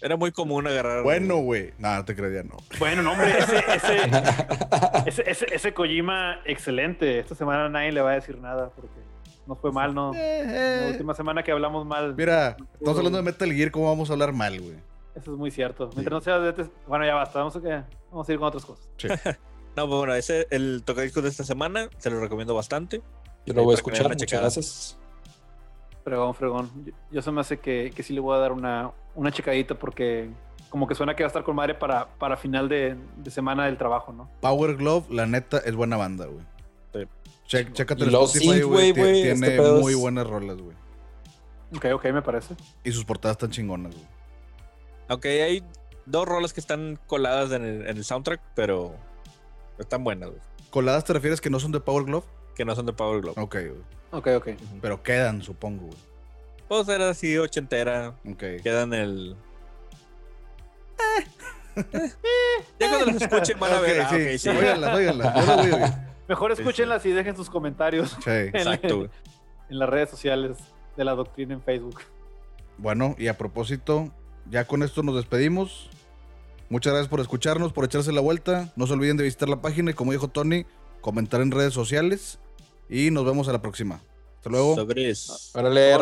Era muy común agarrar. Bueno, güey. No, no te creía, no. Bueno, no, hombre, ese, ese, ese, ese, ese Kojima, excelente. Esta semana nadie le va a decir nada porque nos fue mal, ¿no? Eh, La eh. última semana que hablamos mal. Mira, estamos hablando de Metal Gear, ¿cómo vamos a hablar mal, güey? Eso es muy cierto. Mientras no sea de este- Bueno, ya basta. Vamos a, que- vamos a ir con otras cosas. Sí. No, pues bueno, ese el tocadiscos de esta semana, se lo recomiendo bastante. Yo lo voy a escuchar, muchas gracias. Fregón, fregón. Yo, yo se me hace que, que sí le voy a dar una, una checadita porque como que suena que va a estar con madre para, para final de, de semana del trabajo, ¿no? Power Glove, la neta, es buena banda, güey. Sí. Che- chécate el Spotify, güey. güey, güey, Tiene este muy es- buenas rolas, güey. Ok, ok, me parece. Y sus portadas están chingonas, güey. Aunque hay dos rolas que están coladas en el, en el soundtrack, pero están buenas, güey, ¿Coladas te refieres que no son de Power Glove? Que no son de Power Glove. Ok, güey. Ok, ok. Pero quedan, supongo, güey. Pues era así ochentera, Ok. quedan el... ya cuando las escuchen van a ver. Ok, ah, sí. ok, sí. Óiganlas, óiganlas. Yo lo voy a oír. Mejor Sí, escúchenlas y dejen sus comentarios Sí. en, Exacto, güey. en las redes sociales de la doctrina en Facebook. Bueno, y a propósito, ya con esto nos despedimos. Muchas gracias por escucharnos, por echarse la vuelta. No se olviden de visitar la página y, como dijo Tony, comentar en redes sociales. Y nos vemos a la próxima. Hasta luego. Sobres. Órale,